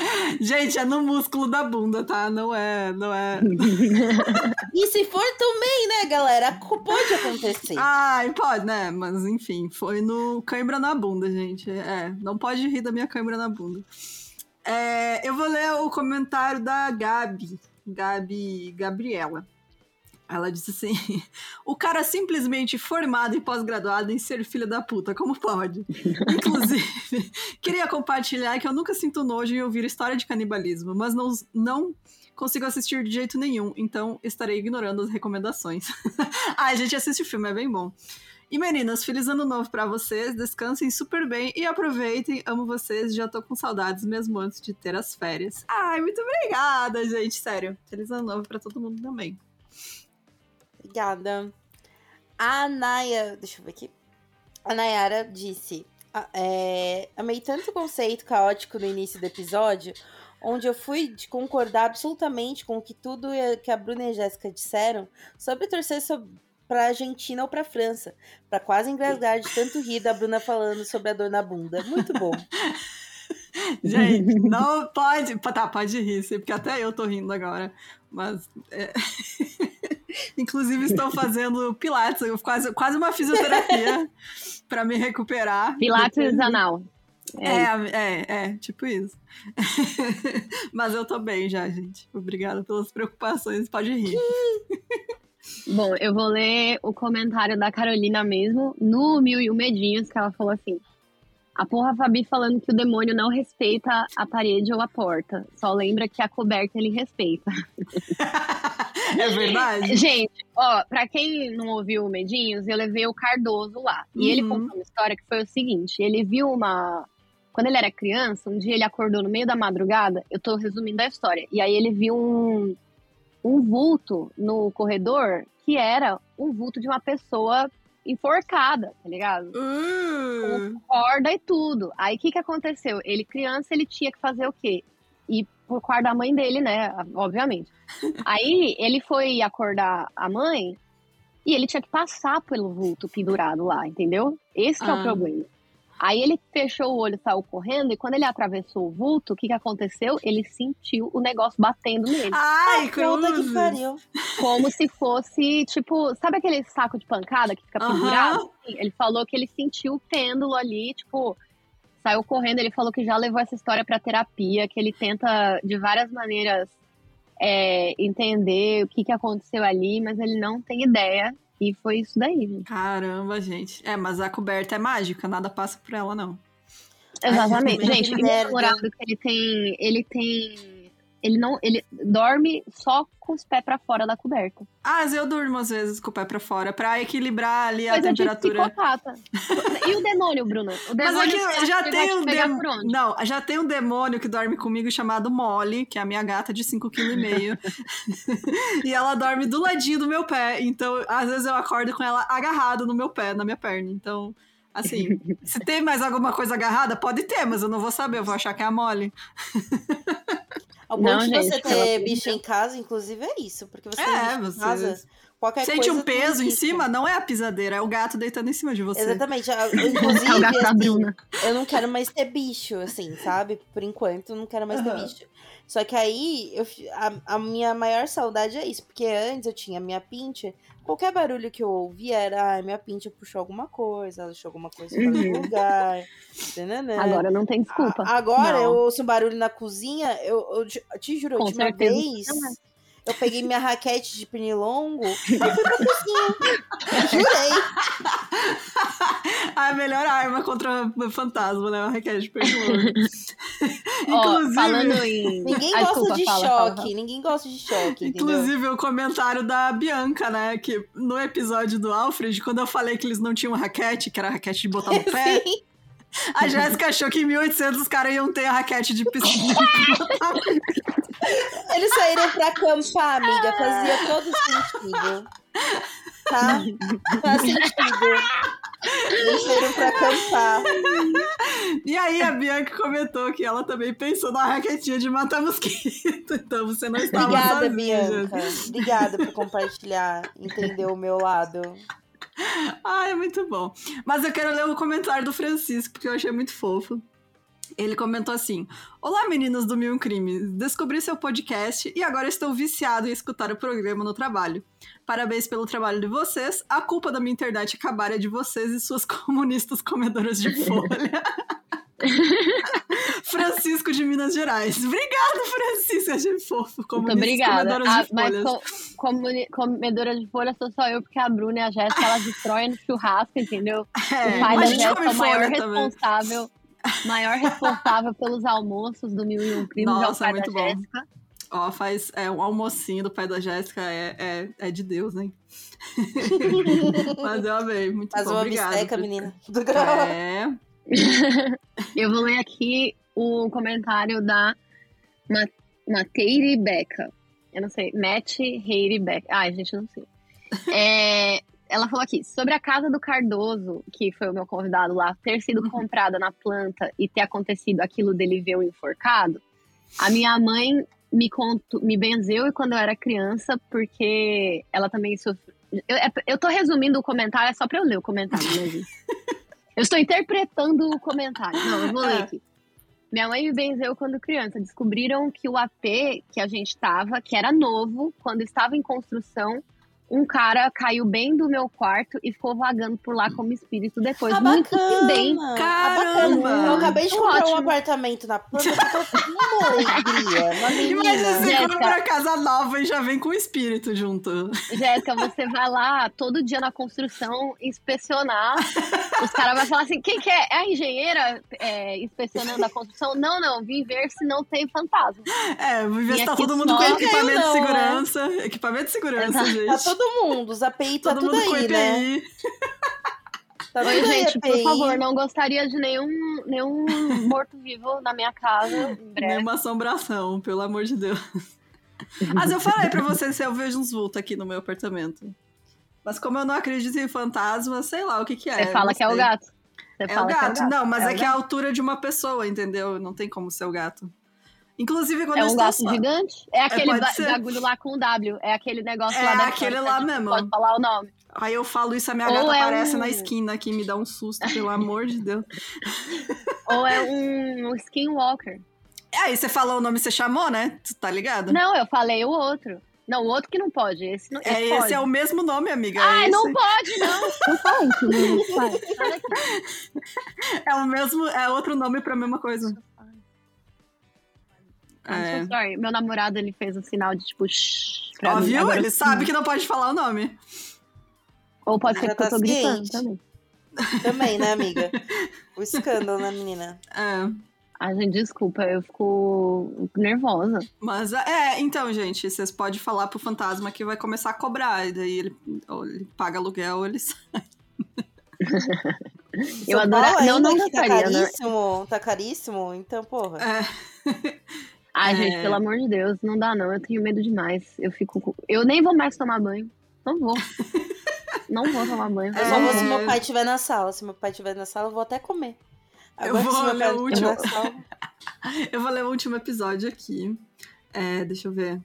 Gente, é no músculo da bunda, tá? Não é, não é. E se for também, né, galera? Pode acontecer. Ai, pode, né? Mas enfim, foi no cãibra na bunda, gente. É, não pode rir da minha cãibra na bunda. É, eu vou ler o comentário da Gabi. Gabi Gabriela. Ela disse assim: o cara simplesmente formado e pós-graduado em ser filho da puta, como pode? Inclusive, queria compartilhar que eu nunca sinto nojo em ouvir história de canibalismo, mas não, não consigo assistir de jeito nenhum, então estarei ignorando as recomendações. Ai, gente, assiste o filme, é bem bom. E meninas, feliz ano novo pra vocês, descansem super bem e aproveitem, amo vocês, já tô com saudades mesmo antes de ter as férias. Ai, muito obrigada, gente, sério. Feliz ano novo pra todo mundo também. Obrigada. A Naya, deixa eu ver aqui. A Nayara disse: "Ah, é, Amei tanto o conceito caótico no início do episódio, onde eu fui de concordar absolutamente com o que tudo que a Bruna e a Jéssica disseram sobre torcer sob- pra Argentina ou pra França, pra quase engasgar de tanto rir da Bruna falando sobre a dor na bunda. Muito bom. Gente, não pode. Tá, pode rir, porque até eu tô rindo agora. Mas. é, Inclusive, estou fazendo pilates, quase, quase uma fisioterapia pra me recuperar. Pilates Depois- anal. É, É, é, é, tipo isso. Mas eu tô bem já, gente. Obrigada pelas preocupações, pode rir. Bom, eu vou ler o comentário da Carolina mesmo, no Mil e Um Medinhos, que ela falou assim: A porra Fabi falando que o demônio não respeita a parede ou a porta. Só lembra que a coberta ele respeita. É verdade? Gente, ó, pra quem não ouviu o Medinhos, eu levei o Cardoso lá. E ele Uhum. contou uma história que foi o seguinte: ele viu uma. Quando ele era criança, um dia ele acordou no meio da madrugada, eu tô resumindo a história, e aí ele viu um, um vulto no corredor que era um vulto de uma pessoa enforcada, tá ligado? Uh, Com corda e tudo. Aí o que que aconteceu? Ele, criança, ele tinha que fazer o quê? Ir por quarto da mãe dele, né? Obviamente. Aí ele foi acordar a mãe e ele tinha que passar pelo vulto pendurado lá, entendeu? Esse que é Ah. o problema. Aí ele fechou o olho, saiu correndo, e quando ele atravessou o vulto, o que que aconteceu? Ele sentiu o negócio batendo nele. Ai, Puta que pariu. Como se fosse, tipo, sabe aquele saco de pancada que fica pendurado? Ele falou que ele sentiu o pêndulo ali, tipo, saiu correndo. Ele falou que já levou essa história pra terapia, que ele tenta de várias maneiras é, entender o que, que aconteceu ali, mas ele não tem ideia. E foi isso daí, gente. Caramba, gente. É, mas a coberta é mágica, nada passa por ela, não. Exatamente. Ai, gente, namorado que ele tem. Ele tem. Ele não. Ele dorme só com os pés pra fora da coberta. Ah, mas eu durmo às vezes com o pé pra fora, pra equilibrar ali a de temperatura. psicopata. E o demônio, Bruno? O Mas demônio é que você já tem um demônio. Não, já tem um demônio que dorme comigo chamado Molly, que é a minha gata de 5,5 kg. e ela dorme do ladinho do meu pé. Então, às vezes eu acordo com ela agarrada no meu pé, na minha perna. Então, assim, se tem mais alguma coisa agarrada, pode ter, mas eu não vou saber, eu vou achar que é a Molly. O bom Não, de gente, você ter bicho em casa, inclusive, é isso. Porque você É, você em casa, qualquer Sente coisa um peso em cima, não é a pisadeira, é o gato deitando em cima de você. Exatamente. Ah, É o Inclusive, gato da assim, Bruna. eu não quero mais ter bicho, assim, sabe? Por enquanto, eu não quero mais ter Aham. bicho. Só que aí, eu, a, a minha maior saudade é isso. Porque antes eu tinha minha pincher, qualquer barulho que eu ouvia era, ah, minha pincher puxou alguma coisa, ela deixou alguma coisa fora do Uhum. lugar. tananã. Agora não tem desculpa. A- Agora Não. eu ouço um barulho na cozinha, eu, eu te- te juro, a Com certeza. vez eu peguei minha raquete de pernilongo e fui pra cozinha. Jurei. a melhor arma contra fantasma, né? Uma raquete de pernilongo. Inclusive, falando em. Ninguém gosta desculpa, de fala, fala, choque, ninguém gosta de choque, entendeu? Inclusive, o comentário da Bianca, né? Que no episódio do Alfred, quando eu falei que eles não tinham raquete, que era raquete de botar no pé, Sim. A Jéssica achou que em 1800 os caras iam ter a raquete de piscina. Eles saíram pra acampar, amiga. Fazia todo sentido. Tá? Faz sentido. Eles saíram pra acampar. e aí a Bianca comentou que ela também pensou na raquetinha de matar mosquito. Então você não estava Obrigada, sozinha, Bianca. Obrigada por compartilhar, entender o meu lado. Ah, é muito bom. Mas eu quero ler o comentário do Francisco, porque eu achei muito fofo. Ele comentou assim: Olá, meninas do Mil Crimes. Descobri seu podcast e agora estou viciado em escutar o programa no trabalho. Parabéns pelo trabalho de vocês. A culpa da minha internet acabar é de vocês e suas comunistas comedoras de folha. Francisco de Minas Gerais. Obrigado, Francisco. Achei fofo. Muito obrigada. comedoras Ah, de mas folhas. co comuni- comedora de folha sou só eu, porque a Bruna e a Jéssica, elas destroem no churrasco, entendeu? É, o pai mas da a gente Jéssica é o maior também. responsável. Maior responsável pelos almoços do Mil e Um Crimes é o Nossa, pai muito da bom. Jéssica. Ó, faz é, um almocinho do pai da Jéssica é, é, é de Deus, hein? Mas eu amei, muito Faz bom. uma Obrigada. bisteca, menina. Do grau. É, Eu vou ler aqui o comentário da Ma Mateire Beca. Eu não sei, Matt Heire Beca. Ai, gente, eu não sei. É, ela falou aqui, sobre a casa do Cardoso, que foi o meu convidado lá, ter sido comprada na planta e ter acontecido aquilo dele ver o enforcado, a minha mãe me, contou, me benzeu e quando eu era criança, porque ela também sofreu. Eu, é- eu tô resumindo o comentário, é só pra eu ler o comentário, né? Eu estou interpretando o comentário. Não, eu vou ler É. aqui. Minha mãe me benzeu quando criança. Descobriram que o AP que a gente tava, que era novo, quando estava em construção, um cara caiu bem do meu quarto e ficou vagando por lá como espírito depois. Ah, Muito bacana. bem. Ah, Caramba. bacana. Eu acabei de comprar um Ótimo. apartamento na planta, Imagina você Jéssica. compra uma casa nova e já vem com o espírito junto. Jéssica, você vai lá todo dia na construção inspecionar. Os caras vão falar assim: quem que é? É a engenheira é, inspecionando a construção? Não, não, vim ver se não tem fantasma. É, vou ver se tá todo mundo com só- equipamento de segurança. Equipamento de segurança, Exato. gente. Tá todo mundo, os API tá Todo tudo mundo com aí, né? Tá Oi, tudo gente, por favor, não gostaria de nenhum, nenhum morto-vivo na minha casa. Nenhuma assombração, pelo amor de Deus. Mas eu falei pra você se eu vejo uns vultos aqui no meu apartamento. Mas como eu não acredito em fantasma, sei lá o que que é. Você fala não que é o gato. Você É o fala que gato. Não, mas é, o que é a gato. altura de uma pessoa, entendeu? Não tem como ser o gato. Inclusive, quando É um gato gigante? É aquele pode ba- ser. bagulho lá com o W. É aquele negócio É lá da aquele França, lá mesmo. Pode falar o nome. Aí eu falo isso, a minha Ou gata é aparece um- na esquina aqui me dá um susto, pelo amor de Deus. Ou é um, um skinwalker. Aí você falou o nome, você chamou, né? Tu tá ligado? Não, eu falei o outro. Não, o outro que não pode. Esse, não, É, esse, esse pode. é o mesmo nome, amiga. Ai, é, esse. não pode, não. Não não é o mesmo, é outro nome pra mesma coisa. I'm É. so sorry. Meu namorado, ele fez um sinal de tipo, shh, Ó, mim. viu? Agora Ele sim. sabe que não pode falar o nome. Ou pode ser porque tá eu tô gritando ciente. também. Também, né, amiga? O escândalo, né, menina? É. Ai, gente, desculpa, eu fico nervosa. Mas é, então, gente, vocês podem falar pro fantasma que vai começar a cobrar. E daí ele, ou ele paga aluguel ou ele sai. Eu Paulo não, ainda não que tá né? caríssimo, tá caríssimo, então, porra. É. Ai, É. gente, pelo amor de Deus, não dá não. Eu tenho medo demais. Eu fico. Eu nem vou mais tomar banho. Não vou. não vou tomar banho. Eu só vou se É. meu pai estiver na sala. Se meu pai estiver na sala, eu vou até comer. Eu Agora, vou se meu ler pai o último. sala... Eu vou ler o último episódio aqui. É, deixa eu ver.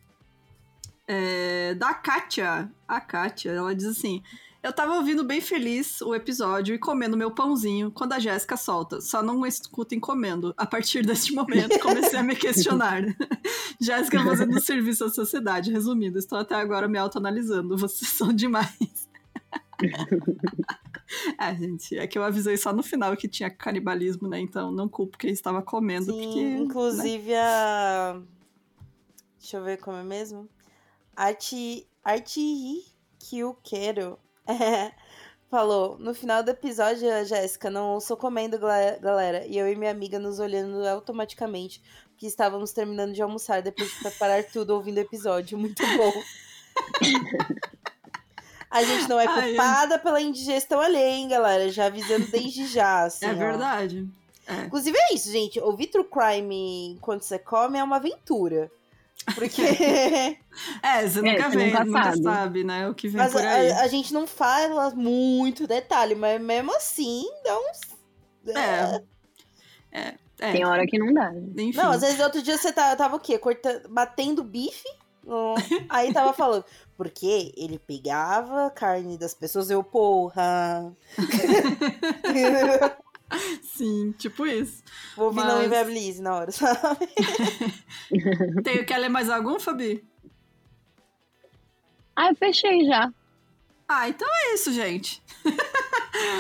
É, da Kátia. A Kátia, ela diz assim: Eu tava ouvindo bem feliz o episódio e comendo meu pãozinho quando a Jéssica solta. Só não escutem comendo. A partir deste momento, comecei a me questionar. Jéssica fazendo serviço à sociedade. Resumindo, estou até agora me autoanalisando. Vocês são demais. é, gente, é que eu avisei só no final que tinha canibalismo, né? Então não culpo quem estava comendo. Sim, porque, né? inclusive a... Deixa eu ver como é mesmo. Arti... Arti que eu quero. É, falou, no final do episódio, a Jéssica, não ouço comendo, galera. E eu e minha amiga nos olhando automaticamente, porque estávamos terminando de almoçar depois de preparar tudo ouvindo o episódio. Muito bom. A gente não é Ai, culpada pela indigestão alheia, hein, galera? Já avisando desde já, assim, É verdade. É. Inclusive é isso, gente. Ouvir true crime enquanto você come é uma aventura. Porque. É, você nunca você vê, nunca nunca sabe. sabe, né? O que vem mas por aí. a, a gente não fala muito detalhe, mas mesmo assim dá uns. É. É, Tem hora que não dá. enfim. Não, às vezes outro dia você tá- tava o quê? Cortando, batendo bife. Aí tava falando. Porque ele pegava a carne das pessoas, eu, porra. Sim, tipo isso. Vou ouvir não Mas- inviabilize na hora, sabe? Tem, quer ler mais algum, Fabi? Ah, eu fechei já. Ah, então é isso, gente.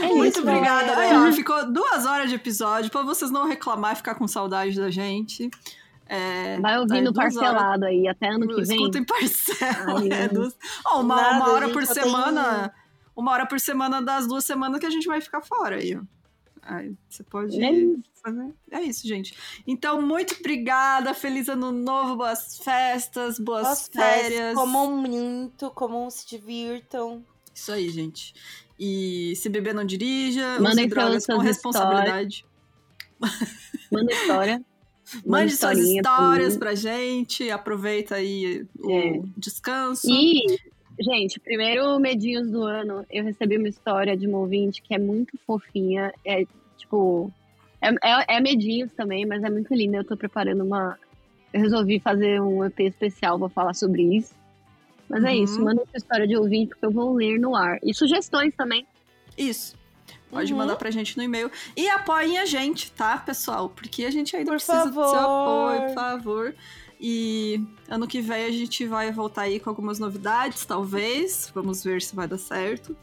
É Muito isso, obrigada. galera. Aí, ó, ficou duas horas de episódio pra vocês não reclamar e ficar com saudade da gente. É, Vai ouvindo duas horas. parcelado aí, até ano que vem. Escutem parcela. Ai, é, duas... Ó, uma, Nada, uma hora por só tem- semana. Uma hora por semana das duas semanas que a gente vai ficar fora aí. Aí você pode É isso. fazer. É isso, gente. Então, muito obrigada. Feliz ano novo, boas festas, boas Boas férias. Comam muito, comam, se divirtam. Isso aí, gente. E se beber, não dirija. Mandem use drogas com responsabilidade. Manda história. Mande suas pra histórias mim. pra gente. Aproveita aí o É. descanso. E, gente, primeiro medinhos do ano, eu recebi uma história de uma ouvinte que é muito fofinha. É, tipo, é, é, é medinhos também, mas é muito linda. Eu tô preparando uma. Eu resolvi fazer um EP especial pra falar sobre isso. Mas é Uhum. isso, manda sua história de ouvinte, porque eu vou ler no ar. E sugestões também. Isso. Pode Uhum. mandar pra gente no e-mail. E apoiem a gente, tá, pessoal? Porque a gente ainda Por precisa do seu favor. apoio, por favor. E ano que vem a gente vai voltar aí com algumas novidades, talvez. Vamos ver se vai dar certo.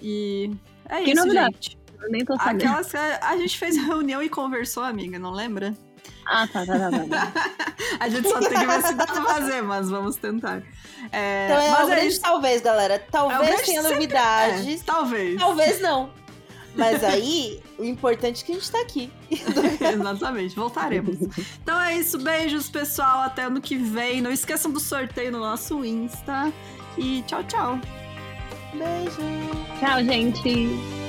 E é Que isso, novidade? gente. Eu nem tô sabendo. Aquelas que a gente fez reunião e conversou, amiga, não lembra? Ah, tá, tá, tá, tá. tá. A gente só tem que ver se dá pra fazer, mas vamos tentar. É, Então é mas o é grande isso. talvez, galera. Talvez grande tenha sempre- novidades. É, talvez. Talvez não. Mas aí, o importante é que a gente tá aqui. Exatamente, voltaremos. Então é isso, beijos, pessoal. Até ano que vem. Não esqueçam do sorteio no nosso Insta. E tchau, tchau. Beijo. Tchau, gente.